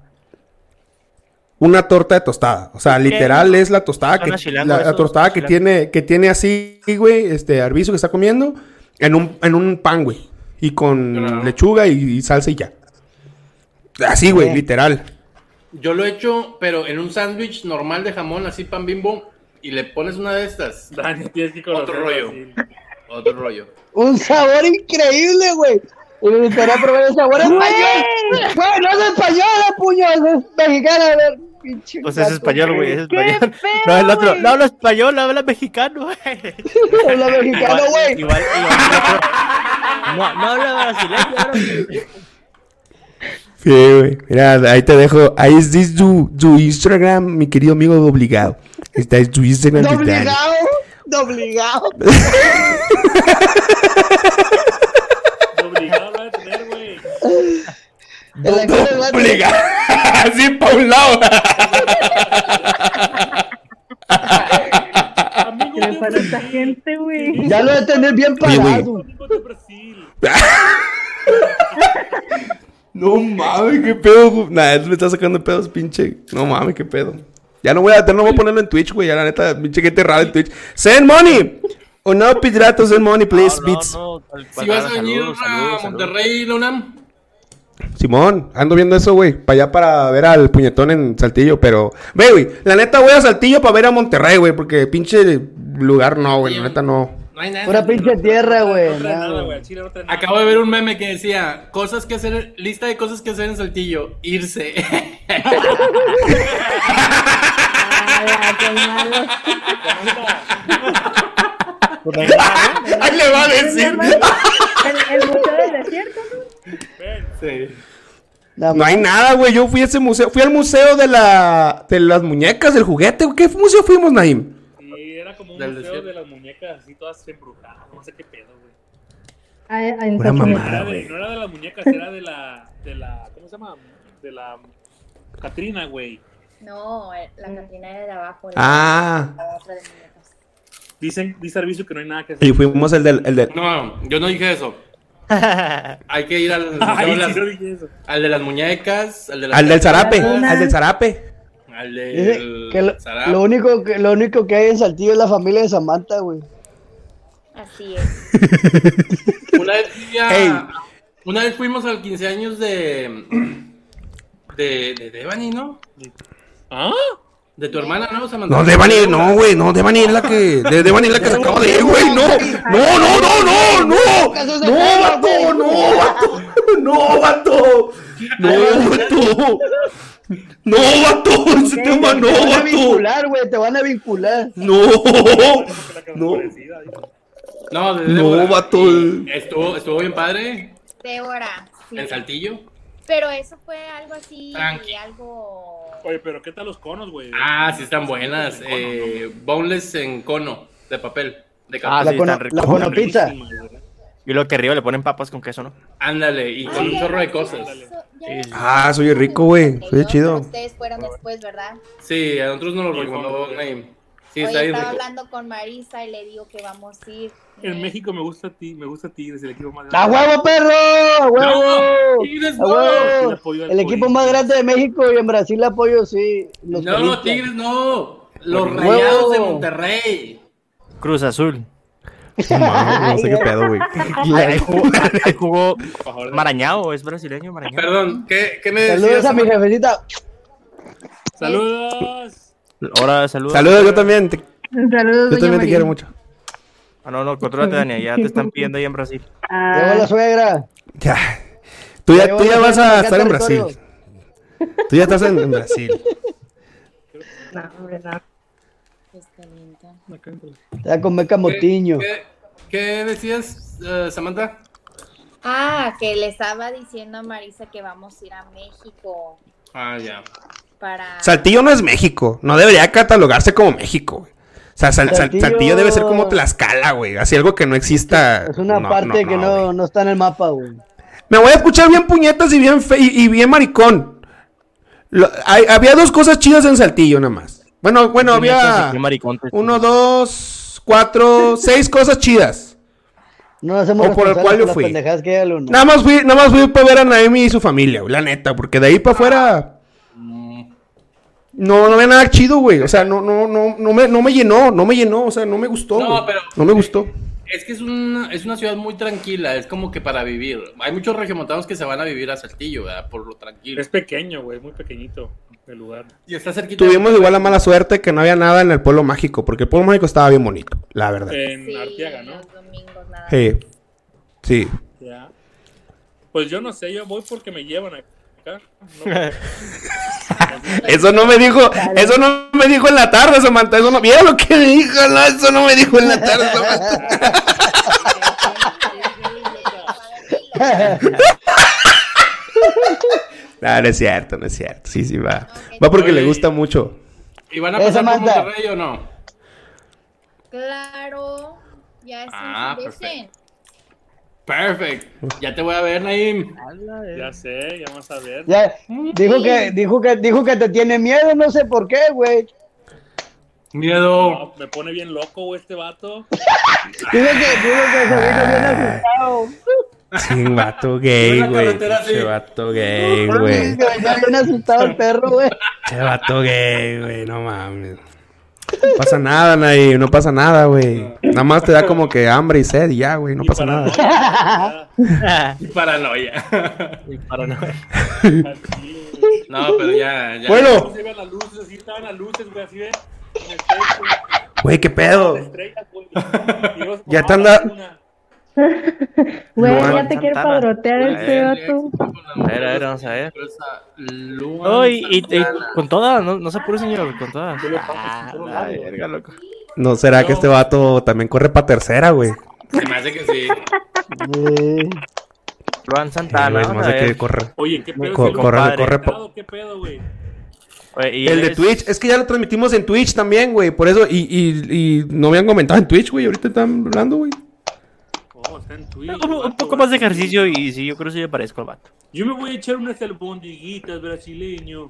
Una torta de tostada. O sea, ¿Qué? literal es la tostada que, la, tostada que tiene, que tiene así, güey, este arbizo que está comiendo en un, en un pan, güey. Y con Claro. lechuga y, y salsa y ya. Así, güey, Eh. literal. Yo lo he hecho, pero en un sándwich normal de jamón, así pan bimbo, y le pones una de estas. Dani, tienes que Otro conocerlo rollo. así. Otro rollo. Un sabor increíble, güey. Y me gustaría probar el sabor español. Güey, no es español, puño, es mexicano. Pinche Pues es gato, español, güey, es ¿Qué español. pedo, No, el otro, güey? no habla español, habla mexicano, güey. Habla mexicano, Igual- güey. igual- igual otro. No, no habla brasileño, ¿no? Sí, güey. Mira, ahí te dejo. Ahí es es tu, tu Instagram, mi querido amigo obligado. Está es tu Instagram de. Dobligado, dobligado. Obligado lo va a tener, güey. En la cara del vato. Así para un lado. Amigos ¿Qué le de pasa a esta Brasil. gente, güey? Ya lo de tener bien parado. Amigos de Brasil. No mames, qué pedo. Nah, me está sacando pedos, pinche. No mames, qué pedo. Ya no voy a, no voy a ponerlo en Twitch, güey. Ya la neta, pinche gente rara en Twitch. Send money. O no, pidrato, send money, please, No, no, beats. no, Si vas a venir saludos, a saludos. Monterrey, Lunam, Simón, ando viendo eso, güey. Para allá para ver al puñetón en Saltillo, pero. Ve, güey. La neta voy a Saltillo para ver a Monterrey, güey. Porque pinche lugar no, güey. La neta no. no hay nada. Pura pinche tierra, güey. Acabo de ver un meme que decía, cosas que hacer, lista de cosas que hacer en Saltillo, irse. Ahí le va a decir. El, el museo del desierto, ¿no? Sí. Nada No hay nada, güey. Yo fui a ese museo. Fui al museo de la. de las muñecas, del juguete. ¿Qué museo fuimos, Naim? Sí, era como un Del museo desierto. de las muñecas así todas embrujadas. No sé qué pedo, güey. Ay, ay, en Pura mamada. Era de- güey. no era de las muñecas, era de la. de la. ¿Cómo se llama? De la. Catrina, güey. No, eh, la cantina era de abajo. la- Ah. la otra de muñecas. Dicen, dice servicio que no hay nada que hacer. Y fuimos el del. El del... No, yo no dije eso. Hay que ir al, Ay, de las- sí, no dije eso. al de las muñecas, al de las Al del zarape. Una. Al del zarape. al Dice del que lo, zarape. lo único que lo único que hay en Saltillo es la familia de Samantha, güey. Así es. Una vez, fui a- Ey. una vez fuimos al 15 años de. de, de Devani, ¿no? ¿Ah? De tu hermana, ¿no? Samantha? No, Devani, no, güey, no, Devani es la que. De Devani es la que se acaba de ir, güey, no. No, no, no, no, no. No, vato, no, vato. No, vato. No, vato. No, vato, ese tema no, te van a vato. vincular, güey, te van a vincular. No. No. No, de No, vato. Estuvo, estuvo bien padre. Débora. sí. En Saltillo. Pero eso fue algo así, Tranqui. algo... Oye, pero ¿qué tal los conos, güey? Ah, sí están buenas. Eh, boneless en cono, de papel. De Ah, cartón. sí, están ricos. la cono pizza. Y lo que arriba le ponen papas con queso, ¿no? Ándale, y con un chorro de cosas. Ah, soy rico, güey. Soy chido. Ustedes fueron después, ¿verdad? Sí, a nosotros nos lo recomendó. Sí, está Hoy estaba rico. hablando con Marisa y le digo que vamos a ir. En México me gusta a ti, me gusta Tigres, el equipo más ¡A huevo, perro! ¡A huevo! Tigres, ¡A no. huevo! El equipo más grande de México y en Brasil apoyo, sí. Los No, Corinthians. Tigres no. Los ¡Huevo! rayados de Monterrey. Cruz Azul. No mames, no sé qué pedo, güey. Ahí jugó, Marañao, es brasileño Marañao. Perdón, ¿qué, qué me decías? Saludos a mi jefecita. Saludos. Ahora saludos. Saludos, yo también. te- Saludos, Yo también te quiero mucho. Ah, no, no, contrólate, Dania, ya te están pidiendo ahí en Brasil. Ah, Llegó la suegra. Ya. Tú ya, tú ya vas a estar en Brasil. Tú ya estás en, en Brasil. no, hombre, no. Te va a comer camotiño. ¿Qué, qué decías, eh, Samantha? Ah, que le estaba diciendo a Marisa que vamos a ir a México Ah, ya. para... Saltillo no es México. No debería catalogarse como México, sea, Sal- Sal- Saltillo- Saltillo debe ser como Tlaxcala, güey. Así algo que no exista. Es una No, parte no, que no, no, está en el mapa, güey. Me voy a escuchar bien puñetas y bien fe y, y bien maricón. Lo- hay- había dos cosas chidas en Saltillo, nada más. Bueno, bueno, había uno, dos, cuatro, seis cosas chidas. No hacemos O por el cual yo las fui. que. Nada más fui, nada más fui para ver a Naomi y su familia, güey, la neta, porque de ahí para afuera no, no había nada chido, güey. O sea, no, no, no, no me, no me llenó, no me llenó, o sea, no me gustó. No, güey. pero- No me gustó. Es que es una, es una ciudad muy tranquila, es como que para vivir. Hay muchos regiomontanos que se van a vivir a Saltillo, ¿verdad? Por lo tranquilo. Es pequeño, güey, muy pequeñito el lugar. Y está cerquita. Tuvimos igual la mala suerte que no había nada en el pueblo mágico, porque el pueblo mágico estaba bien bonito, la verdad. En Sí, Arteaga, ¿no? los domingos nada. Sí. Sí. Ya. Pues yo no sé, yo voy porque me llevan acá. No, Eso no me dijo, eso no me dijo en la tarde, Samantha. Eso no, mira lo que me dijo, no, eso no me dijo en la tarde, Samantha. No, no es cierto, no es cierto. Sí, sí, va. Va porque le gusta mucho. ¿Y van a Eh, pasar por Samantha. Monterrey o no? Claro, ya es Ah, un. Perfect. Ya te voy a ver, Naim. ya sé, ya vamos a ver. Ya, dijo que, dijo que, dijo que te tiene miedo, no sé por qué, güey. Miedo. No, me pone bien loco, güey, este vato. Dijo que, dijo que se vino bien asustado. Sí, vato gay, güey. Che vato gay, güey. Venía bien asustado el perro, güey. Che vato gay, güey. No mames. No pasa nada, Nay. No pasa nada, güey. Nada más te da como que hambre y sed y ya, güey. No pasa nada. Y paranoia. Y para no- No, pero ya, ya. Bueno, Se iban las luces, así estaban las luces, güey, así qué pedo. Ya te anda- una. Güey, ya te quiere Santana. padrotear este vato. A ver, a ver, vamos a ver. No, y, y- con todas, no, no se apure, señor, con todas. ¿Qué le pasa? Ah, la verga, loco. ¿No será que este vato también corre para tercera, güey? Se me hace que sí. Sí, Santana, güey, se me hace que corre. Oye, ¿qué pedo? Co- corre, corre pa- lado? ¿Qué pedo, güey? Oye, y El de Twitch, es que ya lo transmitimos en Twitch también, güey. Por eso, y, y, y no me han comentado en Twitch, güey. Ahorita están hablando, güey. Está en Twitch. Un, poco más de ejercicio y sí, yo creo que sí me parezco al vato. Yo me voy a echar unas albondiguitas brasileño.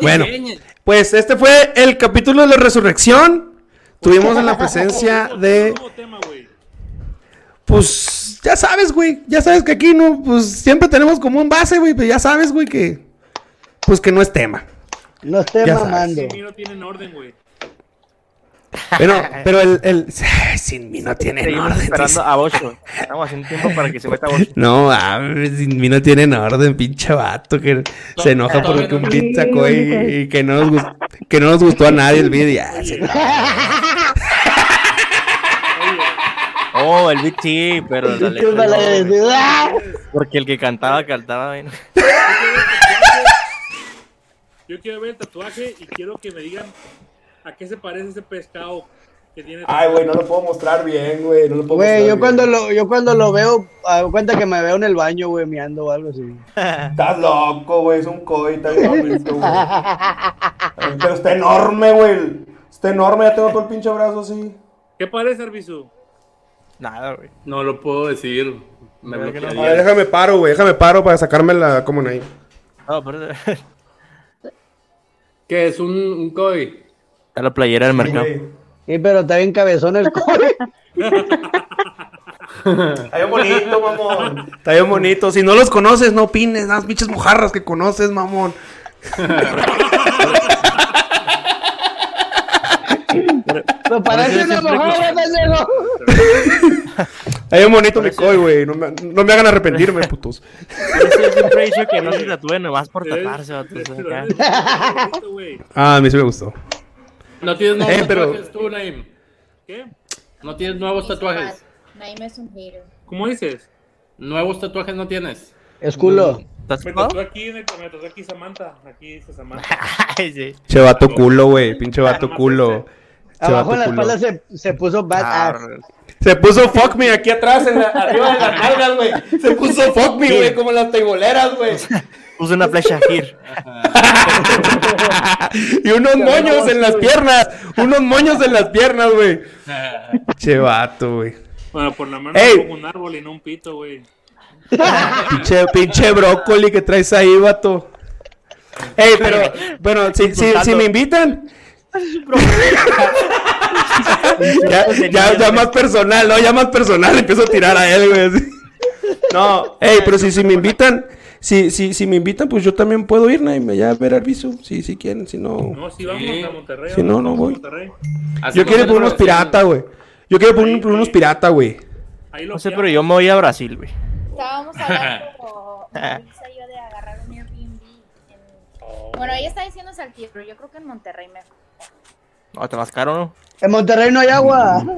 Bueno. Pues este fue el capítulo de la resurrección. Tuvimos en la presencia de. Tema. Pues ya sabes, güey. Ya sabes que aquí no. Pues siempre tenemos como un base, güey. Pero ya sabes, güey, que. Pues que no es tema. No esté Ya mamando. Sí, no tienen orden, güey. Bueno, pero el, el... Sin mí no tiene Seguimos orden. esperando dice. a Bocho. Estamos haciendo tiempo para que se meta Bocho. No, mames, sin mí no tienen orden, pinche vato, que se enoja porque un beat sacó y, y que, no nos gustó, que no nos gustó a nadie el video. Ya, se- Oh, el beat sí, pero la Qué letra no, mala güey. idea. Porque el que cantaba, cantaba bien. Yo quiero ver el tatuaje y quiero que me digan a qué se parece ese pescado que tiene. Ay, güey, no lo puedo mostrar bien, güey, no lo puedo Güey, mostrar yo bien. cuando lo, yo cuando lo veo, hago cuenta que me veo en el baño, güey, meando o algo así. Estás loco, güey, es un coi, está bien güey. Pero está enorme, güey. Está enorme, ya tengo todo el pinche brazo así. ¿Qué parece, Arbizu? Nada, güey. No lo puedo decir. Me ¿Verdad que no? A ver, bloquearía. déjame paro, güey, déjame paro para sacarme la como ahí. No, pero ¿Qué es un, un? Está la playera del mercado. Sí, pero está bien cabezón el core. Está bien bonito, mamón. Está bien bonito. Si no los conoces, no opines. Las pinches mojarras que conoces, mamón. Me parece una mojada, pendejo. Está bien bonito mi coi, güey. No me, no me hagan arrepentirme, putos. Yo siempre he dicho que no se tatúe nomás por tatuarse. Ah, a mí sí me gustó. ¿No tienes nuevos Eh, pero- tatuajes tú, Naim? ¿Qué? ¿No tienes nuevos tatuajes? Naim es un hater. ¿Cómo dices? ¿Nuevos tatuajes no tienes? Es culo. ¿Estás Me tatué aquí, me tatué aquí Samantha. Aquí dice Samantha. Ay, sí. Che vato culo, güey. Pinche vato culo. Abajo en la espalda se, se puso badass. Se puso fuck me aquí atrás, en la- arriba de las nalgas, güey. Se puso fuck me, güey, como las teiboleras, güey. Puse una flecha Gir. Y unos moños en las piernas. Unos moños en las piernas, güey. Che vato, güey. Bueno, por la mano Ey. un árbol y no un pito, güey. Pinche, pinche brócoli que traes ahí, vato. Ey, pero, bueno, si, si, si me invitan. ya, ya, ya más personal, ¿no? Ya más personal, empiezo a tirar a él, güey. No, ey, pero si, si me invitan, si, si, si me invitan, pues yo también puedo ir, Naime, ya a ver Arbizu, si, si quieren, si no. No, si vamos a Monterrey. Si no, no a voy. Yo quiero ir por unos grabación. pirata, güey. Yo quiero ir por, por unos pirata, güey. Ahí lo No sé, pero yo me voy a Brasil, güey. Estábamos hablando, y yo, de agarrar un Airbnb. en- Bueno, ella está diciendo Saltillo, pero yo creo que en Monterrey mejor. No, te más caro, ¿no? En Monterrey no hay agua.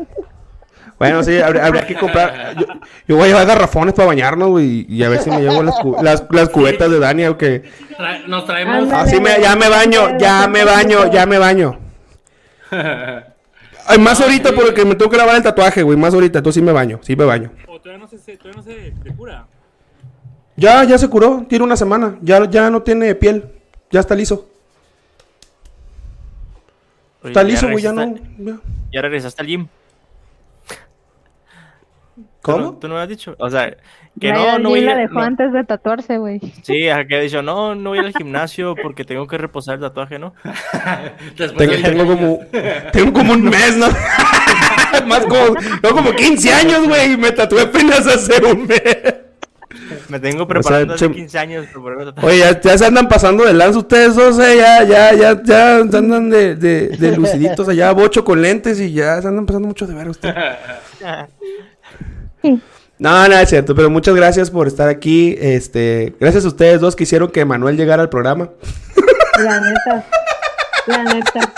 Bueno, sí, habría, habría que comprar. Yo, yo voy a llevar garrafones para bañarnos, güey, y a ver si me llevo las, cu- las, las cubetas de Dani, o que. Tra- Nos traemos. Así me, ya me baño, ya me baño, ya me baño. Ay, más ahorita porque me tengo que lavar el tatuaje, güey, más ahorita, entonces sí me baño, sí me baño. O todavía no se, se- todavía no se, se cura. Ya, ya se curó, tiene una semana, ya, ya no tiene piel, ya está liso. Oye, Está liso, güey, ya no. ya. Ya regresaste al gym. ¿Cómo? ¿Tú no, tú no me has dicho? O sea, que Ya, no, no voy a la ir- dejó no. antes de tatuarse, güey. Sí, que ha dicho, no, no voy al gimnasio porque tengo que reposar el tatuaje, ¿no? Después Tengo, tengo como, tengo como un mes, ¿no? Más como, no, como 15 años, güey, y me tatué apenas hace un mes. Me tengo preparando O sea, hace che- 15 años. Oye, ya, ya se andan pasando de lanza ustedes dos, eh, ya, ya, ya, ya se andan de, de, de luciditos allá, bocho con lentes y ya se andan pasando mucho de ver ustedes. No, no es cierto, pero muchas gracias por estar aquí. Este, gracias a ustedes dos que hicieron que Manuel llegara al programa. La neta. La neta.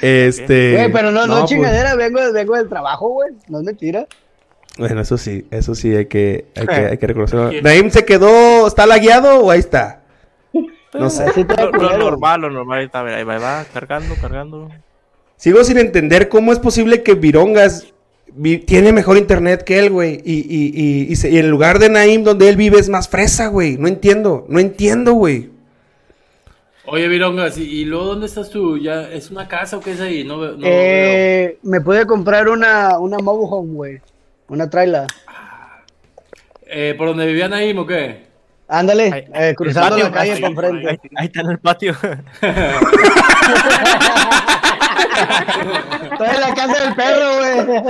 Este, Güey, pero no, no, pues, chingadera, vengo, vengo del trabajo, güey. No es mentira. bueno, eso sí, eso sí hay que, hay que, hay que reconocerlo. Naim se quedó, ¿está lagueado o ahí está? No sé. Lo, lo normal, lo normal, ahí está, ahí va, ahí va, cargando, cargando. Sigo sin entender cómo es posible que Virongas vi- tiene mejor internet que él, güey. Y, y, y, y, se- y en lugar de Naim, donde él vive, es más fresa, güey. No entiendo, no entiendo, güey. Oye, Virongas, ¿y, y luego dónde estás tú? ¿Ya es una casa o qué es ahí? No, veo- no veo. Eh, me pude comprar una, una mobile home, güey. Una trailer. Eh, ¿Por donde vivían ahí o qué? Ándale, eh, cruzando patio, la calle para enfrente. Ahí, ahí está en el patio. Estoy en la casa del perro, güey.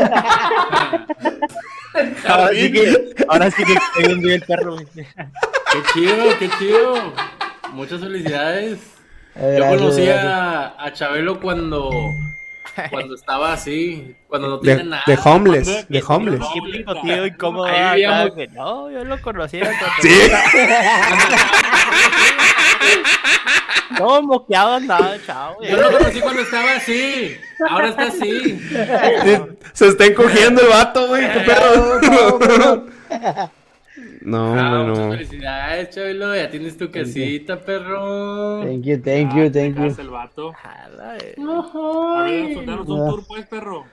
ahora sí que, ahora sí que estoy el perro, güey. Qué chido, qué chido. Muchas felicidades. Eh, Yo conocí a, a Chabelo cuando Cuando estaba así, cuando no De, tiene nada. de homeless, de homeless. Qué pico, tío, incómodo. Ahí acá, vivíamos. que No, yo lo conocía. Sí. Todo moqueado andaba, chavo. Yo lo conocí cuando estaba así. Ahora está así. Se está encogiendo el vato, güey. Qué pedo. No, Ah, no, muchas no. felicidades, Chabelo. Ya tienes tu casita, perro. Thank you, thank you, thank you. el vato. Jala, eh. A ver, danos un Ah. tour, pues, perro.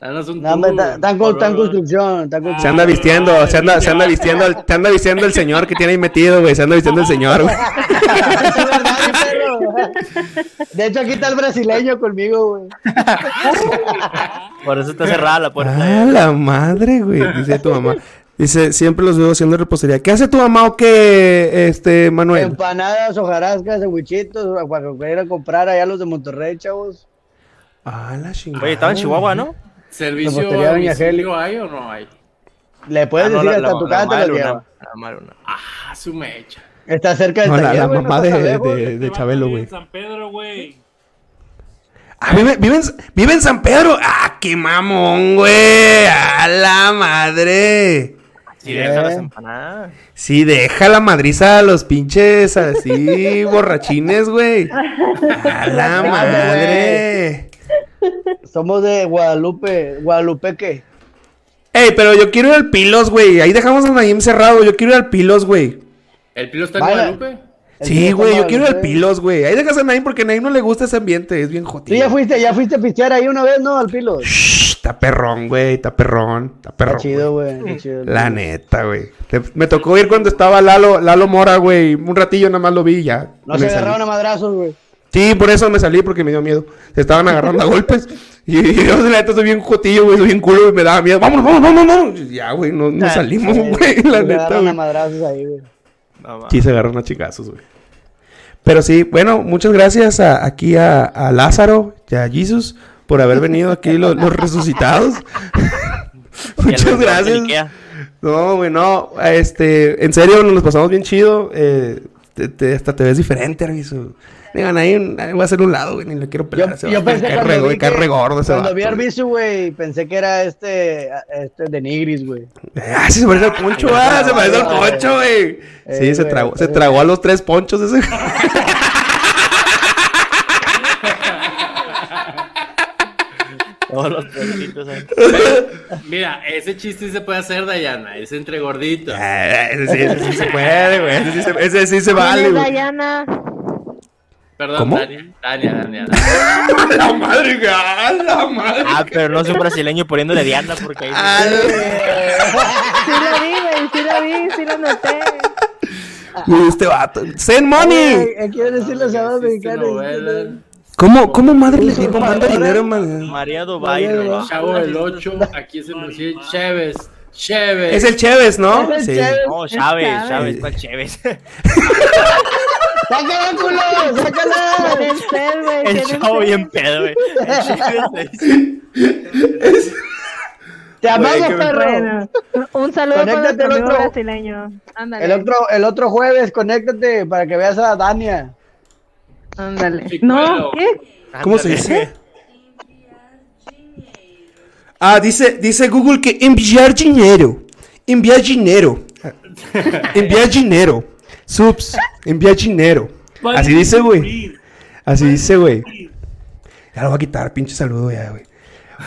Danos un No, tour. está- está en con- está en construcción, Se construcción. anda vistiendo, se anda, se anda vistiendo, el- se anda vistiendo el señor que tiene ahí metido, güey. Se anda vistiendo el señor, güey. De hecho, aquí está el brasileño conmigo, güey. Por eso está cerrada la puerta. Ah, la madre, güey. Dice tu mamá. Dice, siempre los veo haciendo repostería. ¿Qué hace tu mamá o qué, este, Manuel? Empanadas, hojarascas, que ir a comprar allá los de Monterrey, chavos. Ah, la chingada. Oye, estaba en Chihuahua, ¿no? ¿Servicio Repostería Doña domicilio hay o no hay? Le puedes Ah, no, decir la- hasta la- tu la casa te lo lleva. Ah, su mecha. Está cerca del No, la, taller, la mamá no de, de, de Este Chabelo, vive güey. En San Pedro, güey. Ah, vive, vive en, vive en San Pedro. Ah, qué mamón, güey. A la madre. Sí, deja las empanadas. Sí, deja la madriza a los pinches así borrachines, güey. A la madre. Somos de Guadalupe, Guadalupeque. Ey, pero yo quiero ir al Pilos, güey. Ahí dejamos a Naim cerrado. Yo quiero ir al Pilos, güey. ¿El pilo está en Vaya. Guadalupe? El Sí, güey, yo quiero ir al. Pilos, güey. Ahí dejas a Naim porque a Naim no le gusta ese ambiente. Es bien Tú jodido. ya fuiste, ya fuiste a pistear ahí una vez, ¿no? Al Pilos. Shh, está perrón, güey. Está perrón. Está Está perrón. chido, güey. La neta, güey. Me tocó ir cuando estaba Lalo, Lalo Mora, güey. Un ratillo nada más lo vi y ya. No me se agarraron a madrazos, güey. Sí, por eso me salí porque me dio miedo. Se estaban agarrando a golpes. Y, y yo, la neta, soy bien jotillo, güey. Soy bien culo y me daba miedo. Vámonos, vámonos, vámonos, vámonos. Ya, güey, no, no salimos, Eh, güey. La neta, agarraron a güey. madrazos ahí, güey. No. Sí, se agarran a chicazos, güey. Pero sí, bueno, muchas gracias a, aquí a, a Lázaro y a Jesus por haber venido aquí los, los resucitados. Muchas gracias. No, güey, no. Este, en serio, nos pasamos bien chido. Eh, te- te- hasta te ves diferente, Arviso. Digan, ahí, voy a hacer un lado, güey, ni le quiero Yo, pelar. yo pensé que- re gordo ese cuando vato, vi. Arbizu, güey, pensé que era este, este de Nigris, güey. Ah, sí, se parece al poncho, ah, se parece al poncho, güey. Sí, se tragó, se tragó a los tres ponchos ese. Todos los ponchitos ahí. Mira, ese chiste sí se puede hacer, Dayana. Es entre gorditos. Ah, ese, sí, ese sí se puede, güey. Ese sí se, ese sí se ¿Quién vale. Dayana? Perdón, ¿Cómo? Dania. Dania, Dania. La madre, güey, a la madre. Ah, pero no es un brasileño poniéndole Diana porque ahí. A Sí lo vi, güey, sí lo vi, sí lo noté. la- Este vato. Send money. Quiero decir los sábados Existe mexicanos. ¿Cómo, cómo madre le dio manda dinero, madre? María Dubai, ¿no? Chavo del 8. Aquí se me decía Chévez. Chévez. Es el Chévez, ¿no? Es el Sí. Chévez. No, Chávez, Chávez. ¿cuál Chávez? ¡Sácala, culo! ¡Sácala! Güey. El chavo bien pedo, güey. El. ¡Te amamos, perro! Bueno, un saludo para Conéctate nuestro al amigo otro. brasileño. Ándale. El otro, el otro jueves, conéctate para que veas a Dania. Ándale. No, ¿qué? ¿Cómo se dice? Ah, dice, dice Google que enviar dinero. Enviar dinero. Enviar dinero. Subs. Enviar dinero. Así dice, güey. Así dice, güey. Ya lo voy a quitar, pinche saludo ya, güey.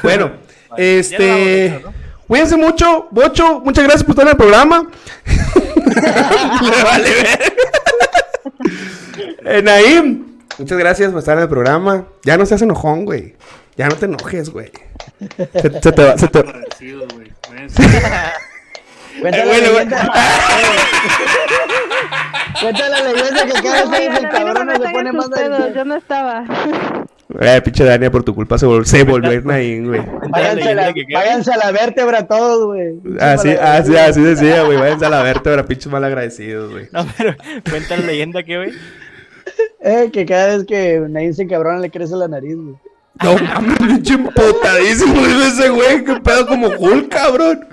Bueno, este. Cuídense mucho, Bocho. Muchas gracias por estar en el programa. Le vale ver. Eh, Naim, muchas gracias por estar en el programa. Ya no seas enojón, güey. Ya no te enojes, güey. Se, se te va, se te... Güey. Cuenta Eh, bueno. Cuenta la leyenda que cada vez el cabrón se pone más delicado. Yo no estaba. Eh, pinche Dania, por tu culpa se, vol- se volvió Naim, güey. Váyanse a la, váyanse a la vértebra todos, güey. Así, así, así decía, güey. Váyanse a la vértebra, pinches mal agradecidos, güey. No, pero cuenta la leyenda que, güey. Eh, que cada vez que Nain se cabrón le crece la nariz, güey. No mames, pinche empotadísimo ese güey. Qué pedo como Hulk, cabrón.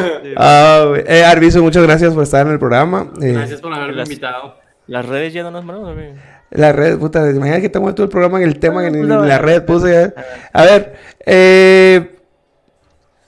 Güey. eh, Arviso, muchas gracias por estar en el programa. Eh, Gracias por haberme Las- invitado. Las redes ya no nos mandamos, güey. La red, puta, imagínate que tengo todo el programa en el tema en, en No, la red puse. ya. A ver, eh,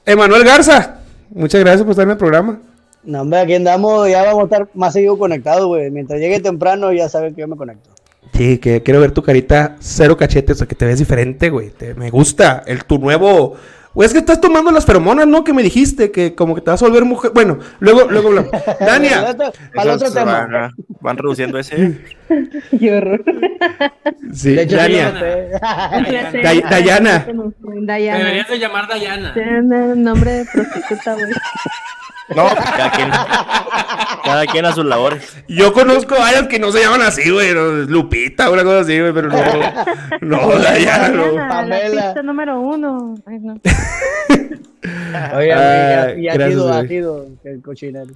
Emanuel Garza, muchas gracias por estar en el programa. No, hombre, aquí andamos, ya vamos a estar más seguido conectados, güey. Mientras llegue temprano, ya saben que yo me conecto. Sí, que quiero ver tu carita cero cachetes, o sea, que te ves diferente, güey. te- me gusta el tu nuevo. Güey, es que estás tomando las feromonas, ¿no? Que me dijiste que como que te vas a volver mujer. Bueno, luego, luego hablamos. Dania. Al otro Esos tema. Van, ah, van reduciendo ese. Qué horror. Sí, hecho, Dania. Dayana. Dayana. Deberías de llamar Dayana. Tiene nombre de prostituta, güey. No, cada quien, cada quien a sus labores. Yo conozco varias que no se llaman así, güey. no, Lupita, una cosa así, güey, pero no. No, Dayana, no. La Pamela. pista número uno. Ay, no. Oye, Ah, güey, y ha gracias, sido, ha güey. sido el cochinero.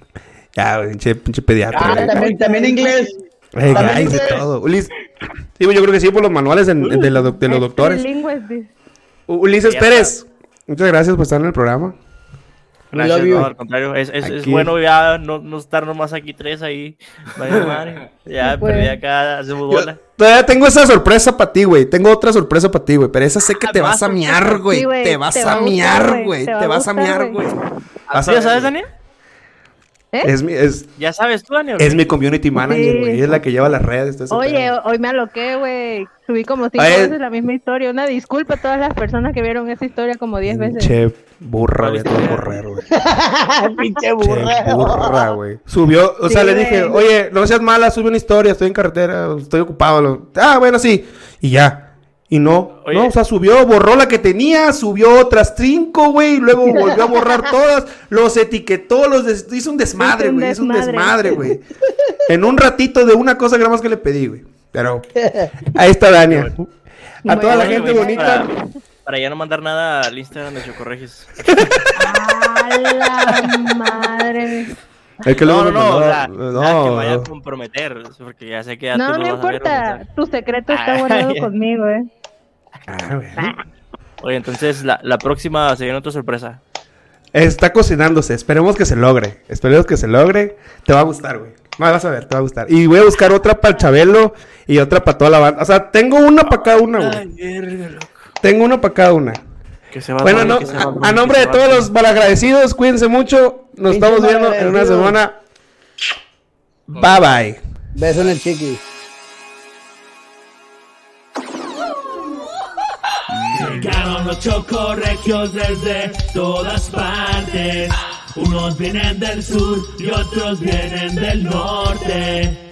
Ya, güey, pinche, pinche pediatra. Ah, güey. también, también inglés. También guys, de inglés. todo. Ulis, sí, yo creo que sí, por los manuales en- de, los de los doctores. Ulises Pérez, muchas gracias por estar en el programa. Gracias, love you. no, al contrario. Es, es, es Aquí. bueno ya no, no estar nomás aquí tres ahí. Vaya madre. Ya perdí acá, hacemos Yo bola. todavía tengo esa sorpresa para ti, güey. Tengo otra sorpresa para ti, güey. Pero esa sé que te vas a miar, güey. Te vas a miar, güey, te vas a miar, güey. güey. ¿Así Vas a ya sabes. Daniel? ¿Eh? Es mi, es, ¿Ya sabes tú, Daniel? es mi community manager, Sí. güey. Es la que lleva las redes. Oye, pedo. hoy me aloqué, güey. Subí como cinco Oye. veces la misma historia. Una disculpa a todas las personas que vieron esa historia como diez veces. Che, burra, güey. ¿Cuál Todo correr, güey. Pinche Che, burra. burra, güey. Subió, o sea, le dije, oye, no seas mala, sube una historia, estoy en carretera, estoy ocupado. Lo- Ah, bueno, sí. Y ya. Y no, Oye. no, o sea, subió, borró la que tenía, subió otras cinco, güey, y luego volvió a borrar todas, los etiquetó, los des- hizo un desmadre, güey, hizo un desmadre. güey. En un ratito de una cosa que más que le pedí, güey. Pero ahí está Dania. A toda la gente bonita. Para, para ya no mandar nada al Instagram de Chocorregis. A la madre. Es que No, no, no, sea, no, nada que vaya a no. comprometer, porque ya sé que ya No, tú no a ver, importa. o sea. Tu secreto está Ah, guardado conmigo, eh. Ah. Oye, entonces la, la próxima se viene otra sorpresa. Está cocinándose. Esperemos que se logre. Esperemos que se logre. Te va a gustar, güey. No, vas a ver, te va a gustar. Y voy a buscar otra para el Chabelo y otra para toda la banda. O sea, tengo una para cada una, güey. Tengo una para cada una. Que se va Bueno, Tony, no, que se va a, a nombre de todos los malagradecidos, cuídense mucho. Nos estamos viendo en una semana. Bye bye. Beso en el chiqui. Llegaron los chocorregios desde todas partes. Unos vienen del sur y otros vienen del norte.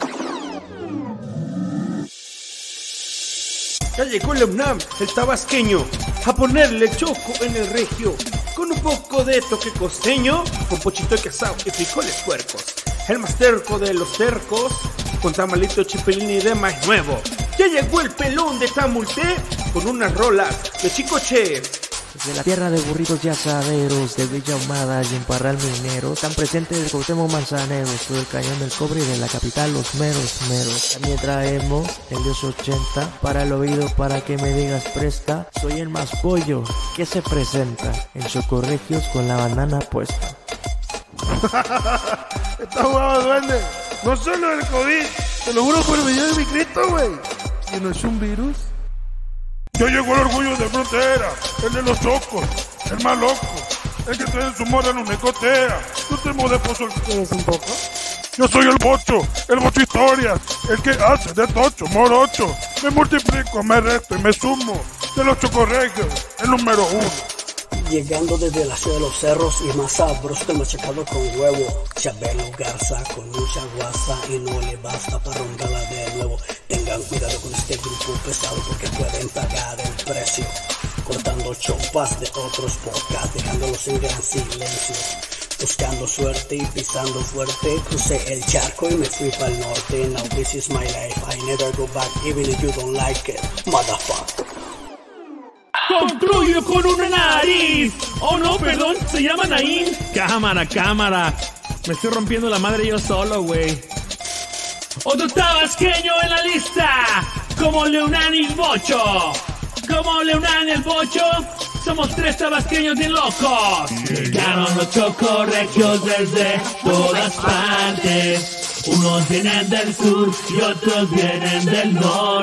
Ya llegó el UNAM, el tabasqueño, a ponerle choco en el regio, con un poco de toque costeño, con pochito de quesao y frijoles puercos. El más terco de los cercos, con tamalito chipilín y de maíz nuevo. Ya llegó el pelón de Tamulté, con unas rolas de chicoche. Desde la tierra de burritos y asaderos, de Villa Ahumada y en Parral Minero, están presentes el Cuauhtémoc Manzaneros, todo el cañón del cobre y de la capital los meros meros. También traemos el Dios 80 para el oído para que me digas presta. Soy el más pollo que se presenta en Chocorregios con la banana puesta. Está jugado duende. No solo el COVID. Te lo juro por el video de mi Cristo, güey. ¿Que no es un virus? Yo llegó el orgullo de frontera. El de los chocos. El más loco. El que trae su mora no me cotea. Yo te de pozo. ¿Quieres un poco? Yo soy el bocho, el bocho historias, el que hace de tocho, morocho. Me multiplico, me resto y me sumo. De los chocorregios, el número uno. Llegando desde la ciudad de los cerros y más que machacado con huevo. Chabelo Garza con mucha guasa y no le basta para romperla de nuevo. Tengan cuidado con este grupo pesado porque pueden pagar el precio. Cortando chompas de otros podcasts, dejándolos en gran silencio. Buscando suerte y pisando fuerte, crucé el charco y me fui para el norte. Now this is my life, I never go back even if you don't like it, motherfucker. Construyo con una nariz. Oh no, perdón, se llama Naín. Cámara, cámara. Me estoy rompiendo la madre yo solo, güey. Otro tabasqueño en la lista. Como Leonán y Bocho. Como Leonán y el Bocho. Somos tres tabasqueños bien locos. Llegaron los chocorregios desde todas partes. Unos vienen del sur y otros vienen del norte.